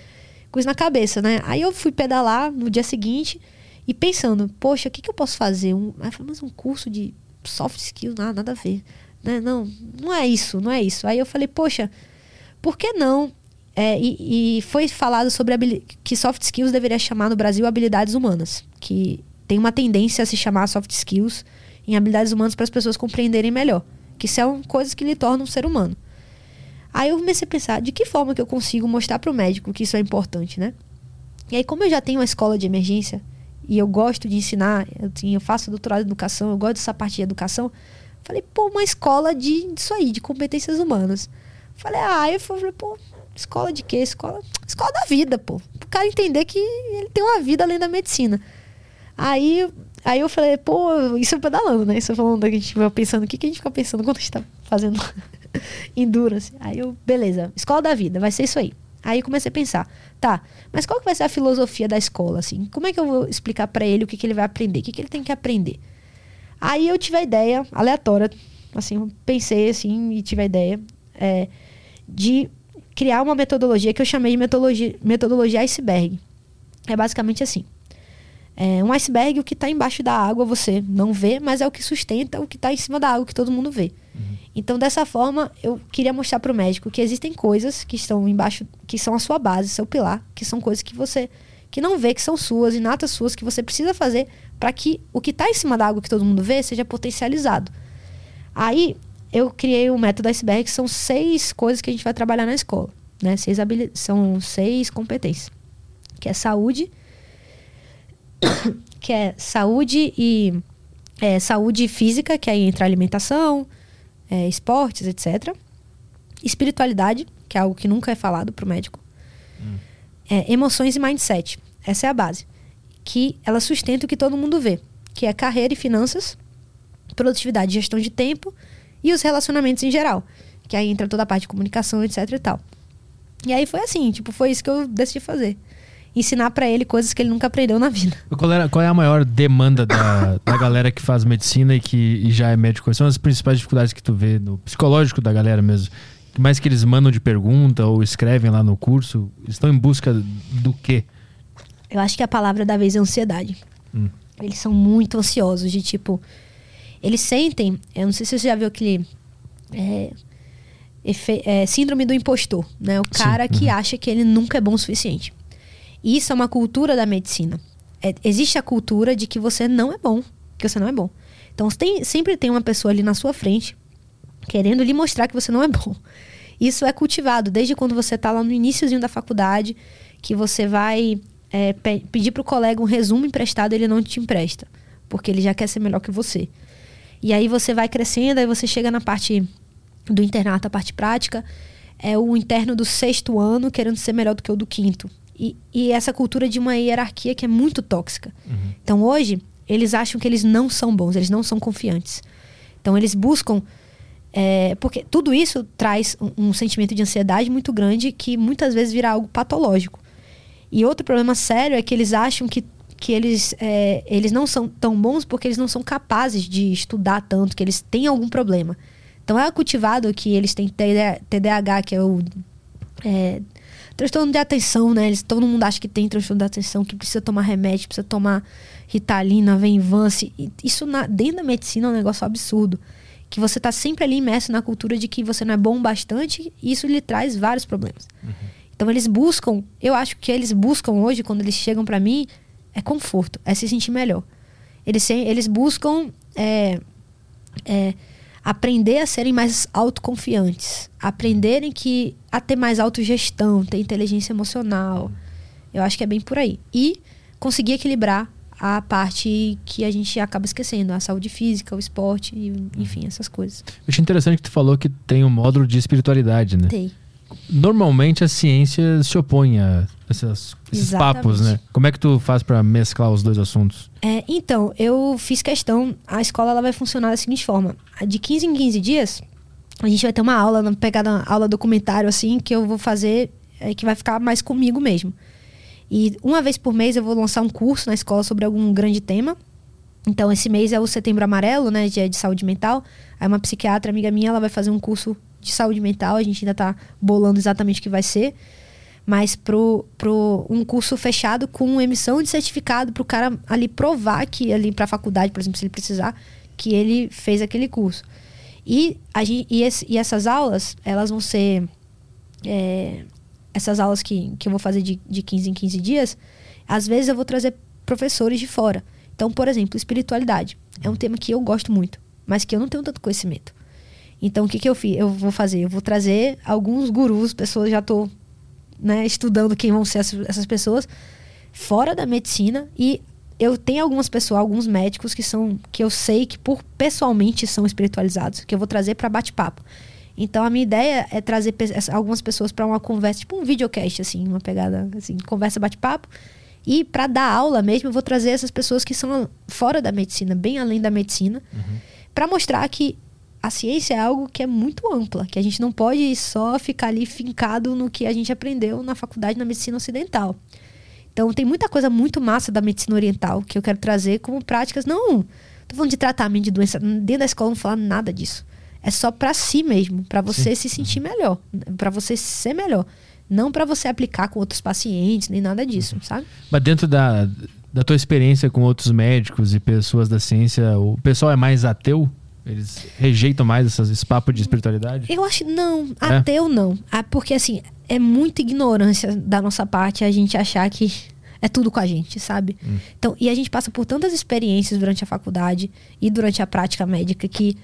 com isso na cabeça, né? Aí eu fui pedalar no dia seguinte e pensando, poxa, o que, que eu posso fazer? Um, mas um curso de soft skills, nada, nada a ver. Né? Não, não é isso, não é isso. Aí eu falei, poxa, por que não? É, e, e, foi falado sobre que soft skills deveria chamar no Brasil habilidades humanas, que tem uma tendência a se chamar soft skills em habilidades humanas para as pessoas compreenderem melhor, que são coisas que lhe tornam um ser humano. Aí eu comecei a pensar, de que forma que eu consigo mostrar para o médico que isso é importante, né? E aí, como eu já tenho uma escola de emergência e eu gosto de ensinar, eu, eu faço doutorado em educação, eu gosto dessa parte de educação, falei, pô, uma escola de, disso aí, de competências humanas. Falei, ah, eu falei, pô, escola de quê? Escola, escola da vida, pô. O cara entender que ele tem uma vida além da medicina. Aí, aí eu falei, pô, isso é pedalando, né? Isso é falando que a gente vai pensando, o que, que a gente fica pensando quando a gente tá fazendo <laughs> Endurance. Aí eu, beleza, escola da vida, vai ser isso aí. Aí comecei a pensar, tá, mas qual que vai ser a filosofia da escola, assim? Como é que eu vou explicar para ele o que, que ele vai aprender? O que, que ele tem que aprender? Aí eu tive a ideia, aleatória, assim, pensei assim e tive a ideia é, de criar uma metodologia que eu chamei de metodologia, metodologia iceberg. É basicamente assim. É um iceberg, o que está embaixo da água você não vê, mas é o que sustenta o que está em cima da água que todo mundo vê. Uhum. Então, dessa forma, eu queria mostrar para o médico que existem coisas que estão embaixo, que são a sua base, seu pilar, que são coisas que você que não vê que são suas, inatas suas, que você precisa fazer para que o que está em cima da água que todo mundo vê seja potencializado. Aí eu criei o método iceberg, que são seis coisas que a gente vai trabalhar na escola. Né? Seis são seis competências. Que é saúde, <coughs> que é saúde e é, saúde física, que aí entra alimentação, é, esportes, etc. Espiritualidade, que é algo que nunca é falado para o médico. Hum. É, emoções e mindset. Essa é a base. Que ela sustenta o que todo mundo vê, que é carreira e finanças, produtividade e gestão de tempo e os relacionamentos em geral. Que aí entra toda a parte de comunicação, etc e tal. E aí foi assim, tipo, foi isso que eu decidi fazer. Ensinar para ele coisas que ele nunca aprendeu na vida. Qual é, qual é a maior demanda da, da galera que faz medicina e que e já é médico? Quais são as principais dificuldades que tu vê no psicológico da galera mesmo? Mais que eles mandam de pergunta ou escrevem lá no curso? Estão em busca do quê? Eu acho que a palavra da vez é ansiedade. Hum. Eles são muito ansiosos, de tipo. Eles sentem. Eu não sei se você já viu aquele. É, efe, é, síndrome do impostor, né? O cara Sim. que uhum. acha que ele nunca é bom o suficiente. E isso é uma cultura da medicina. É, existe a cultura de que você não é bom, que você não é bom. Então tem, sempre tem uma pessoa ali na sua frente querendo lhe mostrar que você não é bom. Isso é cultivado desde quando você está lá no iníciozinho da faculdade, que você vai é, pe pedir para o colega um resumo emprestado, ele não te empresta, porque ele já quer ser melhor que você. E aí você vai crescendo, aí você chega na parte do internato, a parte prática, é o interno do sexto ano querendo ser melhor do que o do quinto. E, e essa cultura de uma hierarquia que é muito tóxica. Uhum. Então hoje, eles acham que eles não são bons, eles não são confiantes. Então eles buscam é, porque tudo isso traz um, um, sentimento de ansiedade muito grande que muitas vezes vira algo patológico. E outro problema sério é que eles acham que, que eles, é, eles não são tão bons porque eles não são capazes de estudar tanto, que eles têm algum problema. Então é cultivado que eles têm TDAH, que é o é, transtorno de atenção, né? Eles, todo mundo acha que tem transtorno de atenção, que precisa tomar remédio, precisa tomar Ritalina, Venvance. Isso na, dentro da medicina é um negócio absurdo que você está sempre ali imerso na cultura de que você não é bom bastante e isso lhe traz vários problemas. Uhum. Então eles buscam, eu acho que eles buscam hoje, quando eles chegam para mim, é conforto, é se sentir melhor. Eles, eles buscam é, é, aprender a serem mais autoconfiantes, aprenderem que a ter mais autogestão, ter inteligência emocional. Eu acho que é bem por aí. E conseguir equilibrar a parte que a gente acaba esquecendo, a saúde física, o esporte, enfim, essas coisas. Eu achei interessante que tu falou que tem um módulo de espiritualidade, né? Tem. Normalmente a ciência se opõe a esses, esses papos, né? Como é que tu faz para mesclar os dois assuntos? É, então, eu fiz questão, a escola ela vai funcionar da seguinte forma: de 15 em 15 dias, a gente vai ter uma aula, pegada aula documentário assim, que eu vou fazer, é, que vai ficar mais comigo mesmo. E uma vez por mês eu vou lançar um curso na escola sobre algum grande tema. Então, esse mês é o Setembro Amarelo, né, de, de saúde mental. Aí uma psiquiatra amiga minha, ela vai fazer um curso de saúde mental. A gente ainda tá bolando exatamente o que vai ser. Mas pro, pro um curso fechado com emissão de certificado para o cara ali provar que, ali para a faculdade, por exemplo, se ele precisar, que ele fez aquele curso. E, a gente, e, esse, e essas aulas, elas vão ser é, essas aulas que, que eu vou fazer de, de 15 em 15 dias, às vezes eu vou trazer professores de fora. Então, por exemplo, espiritualidade. É um tema que eu gosto muito, mas que eu não tenho tanto conhecimento. Então, o que, que eu fiz? Eu vou fazer? Eu vou trazer alguns gurus, pessoas, já estou né, estudando quem vão ser essas pessoas, fora da medicina. E eu tenho algumas pessoas, alguns médicos que são, que eu sei que por pessoalmente são espiritualizados, que eu vou trazer para bate-papo. Então a minha ideia é trazer algumas pessoas para uma conversa, tipo um videocast, assim, uma pegada assim, conversa bate-papo. E para dar aula mesmo, eu vou trazer essas pessoas que são fora da medicina, bem além da medicina, uhum. para mostrar que a ciência é algo que é muito ampla, que a gente não pode só ficar ali fincado no que a gente aprendeu na faculdade na medicina ocidental. Então tem muita coisa muito massa da medicina oriental que eu quero trazer como práticas. Não, tô falando de tratamento de doença. Dentro da escola não falar nada disso é só para si mesmo, para você Sim. se sentir melhor, para você ser melhor. Não para você aplicar com outros pacientes, nem nada disso, sabe? Mas dentro da, da tua experiência com outros médicos e pessoas da ciência, o pessoal é mais ateu? Eles rejeitam mais essas, esse papo de espiritualidade? Eu acho não, é? ateu não. Ah, porque assim, é muita ignorância da nossa parte a gente achar que é tudo com a gente, sabe? Então, e a gente passa por tantas experiências durante a faculdade e durante a prática médica que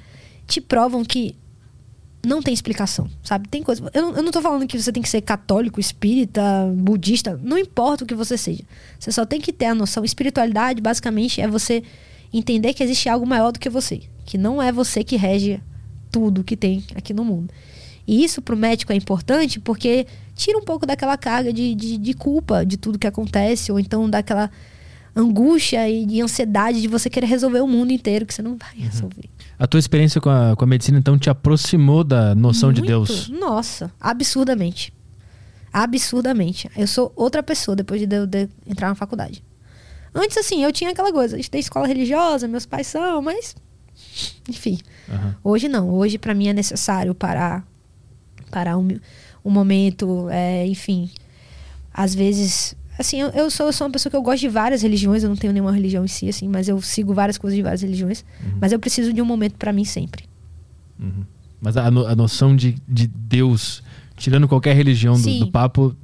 te provam que não tem explicação, sabe? Tem coisa. Eu, não- eu não tô falando que você tem que ser católico, espírita, budista, não importa o que você seja. Você só tem que ter a noção. Espiritualidade, basicamente, é você entender que existe algo maior do que você. Que não é você que rege tudo que tem aqui no mundo. E isso pro médico é importante porque tira um pouco daquela carga de, de, de culpa de tudo que acontece, ou então daquela angústia e de ansiedade de você querer resolver o mundo inteiro, que você não vai resolver. A tua experiência com a, com a medicina, então, te aproximou da noção de Muito. Deus. Nossa, absurdamente. Absurdamente. Eu sou outra pessoa depois de eu de entrar na faculdade. Antes, assim, eu tinha aquela coisa. Estudei escola religiosa, meus pais são, mas. Enfim. Aham. Hoje não. Hoje, pra mim, é necessário parar. Parar um, um momento. é, enfim. Às vezes. Assim, eu, eu sou, eu sou uma pessoa que eu gosto de várias religiões. Eu não tenho nenhuma religião em si, assim. Mas eu sigo várias coisas de várias religiões. Mas eu preciso de um momento pra mim sempre. Uhum. Mas a, no- a noção de, de Deus, tirando qualquer religião do, do papo,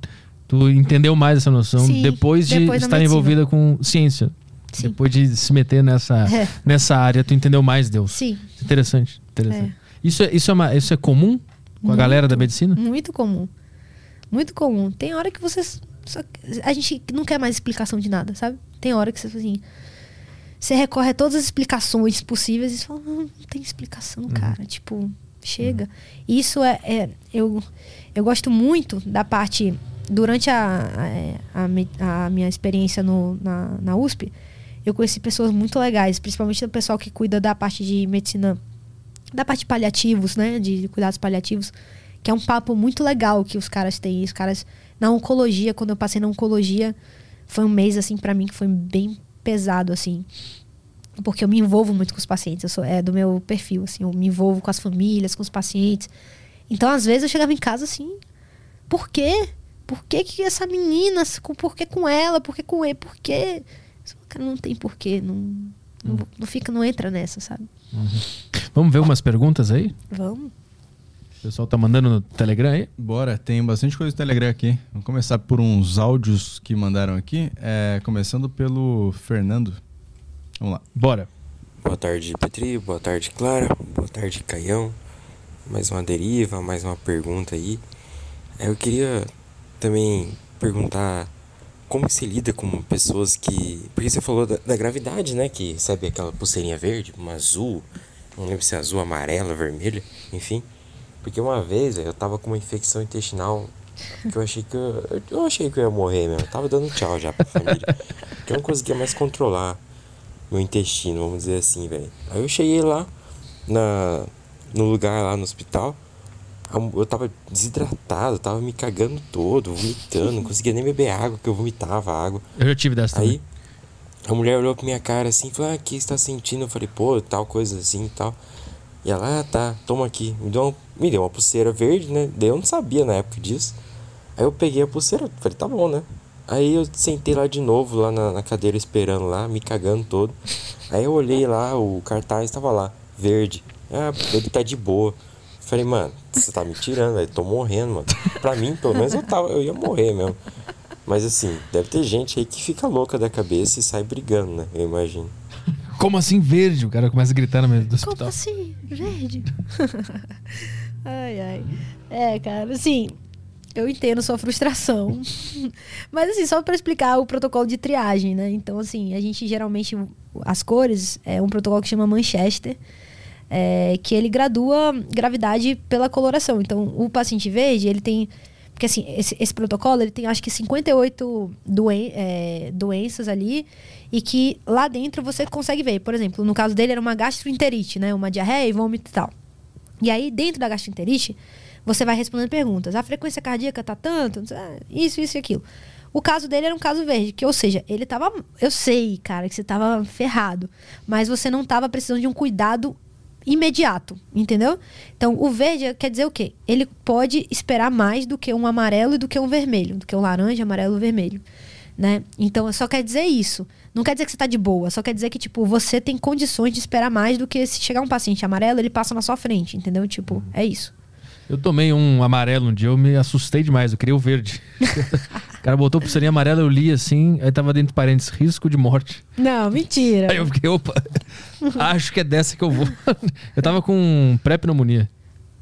tu entendeu mais essa noção Sim, depois de depois estar medicina. envolvida com ciência. Sim. Depois de se meter nessa, É. nessa área, tu entendeu mais Deus. Sim. Interessante. interessante. Isso, é, isso, é uma- isso é comum com a galera da medicina? Muito comum. Muito comum. Tem hora que você. só- a gente não quer mais explicação de nada, sabe? Tem hora que você assim. Você recorre a todas as explicações possíveis e fala, não, não tem explicação, cara. Tipo, chega. Isso é, é- eu, eu gosto muito da parte. Durante a, a, é, a a minha experiência no, na, na USP, eu conheci pessoas muito legais, principalmente o pessoal que cuida da parte de medicina da parte de paliativos, né? De cuidados paliativos, que é um papo muito legal que os caras têm. Os caras na oncologia, quando eu passei na oncologia, foi um mês assim pra mim que foi bem pesado assim, porque eu me envolvo muito com os pacientes. Eu sou é do meu perfil assim, eu me envolvo com as famílias, com os pacientes. Então às vezes eu chegava em casa assim, por quê? Por que, que essa menina, por que com ela, por que com ele, por quê? Cara, não tem porquê, não, não, não fica, não entra nessa, sabe? Vamos ver umas perguntas aí? Vamos. O pessoal tá mandando no Telegram aí? Bora, tem bastante coisa no Telegram aqui. Vamos começar por uns áudios que mandaram aqui. É, começando pelo Fernando. Vamos lá. Bora. Boa tarde, Petri. Boa tarde, Clara. Boa tarde, Caião. Mais uma deriva, mais uma pergunta aí. É, Eu queria também perguntar como se lida com pessoas que. Porque você falou da, da gravidade, né? Que recebe aquela pulseirinha verde, uma azul. Não lembro se é azul, amarela, vermelha, enfim. Porque uma vez eu tava com uma infecção intestinal que eu achei que eu, eu achei que eu ia morrer mesmo. Eu tava dando tchau já pra família. Que eu não conseguia mais controlar meu intestino, vamos dizer assim, velho. Aí eu cheguei lá na no lugar lá no hospital. Eu tava desidratado, tava me cagando todo, vomitando, não conseguia nem beber água, que eu vomitava água. Eu já tive dessa Aí também. a mulher olhou pra minha cara assim e falou: Ah, o que você tá sentindo? Eu falei, pô, tal coisa assim e tal. E ela, ah, tá, toma aqui. Me deu, uma, me deu uma pulseira verde, né? Daí eu não sabia na época disso. Aí eu peguei a pulseira, falei, tá bom, né? Aí eu sentei lá de novo, lá na, na cadeira esperando lá, me cagando todo. Aí eu olhei lá, o cartaz tava lá, verde. Ah, ele tá de boa. Falei, mano, você tá me tirando, velho. Tô morrendo, mano. Pra mim, pelo menos, eu, tava, eu ia morrer mesmo. Mas assim, deve ter gente aí que fica louca da cabeça e sai brigando, né? Eu imagino. Como assim verde? O cara começa a gritar no meio do Como hospital. assim? Verde? <laughs> ai, ai. É, cara, assim, eu entendo sua frustração. <laughs> Mas, assim, só pra explicar o protocolo de triagem, né? Então, assim, a gente geralmente. As cores é um protocolo que chama Manchester. É, que ele gradua gravidade pela coloração. Então, o paciente verde, ele tem. Porque, assim, esse, esse protocolo, ele tem acho que 58 doen é, doenças ali. E que lá dentro você consegue ver. Por exemplo, no caso dele era uma gastroenterite, né? Uma diarreia e vômito e tal. E aí, dentro da gastroenterite, você vai respondendo perguntas. A frequência cardíaca tá tanto? Ah, Isso, isso e aquilo. O caso dele era um caso verde, que, ou seja, ele tava. Eu sei, cara, que você tava ferrado. Mas você não tava precisando de um cuidado imediato, entendeu? Então, o verde quer dizer o quê? Ele pode esperar mais do que um amarelo e do que um vermelho, do que um laranja, amarelo vermelho, né? Então, só quer dizer isso. Não quer dizer que você tá de boa, só quer dizer que, tipo, você tem condições de esperar mais do que se chegar um paciente amarelo, ele passa na sua frente, entendeu? Tipo, é isso. Eu tomei um amarelo um dia, eu me assustei demais, eu queria o verde. <laughs> o cara botou pulseirinha amarela, eu li assim, aí tava dentro de parênteses, risco de morte. Não, mentira. Aí eu fiquei, opa, <laughs> acho que é dessa que eu vou. <laughs> eu tava com pré-pneumonia.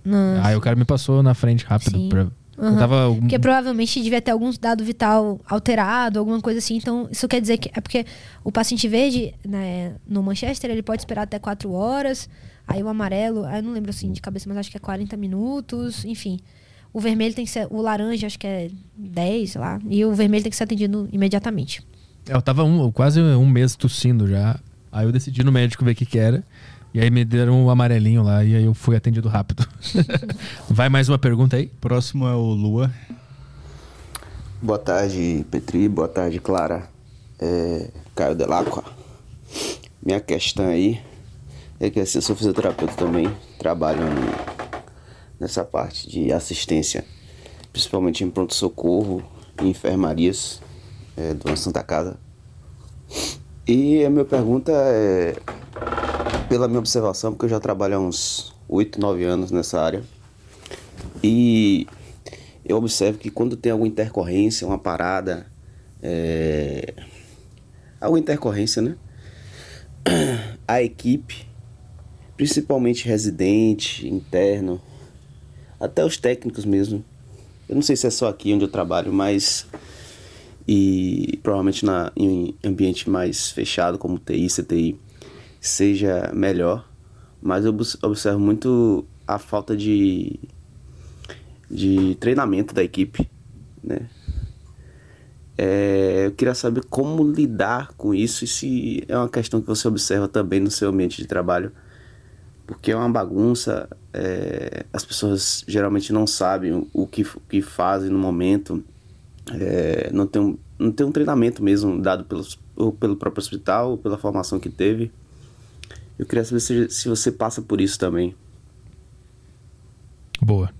Nossa. Aí o cara me passou na frente rápido. Sim. Pra... Eu Aham. tava. Porque provavelmente devia ter algum dado vital alterado, alguma coisa assim. Então, isso quer dizer que. É porque o paciente verde, né, no Manchester, ele pode esperar até 4 horas. Aí o amarelo, aí eu não lembro assim de cabeça, mas acho que é 40 minutos. Enfim. O vermelho tem que ser. O laranja, acho que é 10, sei lá. E o vermelho tem que ser atendido imediatamente. Eu tava um- quase um mês tossindo já. Aí eu decidi no médico ver o que, que era. E aí me deram o amarelinho lá e aí eu fui atendido rápido. <laughs> Vai mais uma pergunta aí? Próximo é o Lua. Boa tarde, Petri. Boa tarde, Clara. É, Caio Delacqua. Minha questão aí é que eu sou fisioterapeuta também, trabalho nessa parte de assistência, principalmente em pronto-socorro e enfermarias é, do Santa Casa. E a minha pergunta é, pela minha observação, porque eu já trabalho há uns 8, 9 anos nessa área, e eu observo que quando tem alguma intercorrência, uma parada, é... alguma intercorrência, né? A equipe, principalmente residente, interno, até os técnicos mesmo. Eu não sei se é só aqui onde eu trabalho, mas e provavelmente na, em ambiente mais fechado como TI, CTI, seja melhor. Mas eu obs- observo muito a falta de de treinamento da equipe, né? É, eu queria saber como lidar com isso e se é uma questão que você observa também no seu ambiente de trabalho, porque é uma bagunça, é, as pessoas geralmente não sabem o que, o que fazem no momento, é, não, tem um, não tem um treinamento mesmo dado pelos, ou pelo próprio hospital ou pela formação que teve. Eu queria saber se, se você passa por isso também. Boa.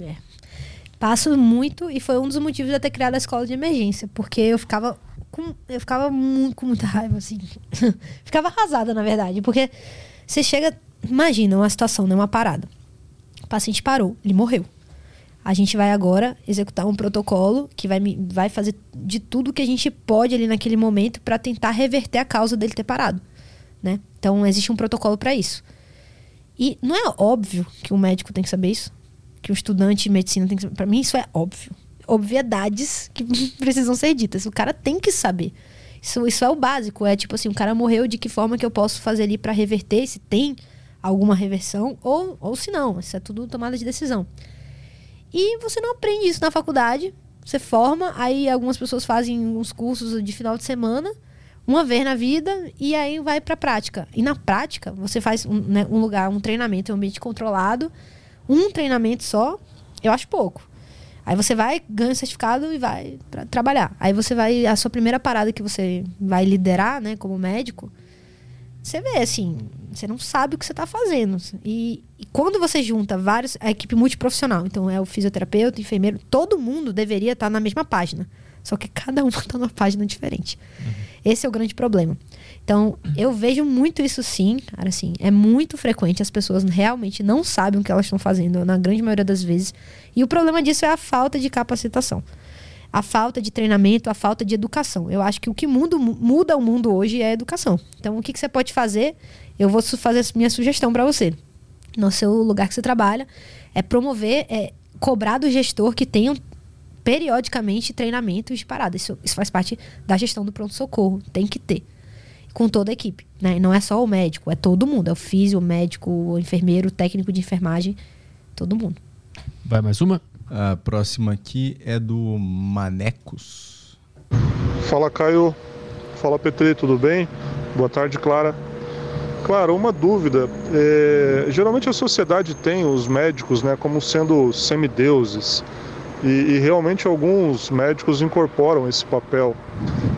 É. Passo muito e foi um dos motivos de eu ter criado a escola de emergência, porque eu ficava com, eu ficava muito, com muita raiva, assim. <laughs> ficava arrasada, na verdade, porque você chega, imagina uma situação, né, uma parada. O paciente parou, ele morreu. A gente vai agora executar um protocolo que vai, vai fazer de tudo que a gente pode ali naquele momento para tentar reverter a causa dele ter parado, né? Então existe um protocolo para isso. E não é óbvio que o médico tem que saber isso? Que o estudante de medicina tem que saber? Pra mim, isso é óbvio. Obviedades que <laughs> precisam ser ditas. O cara tem que saber. Isso, isso é o básico. É tipo assim, o cara morreu, de que forma que eu posso fazer ali pra reverter? Se tem alguma reversão ou, ou se não. Isso é tudo tomada de decisão. E você não aprende isso na faculdade. Você forma, aí algumas pessoas fazem uns cursos de final de semana, uma vez na vida, e aí vai pra prática. E na prática, você faz um, né, um lugar, um treinamento, um ambiente controlado, um treinamento só, eu acho pouco. Aí você vai, ganha o certificado e vai pra trabalhar. Aí você vai, a sua primeira parada que você vai liderar, né, como médico, você vê assim, você não sabe o que você está fazendo. E, e quando você junta vários, a equipe multiprofissional, então é o fisioterapeuta, enfermeiro, todo mundo deveria estar na mesma página. Só que <laughs> cada um está numa página diferente. Esse é o grande problema. Então, eu vejo muito isso sim, cara, assim, é muito frequente, as pessoas realmente não sabem o que elas estão fazendo, na grande maioria das vezes. E o problema disso é a falta de capacitação. A falta de treinamento, a falta de educação. Eu acho que o que muda, muda o mundo hoje é a educação. Então, o que, que você pode fazer? Eu vou fazer minha sugestão para você. No seu lugar que você trabalha, é promover, é cobrar do gestor que tenham periodicamente treinamentos de parada. Isso, isso faz parte da gestão do pronto-socorro. Tem que ter. Com toda a equipe. Né? Não é só o médico, é todo mundo. É o físio, o médico, o enfermeiro, o técnico de enfermagem, todo mundo. Vai mais uma? A próxima aqui é do Manecos. Fala Caio, fala Petri, tudo bem? Boa tarde, Clara. Clara, uma dúvida. é, geralmente a sociedade tem os médicos né, como sendo semideuses. E, e realmente alguns médicos incorporam esse papel.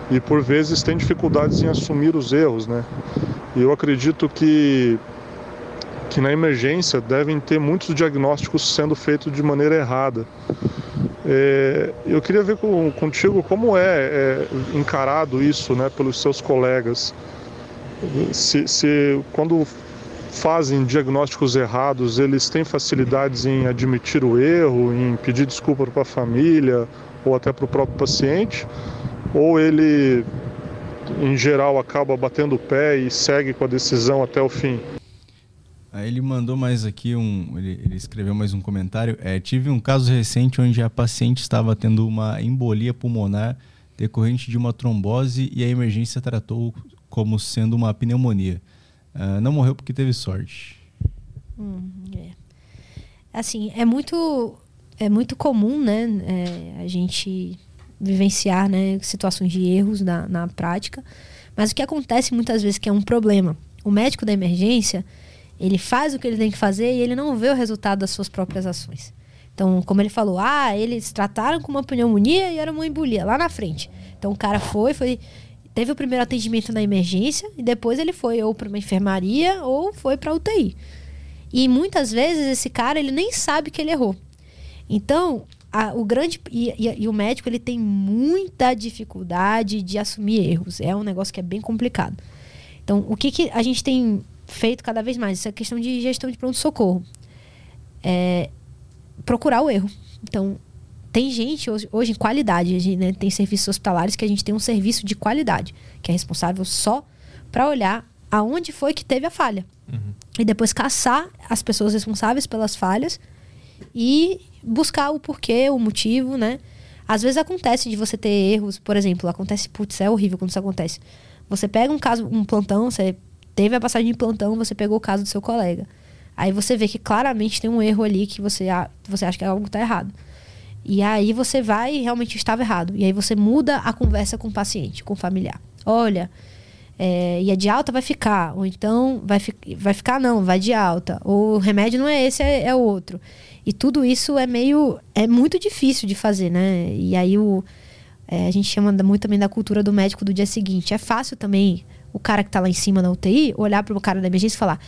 E por vezes têm dificuldades em assumir os erros. Né? E eu acredito que, que na emergência devem ter muitos diagnósticos sendo feitos de maneira errada. É, eu queria ver com, contigo como é, é, encarado isso né, pelos seus colegas. Se, se quando fazem diagnósticos errados, eles têm facilidades em admitir o erro, em pedir desculpa para a família ou até para o próprio paciente, ou ele, em geral, acaba batendo o pé e segue com a decisão até o fim. Ele mandou mais aqui um. Ele, ele escreveu mais um comentário. É, tive um caso recente onde a paciente estava tendo uma embolia pulmonar decorrente de uma trombose e a emergência tratou como sendo uma pneumonia. Uh, não morreu porque teve sorte. Hum, é. Assim, é muito, é muito comum, né, é, a gente vivenciar, né, situações de erros na, na prática. Mas o que acontece muitas vezes que é um problema. O médico da emergência, ele faz o que ele tem que fazer e ele não vê o resultado das suas próprias ações. Então, como ele falou, ah, eles trataram com uma pneumonia e era uma embolia lá na frente. Então o cara foi, foi teve o primeiro atendimento na emergência e depois ele foi ou para uma enfermaria ou foi para UTI. E muitas vezes esse cara ele nem sabe que ele errou. Então, a, o grande e, e, e, o médico ele tem muita dificuldade de assumir erros. É um negócio que é bem complicado. Então, o que, que a gente tem feito cada vez mais? Essa questão de gestão de pronto socorro. É procurar o erro. Então, tem gente hoje, hoje em qualidade, gente, né, tem serviços hospitalares que a gente tem um serviço de qualidade, que é responsável só para olhar aonde foi que teve a falha. Uhum. E depois caçar as pessoas responsáveis pelas falhas e buscar o porquê, o motivo, né? Às vezes acontece de você ter erros, por exemplo, acontece, putz, é horrível quando isso acontece. Você pega um caso, um plantão, você teve a passagem de plantão, você pegou o caso do seu colega. Aí você vê que claramente tem um erro ali que você, você acha que algo está errado. E aí você vai realmente estava errado. E aí você muda a conversa com o paciente, com o familiar. Olha, é, e a de alta vai ficar. Ou então vai, fi vai ficar, não, vai de alta. Ou o remédio não é esse, é, é outro. E tudo isso é meio. É muito difícil de fazer, né? E aí o. É, a gente chama muito também da cultura do médico do dia seguinte. É fácil também o cara que está lá em cima na UTI olhar para o cara da emergência e falar: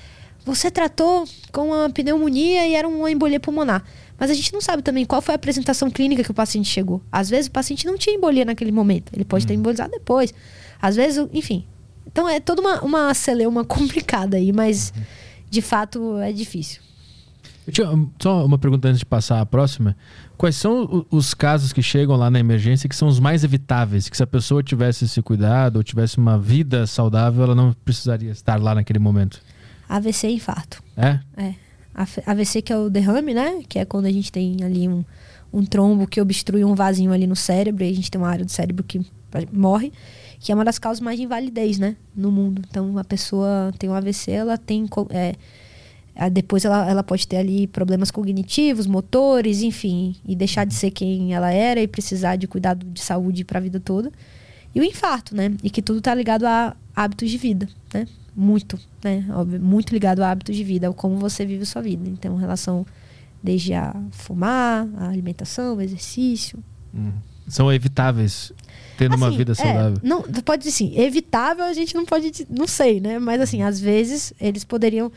Você tratou com uma pneumonia e era uma embolia pulmonar. Mas a gente não sabe também qual foi a apresentação clínica que o paciente chegou. Às vezes o paciente não tinha embolia naquele momento. Ele pode ter uhum. embolizado depois. Às vezes, enfim. Então é toda uma, uma celeuma <laughs> complicada aí, mas uhum. de fato é difícil. Tinha, só uma pergunta antes de passar a próxima. Quais são os casos que chegam lá na emergência que são os mais evitáveis? Que se a pessoa tivesse esse cuidado ou tivesse uma vida saudável, ela não precisaria estar lá naquele momento? AVC e infarto. É? É. AVC que é o derrame, né? Que é quando a gente tem ali um, um trombo que obstrui um vasinho ali no cérebro e a gente tem uma área do cérebro que morre, que é uma das causas mais de invalidez, né? No mundo. Então, a pessoa tem um AVC, ela tem... É, depois ela, ela pode ter ali problemas cognitivos, motores, enfim, e deixar de ser quem ela era e precisar de cuidado de saúde para a vida toda. E o infarto, né? E que tudo está ligado a hábitos de vida, né? Muito, né? Óbvio, muito ligado a hábitos de vida, ao como você vive a sua vida. Então, relação desde a fumar, a alimentação, o exercício. Uhum. São evitáveis tendo assim, uma vida é, saudável. É, não, pode dizer assim, evitável a gente não pode, não sei, né? Mas assim, às vezes eles poderiam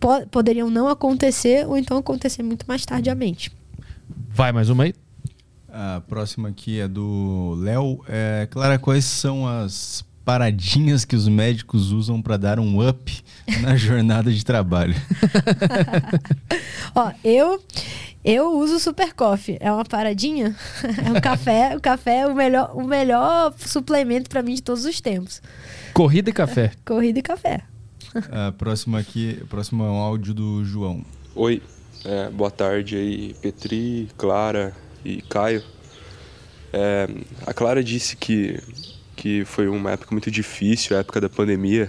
po poderiam não acontecer ou então acontecer muito mais tardiamente. Vai mais uma aí. A próxima aqui é do Léo. É, Clara, quais são as paradinhas que os médicos usam para dar um up na <laughs> jornada de trabalho? <laughs> Ó, eu eu uso Super Coffee. É uma paradinha. <laughs> É um café. O café é o melhor, o melhor suplemento para mim de todos os tempos. Corrida e café. Corrida e café. A próxima aqui, próximo é um áudio do João. Oi, é, boa tarde aí, Petri, Clara e Caio. É, a Clara disse que que foi uma época muito difícil, a época da pandemia.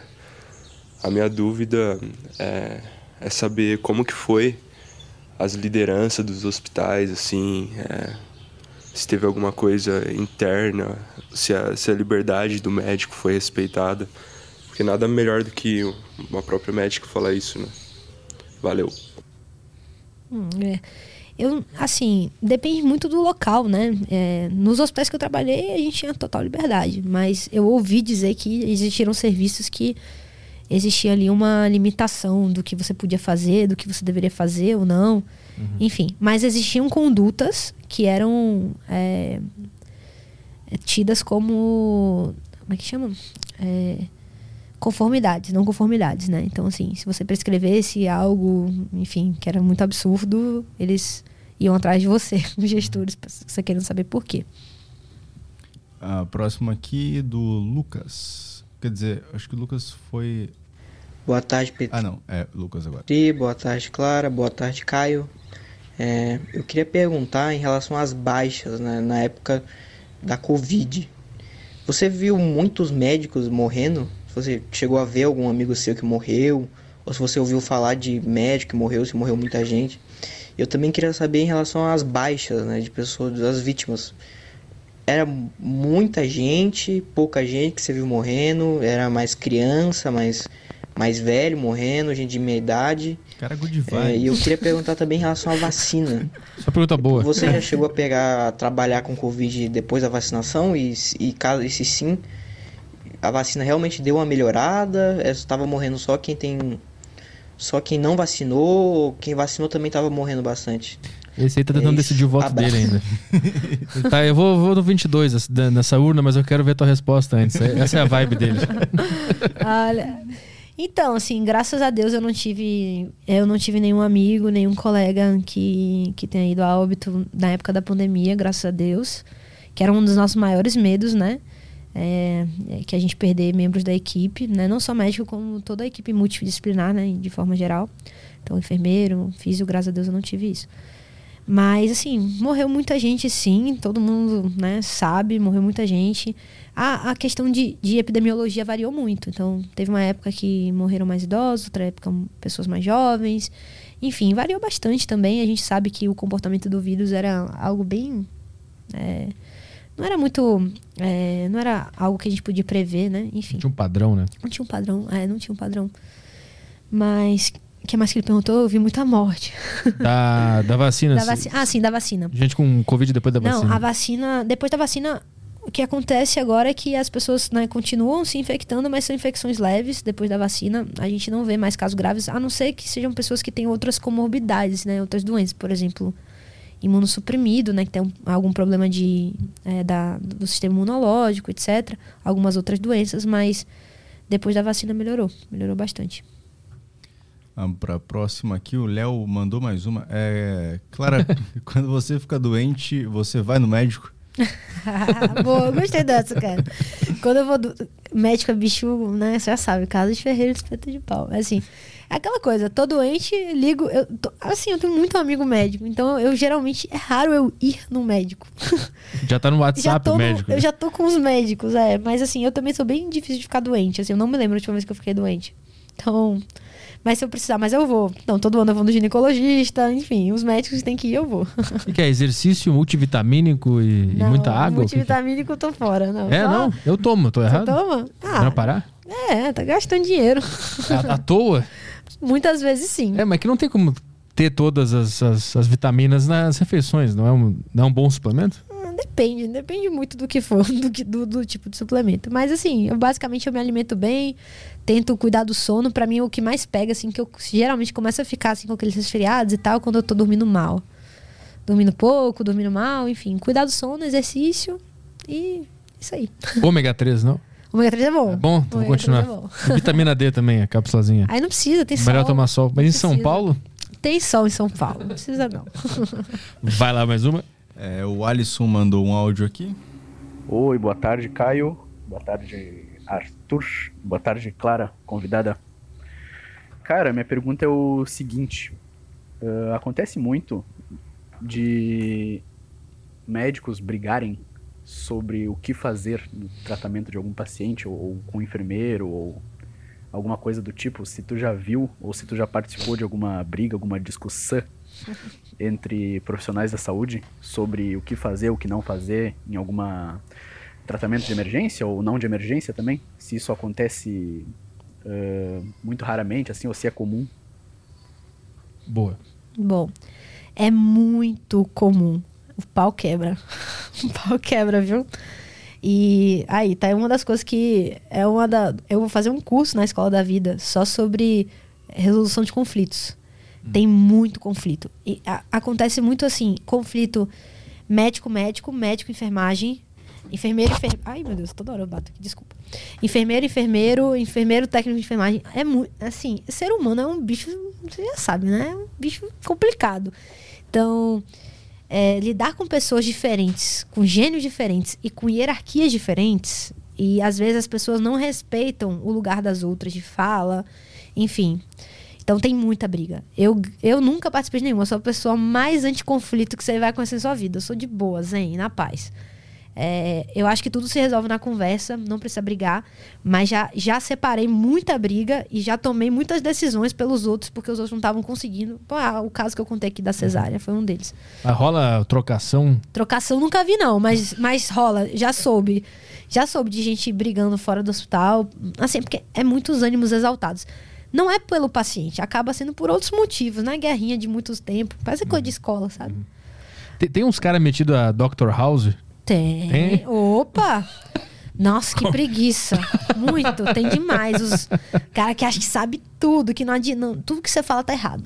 A minha dúvida é, é saber como que foi as lideranças dos hospitais, assim, é, se teve alguma coisa interna, se a, se a liberdade do médico foi respeitada. Porque nada melhor do que uma própria médica falar isso, né? Valeu. Hum, é. Eu, assim, depende muito do local, né? É, nos hospitais que eu trabalhei, a gente tinha total liberdade. Mas eu ouvi dizer que existiram serviços que existia ali uma limitação do que você podia fazer, do que você deveria fazer ou não. Uhum. Enfim, mas existiam condutas que eram é, tidas como. Como é que chama? É, conformidades, não conformidades, né? Então, assim, se você prescrevesse algo, enfim, que era muito absurdo, eles iam atrás de você, <laughs> os gestores, você querendo saber por quê. A próxima aqui do Lucas. Quer dizer, acho que o Lucas foi. Boa tarde, Pedro. Ah, não, é Lucas agora. Boa tarde, Clara. Boa tarde, Caio. É, eu queria perguntar em relação às baixas né, na época da Covid. Você viu muitos médicos morrendo? Você chegou a ver algum amigo seu que morreu? Ou se você ouviu falar de médico que morreu, se morreu muita gente? Eu também queria saber em relação às baixas, né, de pessoas, das vítimas. Era muita gente, pouca gente que você viu morrendo, era mais criança, mais, mais velho morrendo, gente de meia idade. Cara, good é, E eu queria perguntar também em relação à vacina. Só pergunta boa. Você já chegou a pegar, a trabalhar com Covid depois da vacinação? E, e, caso, e se sim, a vacina realmente deu uma melhorada? Estava morrendo só quem tem só quem não vacinou, quem vacinou também tava morrendo bastante. Esse aí tá tentando é decidir o voto Abraço. dele ainda. <laughs> tá, eu vou, vou no 22 nessa urna, mas eu quero ver a tua resposta antes. É, essa é a vibe dele. <laughs> Olha. Então, assim, graças a Deus eu não tive. Eu não tive nenhum amigo, nenhum colega que, que tenha ido a óbito na época da pandemia, graças a Deus. Que era um dos nossos maiores medos, né? É, é, que a gente perder membros da equipe, né? não só médico, como toda a equipe multidisciplinar, né? de forma geral. Então, enfermeiro, físico, graças a Deus eu não tive isso. Mas, assim, morreu muita gente, sim, todo mundo né, sabe, morreu muita gente. A, a questão de, de epidemiologia variou muito. Então, teve uma época que morreram mais idosos, outra época pessoas mais jovens. Enfim, variou bastante também. A gente sabe que o comportamento do vírus era algo bem. É, não era muito. É, não era algo que a gente podia prever, né? Enfim. Não tinha um padrão, né? Não tinha um padrão, é, não tinha um padrão. Mas. O que mais que ele perguntou? Eu vi muita morte. Da, da vacina. <laughs> Da vaci ah, sim, da vacina. Gente com Covid depois da não, vacina. Não, a vacina. Depois da vacina, o que acontece agora é que as pessoas né, continuam se infectando, mas são infecções leves depois da vacina. A gente não vê mais casos graves, a não ser que sejam pessoas que têm outras comorbidades, né? Outras doenças, por exemplo imunossuprimido, né, que tem um, algum problema de, é, da, do sistema imunológico, etc. Algumas outras doenças, mas depois da vacina melhorou, melhorou bastante. Vamos para a próxima aqui, o Léo mandou mais uma. É, Clara, <laughs> quando você fica doente, você vai no médico? <laughs> Boa, gostei dessa, cara. Quando eu vou do médico é bicho, né? Você já sabe, casa de ferreiro espeto de pau. Assim, aquela coisa, tô doente, ligo. Eu tô, assim, eu tenho muito amigo médico, então eu geralmente é raro eu ir no médico. <laughs> Já tá no WhatsApp o médico. No, eu já tô com os médicos, é. Mas assim, eu também sou bem difícil de ficar doente. Assim, eu não me lembro a última vez que eu fiquei doente. Então, mas se eu precisar, mas eu vou. Então, todo ano eu vou no ginecologista, enfim, os médicos têm que ir, eu vou. O que é? Exercício multivitamínico e, não, e muita água? Multivitamínico eu tô fora, não. É, só... não? Eu tomo, tô errado? Você toma? Ah, Pra parar? É, tá gastando dinheiro. À, <laughs> à toa? <laughs> Muitas vezes sim. É, mas que não tem como ter todas as, as, as vitaminas nas refeições, não é um, não é um bom suplemento? Hum, depende, depende muito do que for, <laughs> do, do, do, tipo de suplemento. Mas assim, eu, basicamente eu me alimento bem, tento cuidar do sono. para mim, o que mais pega, assim, que eu geralmente começo a ficar assim com aqueles resfriados e tal, quando eu tô dormindo mal. Dormindo pouco, dormindo mal, enfim. Cuidar do sono, exercício e isso aí. Ômega 3, não? Ômega 3 é bom. É bom? Então vou continuar. É bom. Vitamina D também, a cápsulazinha. Aí não precisa, tem sol. Melhor tomar sol. Mas em São Paulo? Tem sol em São Paulo, não precisa não. <laughs> Vai lá, mais uma. É, o Alisson mandou um áudio aqui. Oi, boa tarde, Caio. Boa tarde, Arthur. Boa tarde, Clara, convidada. Cara, minha pergunta é o seguinte: uh, acontece muito de médicos brigarem sobre o que fazer no tratamento de algum paciente ou, ou com um enfermeiro ou alguma coisa do tipo, se tu já viu ou se tu já participou de alguma briga, alguma discussão <laughs> entre profissionais da saúde sobre o que fazer, o que não fazer em alguma tratamento de emergência ou não de emergência também, se isso acontece uh, muito raramente, assim, ou se é comum. Boa. Bom, é muito comum o pau quebra. <laughs> o pau quebra, viu? E aí, tá uma das coisas que é uma da. Eu vou fazer um curso na escola da vida só sobre resolução de conflitos. Hum. Tem muito conflito. E a, acontece muito assim: conflito médico-médico, médico-enfermagem Enfermeiro, enfermeiro. Ai, meu Deus, toda hora eu bato aqui, desculpa. Enfermeiro, enfermeiro, enfermeiro, técnico de enfermagem. É muito. Assim, ser humano é um bicho, você já sabe, né? É um bicho complicado. Então, é, lidar com pessoas diferentes, com gênios diferentes e com hierarquias diferentes, e às vezes as pessoas não respeitam o lugar das outras de fala, enfim. Então tem muita briga. Eu, eu nunca participei de nenhuma, sou a pessoa mais anticonflito que você vai conhecer na sua vida. Eu sou de boa, zen, na paz. É, eu acho que tudo se resolve na conversa, não precisa brigar, mas já, já separei muita briga e já tomei muitas decisões pelos outros, porque os outros não estavam conseguindo. Pô, ah, o caso que eu contei aqui da cesárea foi um deles. Mas rola trocação? Trocação nunca vi, não, mas, mas rola, já soube. Já soube de gente brigando fora do hospital, assim, porque é muitos ânimos exaltados não é pelo paciente, acaba sendo por outros motivos, né? Guerrinha de muitos tempos. Parece coisa de escola, sabe? Tem, tem uns caras metidos a Dr. House? Tem. tem. Opa! Nossa, que preguiça. Muito, tem demais. Os cara que acha que sabe tudo, que não adianta. Tudo que você fala tá errado.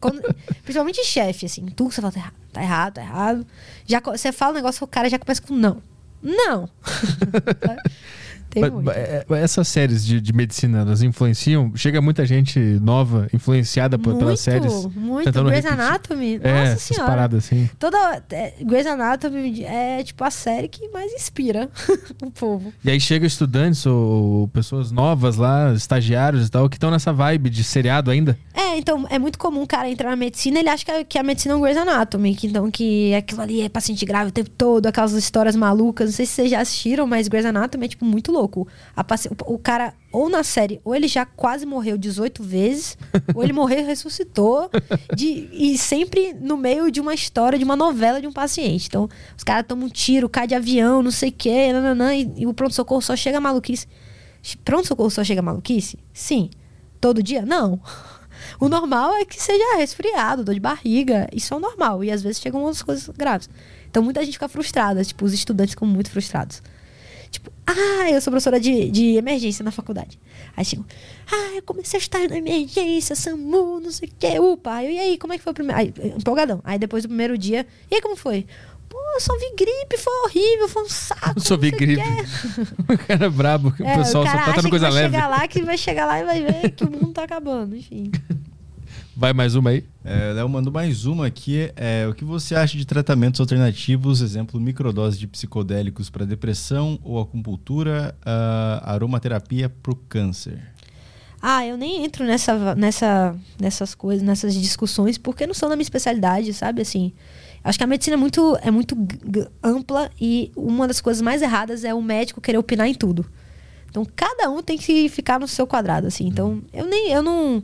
Quando, principalmente chefe, assim, tudo que você fala tá errado. Tá errado, tá errado. Já, você fala um negócio, o cara já começa com não. Não. <laughs> Tem muito. É, é, essas séries de, de medicina, elas influenciam? Chega muita gente nova, influenciada por, muito, pelas séries. Muito, Grey's. Anatomy. Nossa é, senhora. paradas assim. Toda, é, Grey's Anatomy é tipo a série que mais inspira <laughs> o povo. E aí chega estudantes ou pessoas novas lá, estagiários e tal, que estão nessa vibe de seriado ainda. É, então é muito comum o cara entrar na medicina ele acha que a, que a medicina é um Grey's Anatomy. Que, então que aquilo ali é paciente grave o tempo todo, aquelas histórias malucas. Não sei se vocês já assistiram, mas Grey's Anatomy é tipo muito louco louco. o, o, cara, ou na série, ou ele já quase morreu 18 vezes, <laughs> ou ele morreu e ressuscitou. De, e sempre no meio de uma história, de uma novela de um paciente. Então, os caras tomam um tiro, cai de avião, não sei o quê, nananã, e, e o pronto-socorro só chega maluquice. Pronto-socorro só chega maluquice? Sim. Todo dia? Não. O normal é que seja resfriado, dor de barriga. Isso é o normal. E às vezes chegam outras coisas graves. Então muita gente fica frustrada. Tipo, os estudantes ficam muito frustrados. Tipo, ah, eu sou professora de, de emergência na faculdade. Aí chegam, ah, eu comecei a estar na emergência, SAMU, não sei o que. Upa, eu, e aí, como é que foi o primeiro? Aí, empolgadão. Aí depois do primeiro dia, e aí como foi? Pô, eu só vi gripe, foi horrível, foi um saco. Eu <laughs> só vi gripe. <laughs> o cara é brabo, que é, o pessoal o só tá dando coisa vai leve. Chegar lá, que vai chegar lá e vai ver que o mundo tá acabando, enfim. <laughs> Vai mais uma aí? É, Léo mandou mais uma aqui. É, o que você acha de tratamentos alternativos, exemplo, microdose de psicodélicos para depressão ou acupuntura, uh, aromaterapia para o câncer? Ah, eu nem entro nessa, nessa, nessas coisas, nessas discussões, porque não são da minha especialidade, sabe? Assim, acho que a medicina é muito, é muito ampla e uma das coisas mais erradas é o médico querer opinar em tudo. Então, cada um tem que ficar no seu quadrado, assim. Então, eu nem, eu não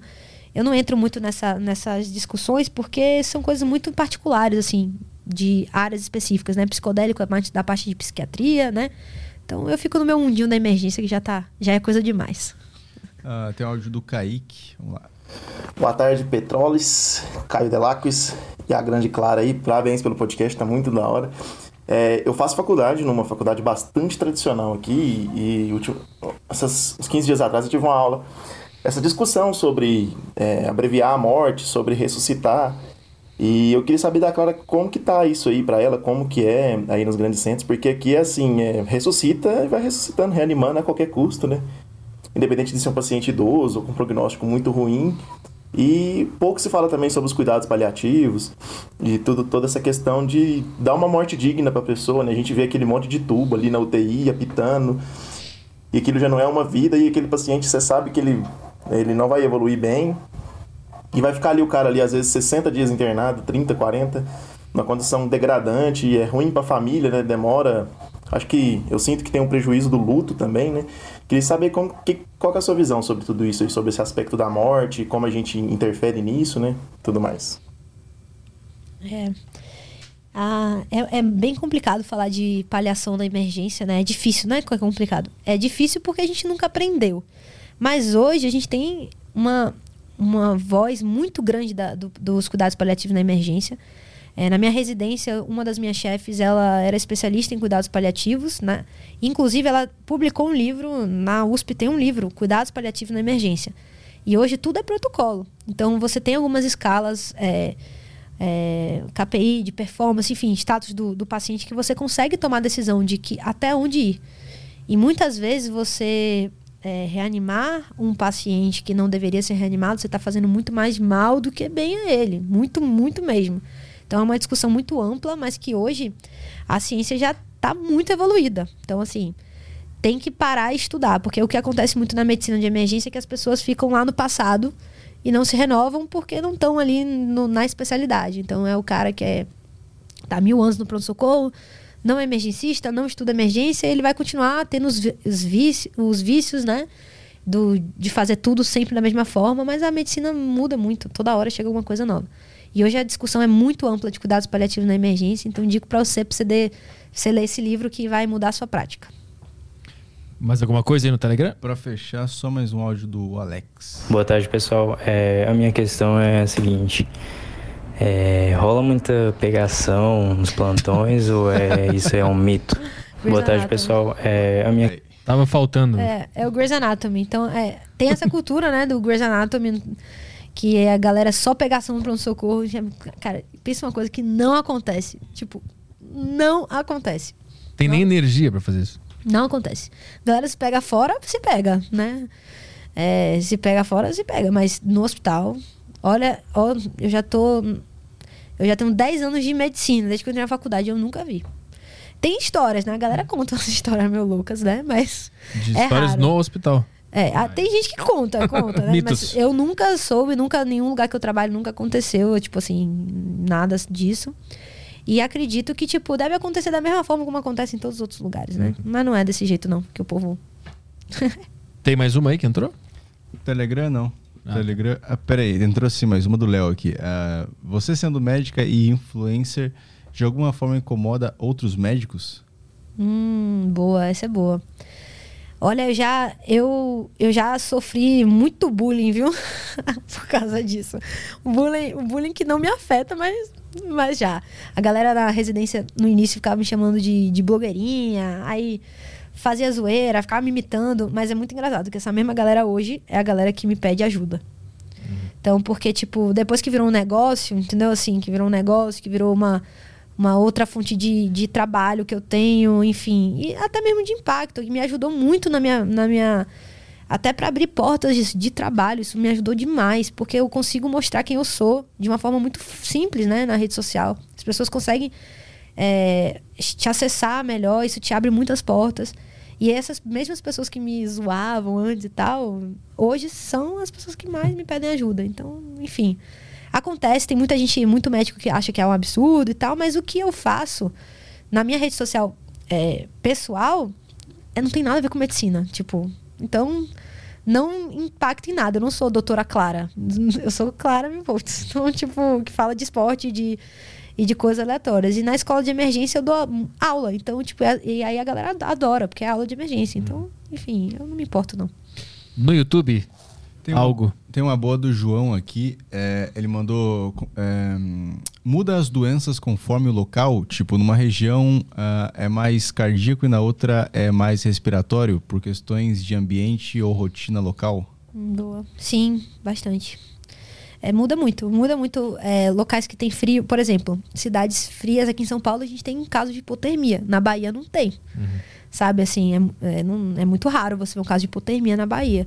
eu não entro muito nessa, nessas discussões porque são coisas muito particulares, assim, de áreas específicas, né? Psicodélico é da parte de psiquiatria, né? Então eu fico no meu mundinho da emergência que já tá, já é coisa demais. Uh, tem um áudio do Kaique. Vamos lá. Boa tarde, Petroles, Caio Delacques e a grande Clara aí. Parabéns pelo podcast, tá muito da hora. É, eu faço faculdade numa faculdade bastante tradicional aqui e, e essas, uns 15 dias atrás eu tive uma aula essa discussão sobre é, abreviar a morte, sobre ressuscitar. E eu queria saber da Clara como que tá isso aí para ela, como que é aí nos grandes centros, porque aqui é assim, é, ressuscita e vai ressuscitando, reanimando a qualquer custo, né? Independente de ser um paciente idoso ou com prognóstico muito ruim. E pouco se fala também sobre os cuidados paliativos e tudo, toda essa questão de dar uma morte digna para a pessoa, né? A gente vê aquele monte de tubo ali na UTI apitando e aquilo já não é uma vida e aquele paciente, você sabe que ele ele não vai evoluir bem. E vai ficar ali o cara ali, às vezes, 60 dias internado, 30, 40, numa condição degradante, e é ruim para a família, né? Demora. Acho que eu sinto que tem um prejuízo do luto também, né? Queria saber como, que, qual é a sua visão sobre tudo isso, sobre esse aspecto da morte, como a gente interfere nisso, né? Tudo mais. É. Ah, é, é, bem complicado falar de paliação na emergência, né? É difícil, não é complicado. É difícil porque a gente nunca aprendeu. Mas hoje a gente tem uma, uma voz muito grande da, do, dos cuidados paliativos na emergência. É, na minha residência, uma das minhas chefes, ela era especialista em cuidados paliativos, né? Inclusive, ela publicou um livro, na USP tem um livro, Cuidados Paliativos na Emergência. E hoje tudo é protocolo. Então, você tem algumas escalas, é, é, KPI, de performance, enfim, status do, do paciente, que você consegue tomar a decisão de que até onde ir. E muitas vezes você é, reanimar um paciente que não deveria ser reanimado, você está fazendo muito mais mal do que bem a ele. Muito, muito mesmo. Então é uma discussão muito ampla, mas que hoje a ciência já está muito evoluída. Então, assim, tem que parar e estudar, porque o que acontece muito na medicina de emergência é que as pessoas ficam lá no passado e não se renovam porque não estão ali no, na especialidade. Então é o cara que é tá mil anos no pronto-socorro, não é emergencista, não estuda emergência, ele vai continuar tendo os, os, vícios, os vícios, né? Do, de fazer tudo sempre da mesma forma, mas a medicina muda muito, toda hora chega alguma coisa nova. E hoje a discussão é muito ampla de cuidados paliativos na emergência, então indico para você, para você, de, você ler esse livro que vai mudar a sua prática. Mais alguma coisa aí no Telegram? Para fechar, só mais um áudio do Alex. Boa tarde, pessoal. É, a minha questão é a seguinte: é, rola muita pegação nos plantões ou é, <laughs> isso é um mito? Boa tarde, pessoal. É, a minha Tava faltando. É, é o Grey's Anatomy. Então, é, tem essa cultura, né, do Grey's Anatomy, que é a galera só pegação no pronto-socorro. Cara, pensa uma coisa que não acontece. Tipo, não acontece. Tem nem energia para fazer isso. Não acontece. Galera, se pega fora, se pega, né? É, se pega fora, se pega. Mas no hospital, olha, ó, eu já tô. Eu já tenho 10 anos de medicina, desde que eu entrei na faculdade, eu nunca vi. Tem histórias, né? A galera conta umas <laughs> histórias meio loucas, né? Mas. De é histórias raro. no hospital. É, ah, tem gente que conta, <laughs> conta, né? Mas eu nunca soube, nunca, nenhum lugar que eu trabalho nunca aconteceu, tipo assim, nada disso. E acredito que, tipo, deve acontecer da mesma forma como acontece em todos os outros lugares, né? Mas não é desse jeito, não, que o povo. Tem mais uma aí que entrou? Telegram não. Telegram. Ah, peraí, entrou sim mais uma do Léo aqui. Ah, você sendo médica e influencer, de alguma forma incomoda outros médicos? Hum, boa, essa é boa. Olha, eu já, eu, eu já sofri muito bullying, viu? <laughs> Por causa disso. O bullying, o bullying que não me afeta, mas, mas já. A galera da residência no início ficava me chamando de, de blogueirinha, aí fazia zoeira, ficava me imitando, mas é muito engraçado que essa mesma galera hoje é a galera que me pede ajuda. Então, porque, tipo, depois que virou um negócio, entendeu? Assim, que virou um negócio, que virou uma, uma outra fonte de, de trabalho que eu tenho, enfim, e até mesmo de impacto, que me ajudou muito na minha. Na minha até para abrir portas de, de trabalho, isso me ajudou demais, porque eu consigo mostrar quem eu sou de uma forma muito simples, né, na rede social. As pessoas conseguem é, te acessar melhor, isso te abre muitas portas. E essas mesmas pessoas que me zoavam antes e tal, hoje são as pessoas que mais me pedem ajuda. Então, enfim. Acontece, tem muita gente, muito médico que acha que é um absurdo e tal, mas o que eu faço na minha rede social é, pessoal é, não tem nada a ver com medicina. Tipo, então não impacta em nada. Eu não sou doutora Clara. <laughs> Eu sou Clara Mivolts. Então, tipo, que fala de esporte de, e de coisas aleatórias. E na escola de emergência eu dou aula. Então, tipo, é- e aí a galera adora, porque é aula de emergência. Então, enfim, eu não me importo, não. No YouTube, Tem uma- algo. Tem uma boa do João aqui. é, ele mandou. é, muda as doenças conforme o local. Tipo, numa região ah, é mais cardíaco e na outra é mais respiratório, por questões de ambiente ou rotina local. Boa. Sim, bastante. É, muda muito, muda muito. é, locais que tem frio, por exemplo, cidades frias aqui em São Paulo, a gente tem caso de hipotermia. Na Bahia não tem. Sabe, assim, é, é, não- é muito raro você ver um caso de hipotermia na Bahia.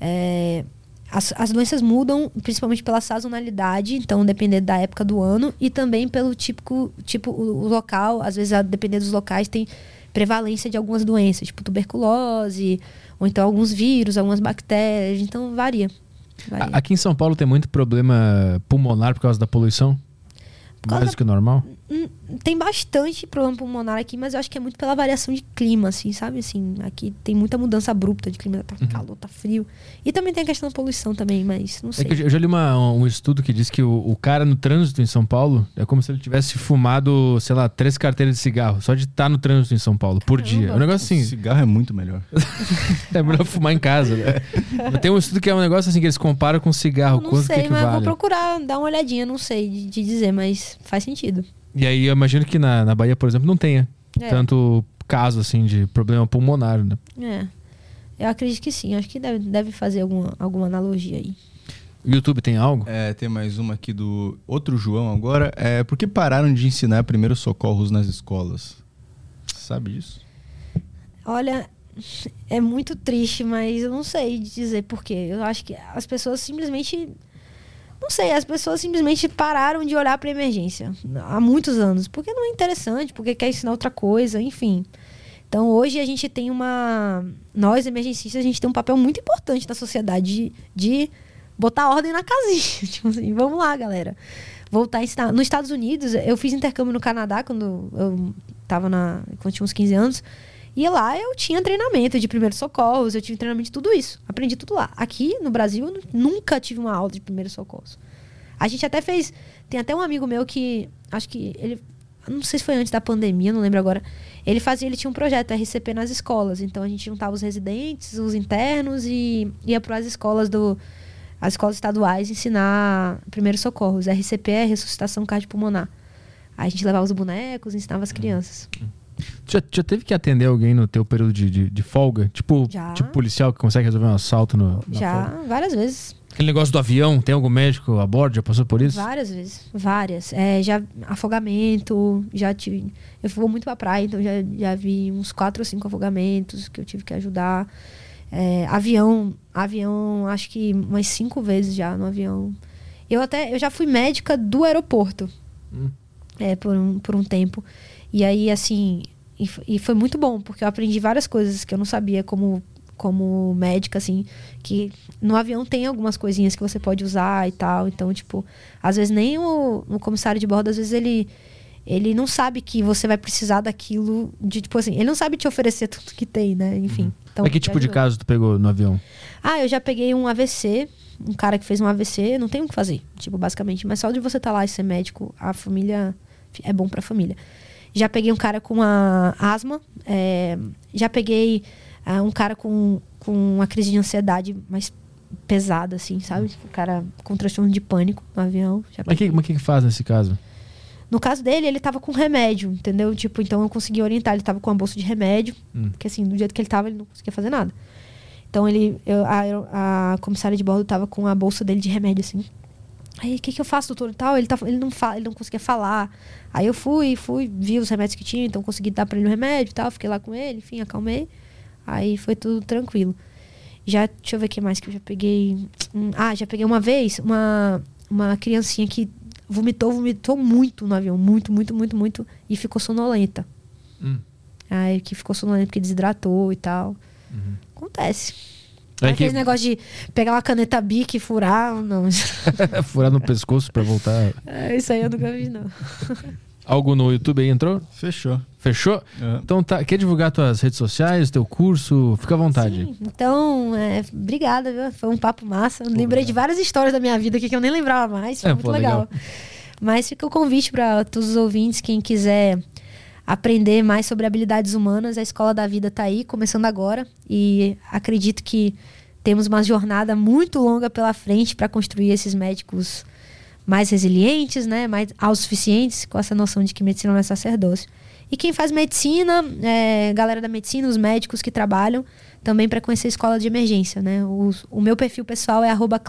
É, as, as doenças mudam principalmente pela sazonalidade, então dependendo da época do ano, e também pelo típico, tipo, o, o local, às vezes, a depender dos locais, tem prevalência de algumas doenças, tipo tuberculose, ou então alguns vírus, algumas bactérias, então varia. Varia. Aqui em São Paulo tem muito problema pulmonar por causa da poluição? causa Mais do que o normal? Hum, Tem bastante problema pulmonar aqui, mas eu acho que é muito pela variação de clima, assim, sabe? Assim, aqui tem muita mudança abrupta de clima, tá calor, tá frio. E também tem a questão da poluição também, mas não É sei. que eu já- li uma- um estudo que diz que o, o cara no trânsito em São Paulo é como se ele tivesse fumado, sei lá, três carteiras de cigarro, só de estar no trânsito em São Paulo por dia. É um negócio assim. Cigarro é muito melhor. <laughs> é melhor fumar em casa. Né? <laughs> Tem um estudo que é um negócio assim que eles comparam com cigarro. não quanto sei, que mas eu vou procurar dar uma olhadinha, não sei de, de dizer, mas faz sentido. E aí eu imagino que na, na Bahia, por exemplo, não tenha É. tanto caso assim de problema pulmonar, né? É. Eu acredito que sim, acho que deve, deve fazer alguma, alguma analogia aí. O YouTube tem algo? É, tem mais uma aqui do outro João agora. É, por que pararam de ensinar primeiros socorros nas escolas? Sabe disso? Olha, <laughs> é muito triste, mas eu não sei dizer porquê. Eu acho que as pessoas simplesmente. Não sei, as pessoas simplesmente pararam de olhar para emergência há muitos anos. Porque não é interessante, porque quer ensinar outra coisa, enfim. Então hoje a gente tem uma. Nós, emergencistas, a gente tem um papel muito importante na sociedade de, de botar ordem na casinha. <laughs> tipo assim, vamos lá, galera. Voltar a ensinar. Nos Estados Unidos, eu fiz intercâmbio no Canadá quando eu tava na. quando tinha uns 15 anos. E lá eu tinha treinamento de primeiros socorros, eu tive treinamento de tudo isso. Aprendi tudo lá. Aqui no Brasil, eu nunca tive uma aula de primeiros socorros. A gente até fez. Tem até um amigo meu que. Acho que ele. Não sei se foi antes da pandemia, não lembro agora. Ele fazia, ele tinha um projeto RCP nas escolas. Então a gente juntava os residentes, os internos e ia para as escolas do. As escolas estaduais ensinar primeiros socorros. RCP é ressuscitação cardiopulmonar. Aí a gente levava os bonecos, ensinava as crianças. Já, já teve que atender alguém no teu período de, de, de folga? Tipo, Já. tipo policial que consegue resolver um assalto no, Já, folga? várias vezes. Aquele negócio do avião, tem algum médico a bordo? Já passou por isso? Várias vezes. Várias. É, já afogamento, já tive. Eu vou muito pra praia, então já, já vi uns quatro ou cinco afogamentos que eu tive que ajudar. É, avião, avião, acho que umas cinco vezes já no avião. Eu até, eu já fui médica do aeroporto. Hum. É, por um, por um tempo. E aí, assim, e, foi muito bom, porque eu aprendi várias coisas que eu não sabia como, como médica, assim, que no avião tem algumas coisinhas que você pode usar e tal. Então, tipo, às vezes nem o, o comissário de bordo, às vezes ele. Ele não sabe que você vai precisar daquilo de, tipo assim, ele não sabe te oferecer <laughs> tudo que tem, né? Enfim. Então, Mas que tipo de caso tu pegou no avião? Ah, eu já peguei um AVC, um cara que fez um AVC, não tem o que fazer, tipo, basicamente. Mas só de você estar lá e ser médico, a família é bom pra família. Já peguei um cara com a asma, é, já peguei ah, um cara com, com uma crise de ansiedade mais pesada, assim, sabe? O cara com transtorno de pânico no avião. Mas o que, mas que que faz nesse caso? no caso dele, ele tava com remédio, entendeu? Tipo, então eu consegui orientar. Ele tava com uma bolsa de remédio, Hum. porque assim, do jeito que ele tava, ele não conseguia fazer nada. Então ele, eu- a, a comissária de bordo tava com a bolsa dele de remédio, assim. Aí, o que, que eu faço, doutor? E tal, ele, tá, ele, não fala, ele não conseguia falar. Aí eu fui, fui, vi os remédios que tinha, então consegui dar pra ele o remédio e tal. Fiquei lá com ele, enfim, acalmei. Aí foi tudo tranquilo. Já, deixa eu ver o que mais que eu já peguei. Hum, Ah, já peguei uma vez uma, uma criancinha que vomitou, vomitou muito no avião. Muito, muito, muito, muito. E ficou sonolenta. Hum. Aí que ficou sonolenta porque desidratou e tal. Acontece. É é que- Aquele negócio de pegar uma caneta bic e furar, não. <laughs> Furar no pescoço pra voltar. É, isso aí eu nunca vi, não. <laughs> Algo no YouTube aí entrou? Fechou. Fechou? Então tá. Quer divulgar tuas redes sociais, teu curso? Fica à vontade. Então, é, obrigada, viu? Foi um papo massa. Lembrei de várias histórias da minha vida aqui que eu nem lembrava mais. Foi É, muito pô, legal. legal. Mas fica o convite para todos os ouvintes, quem quiser aprender mais sobre habilidades humanas, a Escola da Vida está aí, começando agora. E acredito que temos uma jornada muito longa pela frente para construir esses médicos mais resilientes, né, mais autossuficientes, com essa noção de que medicina não é sacerdócio. E quem faz medicina, é, galera da medicina, os médicos que trabalham, também para conhecer a escola de emergência, né? O, o meu perfil pessoal é arroba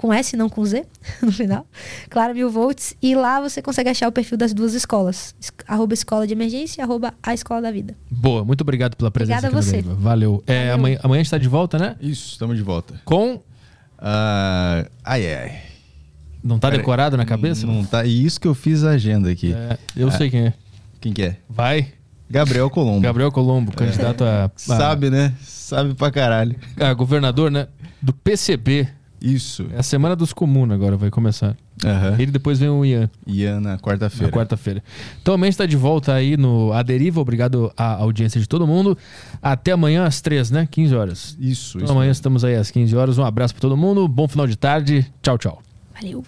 com S, não com Z, <laughs> no final. Clara Mil Volts. E lá você consegue achar o perfil das duas escolas. Es- Arroba Escola de Emergência e arroba a Escola da Vida. Boa, muito obrigado pela presença Obrigada aqui a você. Valeu. É, amanhã, amanhã a gente tá de volta, né? Isso, estamos de volta. Com. Ah, ai, ai. Não tá Pera aí. decorado na cabeça? Não tá. E isso que eu fiz a agenda aqui. É, eu Ah, sei quem é. Quem que é? Vai. Gabriel Colombo. Gabriel Colombo, candidato a, a- Sabe, né? Sabe pra caralho. a governador, né? Do PCB. Isso. É a semana dos comuns agora, vai começar. Aham. Ele depois vem o Ian. Ian na quarta-feira. Na quarta-feira. Então amanhã está de volta aí no A Deriva. Obrigado à audiência de todo mundo. Até amanhã às três, né? 15 horas. Isso, Então isso amanhã mesmo. estamos aí às 15 horas. Um abraço para todo mundo. Bom final de tarde. Tchau, tchau. Valeu.